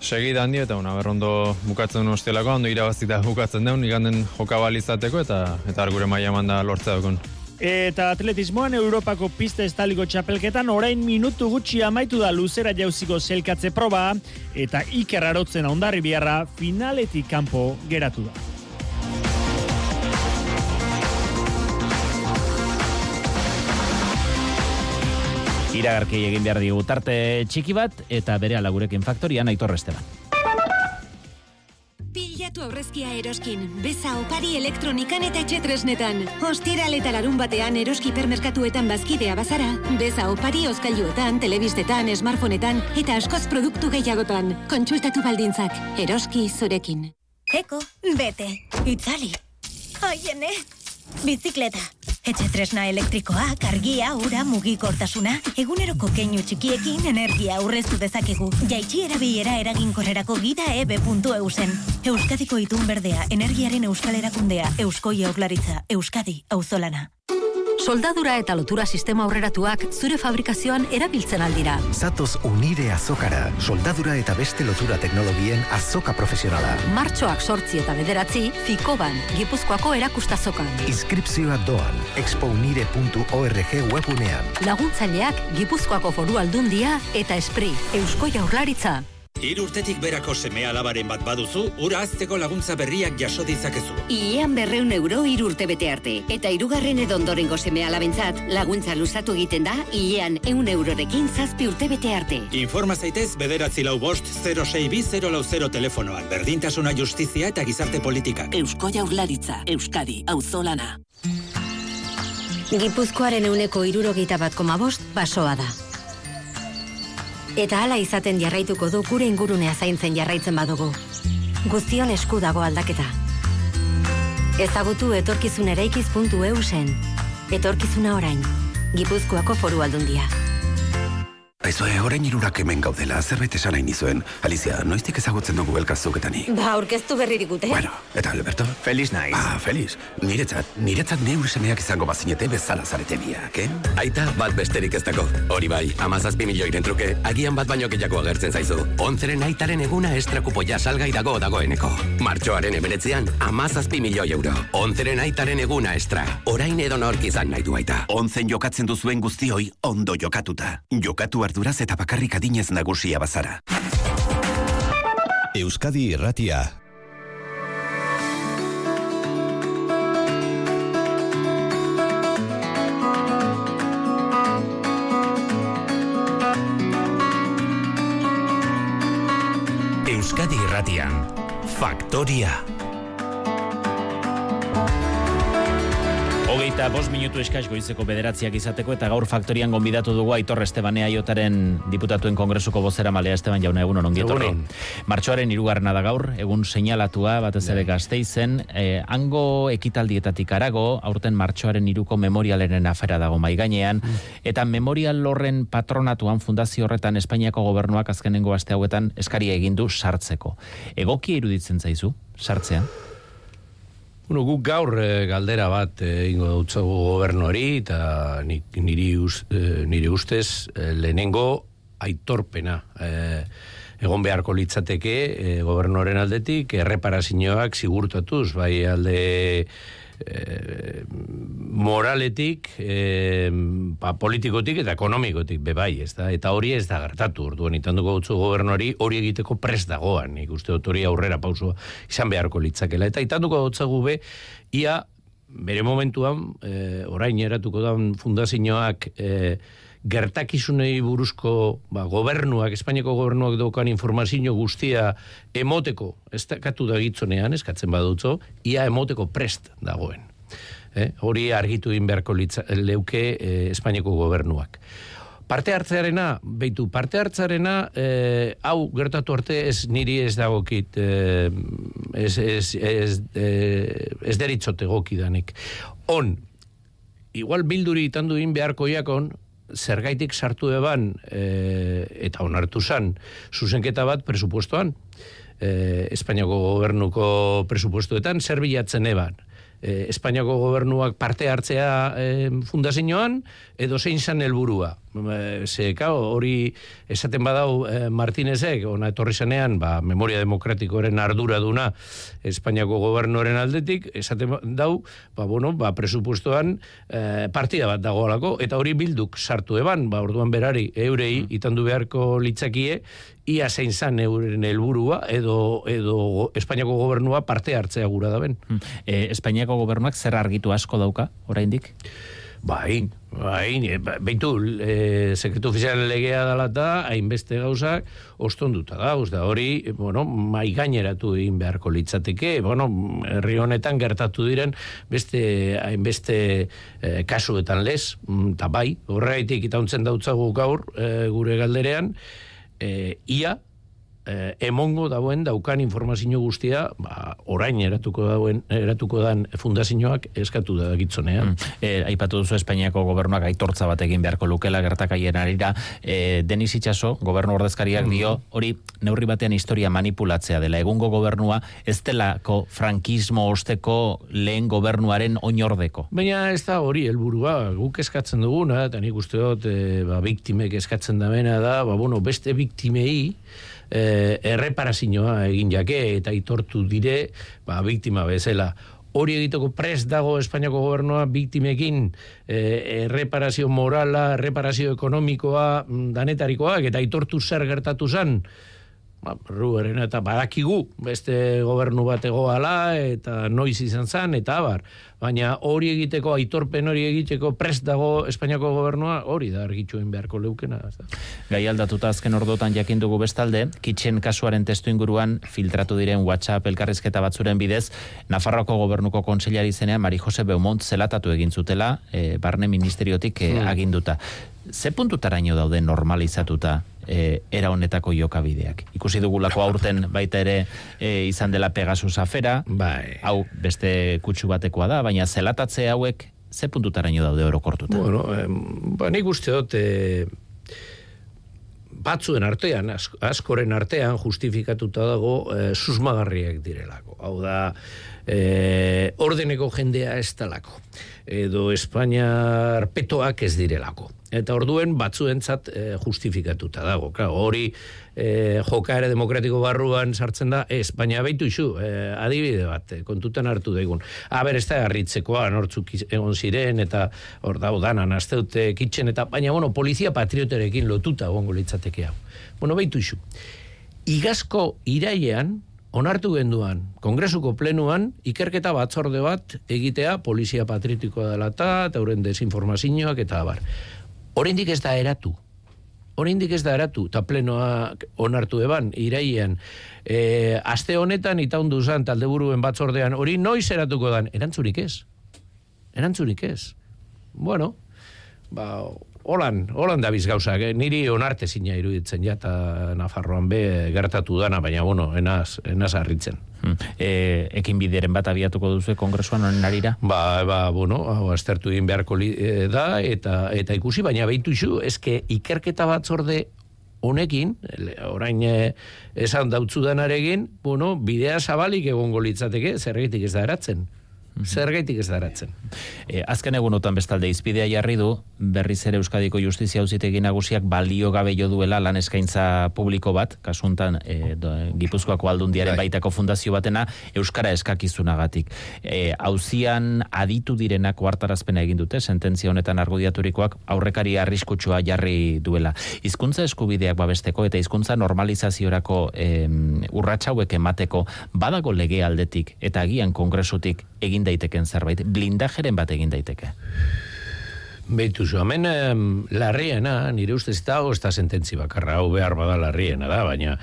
segida handi eta una berrondo bukatzen duen ostelako, ondo irabazita bukatzen duen, iganden jokabal izateko eta eta gure maila manda lortzea dukun. Eta atletismoan Europako pista estaliko txapelketan orain minutu gutxi amaitu da luzera jauziko zelkatze proba eta Iker Arotzen ondarri biharra finaletik kanpo geratu da. Iragarki egin behar digu tarte txiki bat eta bere alagurekin faktorian aitor esteban. Pilatu aurrezkia eroskin, beza opari elektronikan eta etxetresnetan. Hostiral eta larun batean eroski permerkatuetan bazkidea bazara, beza opari oskailuetan, telebistetan, smartphoneetan eta askoz produktu gehiagotan. Kontsultatu baldintzak, eroski zurekin. Eko, bete, itzali. Aiene, bizikleta. Etxe tresna elektrikoa, kargia, ura, mugikortasuna, eguneroko keinu txikiekin energia aurreztu dezakegu. Jaitsi erabilera eraginkorrerako gida ebe.eusen. Euskadiko itun berdea, energiaren euskal erakundea, eusko jaurlaritza, Euskadi, auzolana soldadura eta lotura sistema aurreratuak zure fabrikazioan erabiltzen aldira. Zatoz unire azokara, soldadura eta beste lotura teknologien azoka profesionala. Martxoak sortzi eta bederatzi, Fikoban, Gipuzkoako erakustazokan. Inskripzioa doan, expounire.org webunean. Laguntzaileak Gipuzkoako foru aldundia eta espri, Eusko Jaurlaritza. Hiru urtetik berako seme alabaren bat baduzu, ura azteko laguntza berriak jaso ditzakezu. Iean berreun euro hiru urte bete arte. Eta hirugarren edo ondorengo seme alabentzat, laguntza luzatu egiten da, iean eun eurorekin zazpi urte bete arte. Informa zaitez bederatzi lau bost 06 lau 0 telefonoan. Berdintasuna justizia eta gizarte politika. Eusko jaurlaritza, Euskadi, auzolana. Gipuzkoaren euneko irurogeita bat koma bost, basoa da. Eta hala izaten jarraituko du gure ingurunea zaintzen jarraitzen badugu. Guztion esku dago aldaketa. Ezagutu etorkizun eraikiz.eu zen. Etorkizuna orain. Gipuzkoako foru aldundia. Aizu, orain irurak hemen gaudela, zerbait esan nahi nizuen. Alicia, noiztik ezagutzen dugu elkarzuketani? Ba, orkestu berri digute. Bueno, eta Alberto? Feliz naiz. Ah, feliz. Niretzat, niretzat neure semeak izango bazinete bezala zarete biak, eh? Aita, bat besterik ez dago. Hori bai, amazazpi milioiren truke, agian bat baino gehiago agertzen zaizu. Onzeren aitaren eguna estrakupo ja salgai dago dagoeneko. Martxoaren eberetzean, amazazpi milioi euro. Onzeren aitaren eguna estra. Orain edo nork izan nahi du aita. Onzen jokatzen duzuen guztioi, ondo jokatuta. Jokatu arduraz eta bakarrik adinez nagusia bazara. Euskadi Irratia. Euskadi Irratian. Factoria. Eta bost minutu eskaz goizeko bederatziak izateko eta gaur faktorian gonbidatu dugu Aitor Estebanea Aiotaren diputatuen kongresuko bozera malea Esteban jauna egun onongi etorri. Martxoaren irugarrena da gaur, egun seinalatua batez ere bai. gazteizen, eh, hango ekitaldietatik arago, aurten martxoaren iruko memorialenen afera dago maiganean, mm. eta memorial lorren patronatuan fundazio horretan Espainiako gobernuak azkenengo aste hauetan eskaria egin du sartzeko. Egoki iruditzen zaizu, sartzean? Bueno, guk gaur e, galdera bat e, ingo dutzago gobernuari eta niri, uz, e, niri ustez e, lehenengo aitorpena e, egon beharko litzateke e, gobernuaren aldetik erreparazioak sigurtatuz bai alde e, moraletik, e, pa, politikotik eta ekonomikotik bebai, ez da? Eta hori ez da gertatu, orduan itanduko gutzu gobernuari hori egiteko pres dagoan, nik uste dut hori aurrera pauso izan beharko litzakela. Eta itanduko gutzu gube, ia bere momentuan, e, orain eratuko da fundazioak, e, gertakizunei buruzko ba, gobernuak, Espainiako gobernuak daukan informazio guztia emoteko, ez dakatu da gitzonean, eskatzen badutzo, ia emoteko prest dagoen. Eh? Hori argitu inberko litza, leuke eh, Espainiako gobernuak. Parte hartzearena, beitu, parte hartzarena, eh, hau gertatu arte ez niri ez dagokit, eh, ez, ez, ez, eh, ez deritzote gokidanik. On, igual bilduri itandu in beharko jakon, zergaitik sartu eban e, eta onartu zan zuzenketa bat presupuestoan e, Espainiako gobernuko presupuestoetan zer bilatzen eban e, Espainiako gobernuak parte hartzea e, fundazioan edo zein zan helburua ze, hori esaten badau e, Martinezek, ona etorri zenean, ba, memoria demokratikoaren ardura duna Espainiako gobernoren aldetik, esaten dau, ba, bueno, ba, presupuestoan e, partida bat dagoalako, eta hori bilduk sartu eban, ba, orduan berari, eurei, mm. itandu beharko litzakie, ia zein zan euren helburua edo, edo Espainiako gobernua parte hartzea gura da ben. Mm. Espainiako gobernuak zer argitu asko dauka, oraindik? Bai, bai, e, beitu, e, sekretu ofizialen legea dela eta hainbeste gauzak ostonduta da, da hori, bueno, mai gaineratu egin beharko litzateke, bueno, herri honetan gertatu diren beste hainbeste e, kasuetan lez, mm, eta bai, horreitik itauntzen dautzagu gaur e, gure galderean, e, ia, eh, emongo dauen daukan informazio guztia, ba, orain eratuko dauen eratuko dan fundazioak eskatu da gitzonean. Mm. Eh, aipatu duzu Espainiako gobernuak aitortza bat egin beharko lukela gertakaien arira, eh, Denis Itxaso, gobernu ordezkariak mm. dio, hori neurri batean historia manipulatzea dela. Egungo gobernua ez delako frankismo osteko lehen gobernuaren oinordeko. Baina ez da hori helburua guk eskatzen duguna, eta nik uste dut, e, ba, biktimek eskatzen da da, ba, bueno, beste biktimei, e, erreparazioa egin jake eta itortu dire ba, biktima bezala. Hori egiteko prest dago Espainiako gobernua biktimekin e, erreparazio morala, erreparazio ekonomikoa mm, danetarikoak eta itortu zer gertatu zen ba, Ruberen eta badakigu beste gobernu bat egoala eta noiz izan zen eta abar. Baina hori egiteko aitorpen hori egiteko prest dago Espainiako gobernua hori da argitxuen beharko leukena Gai aldatuta azken ordotan jakin dugu bestalde kitxen kasuaren testu inguruan filtratu diren WhatsApp elkarrizketa batzuren bidez Nafarroko gobernuko kontseilari zenean Mari Jose Beaumont zelatatu egin zutela e, barne ministeriotik e, aginduta. Ze puntutaraino daude normalizatuta e, era honetako jokabideak. Ikusi dugulako aurten baita ere e, izan dela Pegasus afera, bai. hau beste kutsu batekoa da, baina zelatatze hauek ze puntutaraino daude orokortuta? Bueno, eh, ba, nik uste dut, e, batzuen artean, askoren artean justifikatuta dago e, susmagarriak direlako. Hau da, e, ordeneko jendea ez talako. Edo Espainiar petoak ez direlako eta orduen batzuentzat e, justifikatuta dago. Claro, hori e, jokaere demokratiko barruan sartzen da, ez, baina baitu isu, e, adibide bat, kontutan hartu daigun. Aber, ez da harritzekoa, nortzuk egon ziren, eta hor da, danan, asteute kitchen, eta baina, bueno, polizia patrioterekin lotuta egongo litzateke hau. Bueno, baitu isu. Igazko irailean, onartu genduan, kongresuko plenuan, ikerketa batzorde bat egitea polizia patriotikoa dela eta, eta desinformazioak eta abar. Oraindik ez da eratu. Oraindik ez da eratu, eta plenoa onartu eban, iraian. E, aste honetan, ita hundu zan, talde buruen batzordean, hori noiz eratuko dan, erantzurik ez. erantzunik ez. Bueno, ba, holan, holan dabiz gauzak, eh? niri onarte zina iruditzen ja, eta Nafarroan be gertatu dana, baina, bueno, enaz, enaz harritzen. Hmm. E, ekin bideren bat abiatuko duzu kongresuan honen arira? Ba, ba, bueno, hau aztertu egin beharko li, e, da, eta eta ikusi, baina behitu izu, eske ikerketa batzorde honekin, orain e, esan dautzu danaregin, bueno, bidea zabalik egongo litzateke, zerregitik ez da eratzen. Mhm. Zergaitik ez daratzen. E, azken egunotan bestalde izpidea jarri du, berriz ere Euskadiko Justizia Auzitegi Nagusiak balio gabe jo duela lan eskaintza publiko bat, kasuntan e, do, Gipuzkoako aldundiaren Dai. baitako fundazio batena, Euskara eskakizunagatik. E, auzian aditu direnak hartarazpena egin dute, sententzia honetan argudiaturikoak aurrekari arriskutsua jarri duela. Hizkuntza eskubideak babesteko eta hizkuntza normalizaziorako e, urratxauek emateko badago lege aldetik eta agian kongresutik egin daiteken zerbait, blindajeren bat egin daiteke. Beitu zu, hemen larriena, nire ustez hau, ez da sententzi bakarra, hau behar bada larriena da, baina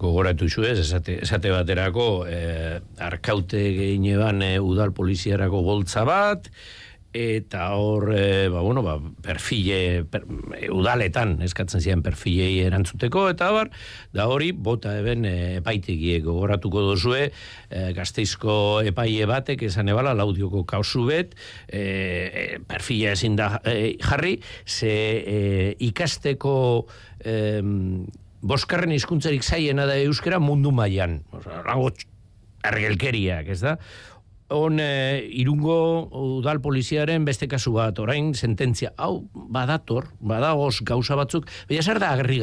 gogoratu zu ez, esate, esate baterako, eh, arkaute gehineban eh, udal poliziarako boltza bat, eta hor, e, ba, bueno, ba, perfile, per, udaletan eskatzen ziren perfilei erantzuteko, eta bar, da hori, bota eben e, epaitegie gogoratuko dozue, e, gazteizko epaie batek esan ebala, laudioko kausu bet, e, perfile ezin da e, jarri, ze e, ikasteko e, boskarren hizkuntzarik zaiena da euskera mundu mailan. Osa, ergelkeriak, ez da? On e, irungo udal poliziaren beste kasu bat, orain sententzia, hau badator, badagoz gauza batzuk, baina zer da agerri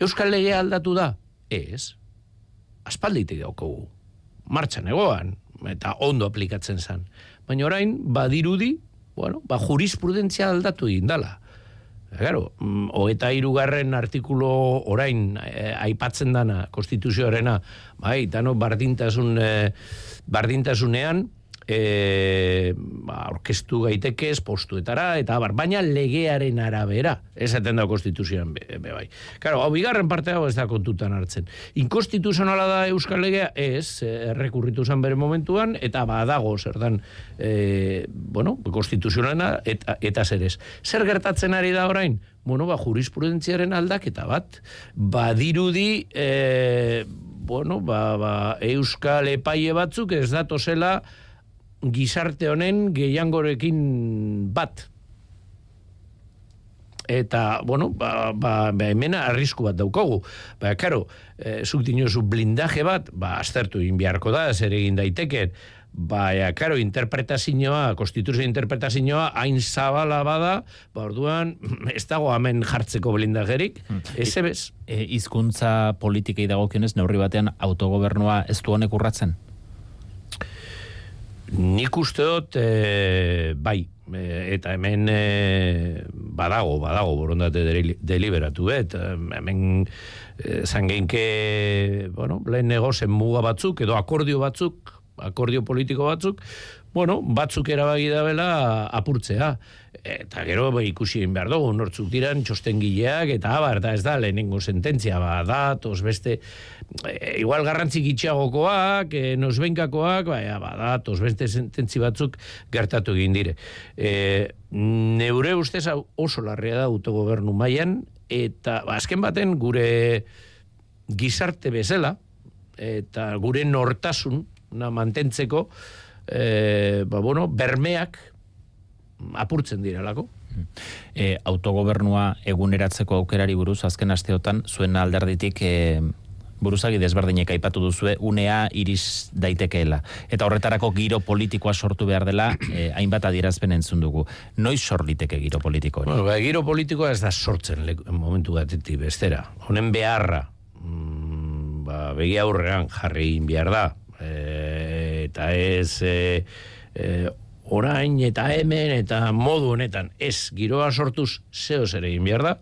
Euskal Legea aldatu da? Ez. Aspalditik daukogu. Martxan egoan, eta ondo aplikatzen zen. Baina orain, badirudi, bueno, ba jurisprudentzia aldatu indala. Claro, mm, o eta irugarren artikulo orain eh, aipatzen dana konstituzioarena, bai, dano bardintasun eh, bardintasunean e, ba, orkestu gaiteke postuetara eta bar, baina legearen arabera esaten da konstituzioan be, be, bai. Claro, hau bigarren parte hau ez da kontutan hartzen. Inkonstituzionala da Euskal Legea ez, errekurritu zen bere momentuan eta badago zer dan e, bueno, konstituzionala eta, eta zer ez. Zer gertatzen ari da orain? Bueno, ba, jurisprudentziaren aldaketa bat, badirudi e, bueno, ba, ba, Euskal epaile batzuk ez datozela gizarte honen gehiangorekin bat. Eta, bueno, ba, ba, ba hemena arrisku bat daukogu. Ba, karo, e, zuk dinozu blindaje bat, ba, aztertu inbiarko da, zer egin daiteken, ba, karo, interpretazioa, konstituzio interpretazioa, hain zabala bada, ba, orduan, ez dago hemen jartzeko blindajerik, hmm. ez ebez. E, izkuntza politikei dagokionez, neurri batean autogobernua ez du honek urratzen? Nik uste dut, e, bai, e, eta hemen e, badago, badago, borondate deliberatu, et, hemen e, zangeinke, bueno, lehen negozen muga batzuk, edo akordio batzuk, akordio politiko batzuk, bueno, batzuk erabagi da bela apurtzea. Eta gero ba, ikusi egin behar dugu, nortzuk diran txostengileak, eta abar, da ez da, lehenengo sententzia, ba, da, tos beste, e, igual garrantzik itxagokoak, e, nosbenkakoak, ba, ba, da, tos beste sententzi batzuk gertatu egin dire. E, neure ustez oso larria da autogobernu mailan eta ba, azken baten gure gizarte bezala, eta gure nortasun, na, mantentzeko, e, ba, bueno, bermeak apurtzen direlako. E, autogobernua eguneratzeko aukerari buruz, azken asteotan, zuen alderditik e, buruzagi desberdinek aipatu duzue, unea iriz daitekeela. Eta horretarako giro politikoa sortu behar dela, e, hainbat adierazpen entzun dugu. Noiz sorliteke giro politiko? Bueno, ba, giro politikoa ez da sortzen momentu batetik bestera. Honen beharra, mm, ba, begi aurrean jarri behar da. E, eta ez... E, e, orain eta hemen eta modu honetan. Ez giroa sortuz zeo zer egin behar da,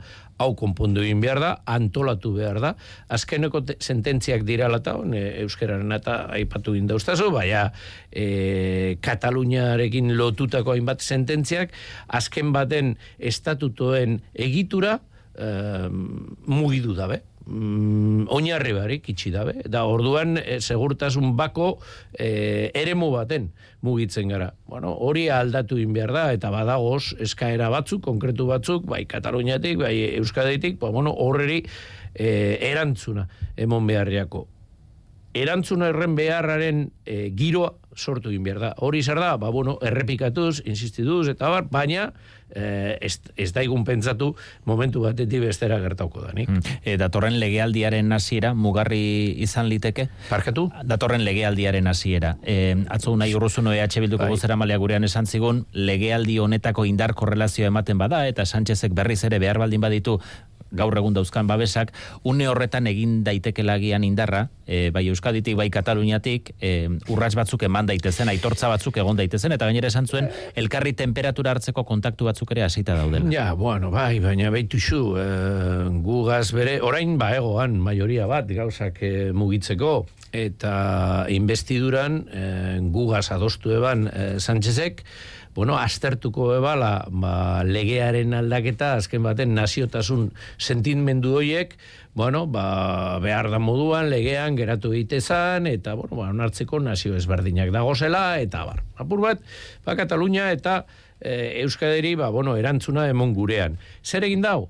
hau konpondu egin behar da, antolatu behar da, azkeneko sententziak dira lata, e, euskararen eta aipatu egin dauztazu, baina e, Kataluniarekin lotutako hainbat sententziak, azken baten estatutoen egitura, e, mugidu dabe, mm, oinarri barik itxi dabe. Da, orduan, e, segurtasun bako e, eremu baten mugitzen gara. Bueno, hori aldatu in behar da, eta badagoz eskaera batzuk, konkretu batzuk, bai Kataluniatik, bai Euskadeitik, ba, bueno, horreri e, erantzuna emon beharriako. Erantzuna erren beharraren e, giroa sortu egin behar da. Hori zer da, ba, bueno, errepikatuz, insistiduz, eta bar, baina eh, ez, ez daigun pentsatu momentu batetik bestera gertauko da, nik? Mm. E, datorren legealdiaren hasiera mugarri izan liteke? Parkatu? Datorren legealdiaren hasiera. E, atzo nahi urruzuno EH Bilduko bai. gozera malea gurean esan zigun, legealdi honetako indar korrelazio ematen bada, eta Sánchezek berriz ere behar baldin baditu gaur egun dauzkan babesak, une horretan egin daitekelagian indarra, e, bai Euskaditik, bai Kataluniatik, e, urrats batzuk eman daitezen, aitortza batzuk egon daitezen, eta gainera esan zuen, elkarri temperatura hartzeko kontaktu batzuk ere hasita daudela. Ja, bueno, bai, baina behitu zu, e, gugaz bere, orain ba egoan, majoria bat, gauzak e, mugitzeko, eta investiduran e, gugaz adostu eban e, Sánchezek, bueno, aztertuko ebala ba, legearen aldaketa, azken baten naziotasun sentimendu horiek, bueno, ba, behar da moduan, legean, geratu egitezan, eta, bueno, ba, onartzeko nazio ezberdinak dagozela, eta bar. Apur bat, ba, Katalunia eta e, Euskaderi, ba, bueno, erantzuna emon gurean. Zer egin dau?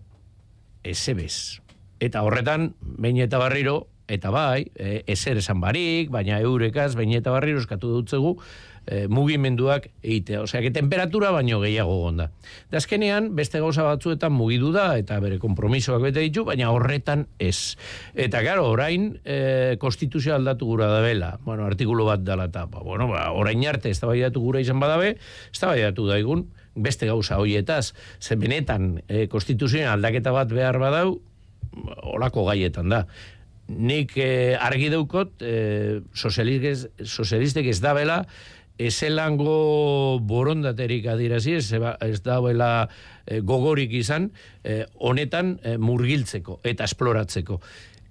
Ezebez. Eta horretan, bain eta barriro, eta bai, e, ezer esan barik, baina eurekaz, bain eta barriro eskatu dutzegu, e, mugimenduak egitea. Osea, que temperatura baino gehiago gonda. Da azkenean, beste gauza batzuetan mugidu da, eta bere kompromisoak bete ditu, baina horretan ez. Eta, gero, orain, e, konstituzio aldatu gura da bela. Bueno, artikulu bat dala eta, ba, bueno, ba, orain arte, ez gura izan badabe, ez da daigun, beste gauza hoietaz, ze benetan e, konstituzioen aldaketa bat behar badau, olako gaietan da nik e, argi daukot e, sozialistek ez da bela ezelango borondaterik adirazi, ez, ez dauela e, gogorik izan, e, honetan e, murgiltzeko eta esploratzeko.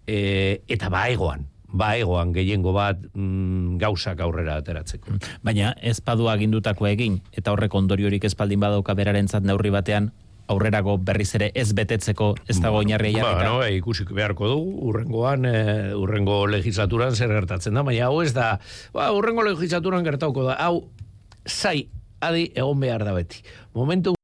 E, eta baegoan, baegoan gehiengo bat mm, gauzak aurrera ateratzeko. Baina ez padu agindutako egin, eta horrek ondoriorik espaldin badauka berarentzat neurri batean, aurrerago berriz ere ez betetzeko ez dago inarri ba, no, e, ikusik beharko dugu, urrengoan, e, urrengo legislaturan zer gertatzen da, baina hau ez da, ba, urrengo legislaturan gertauko da, hau, zai, adi egon behar da beti. Momentu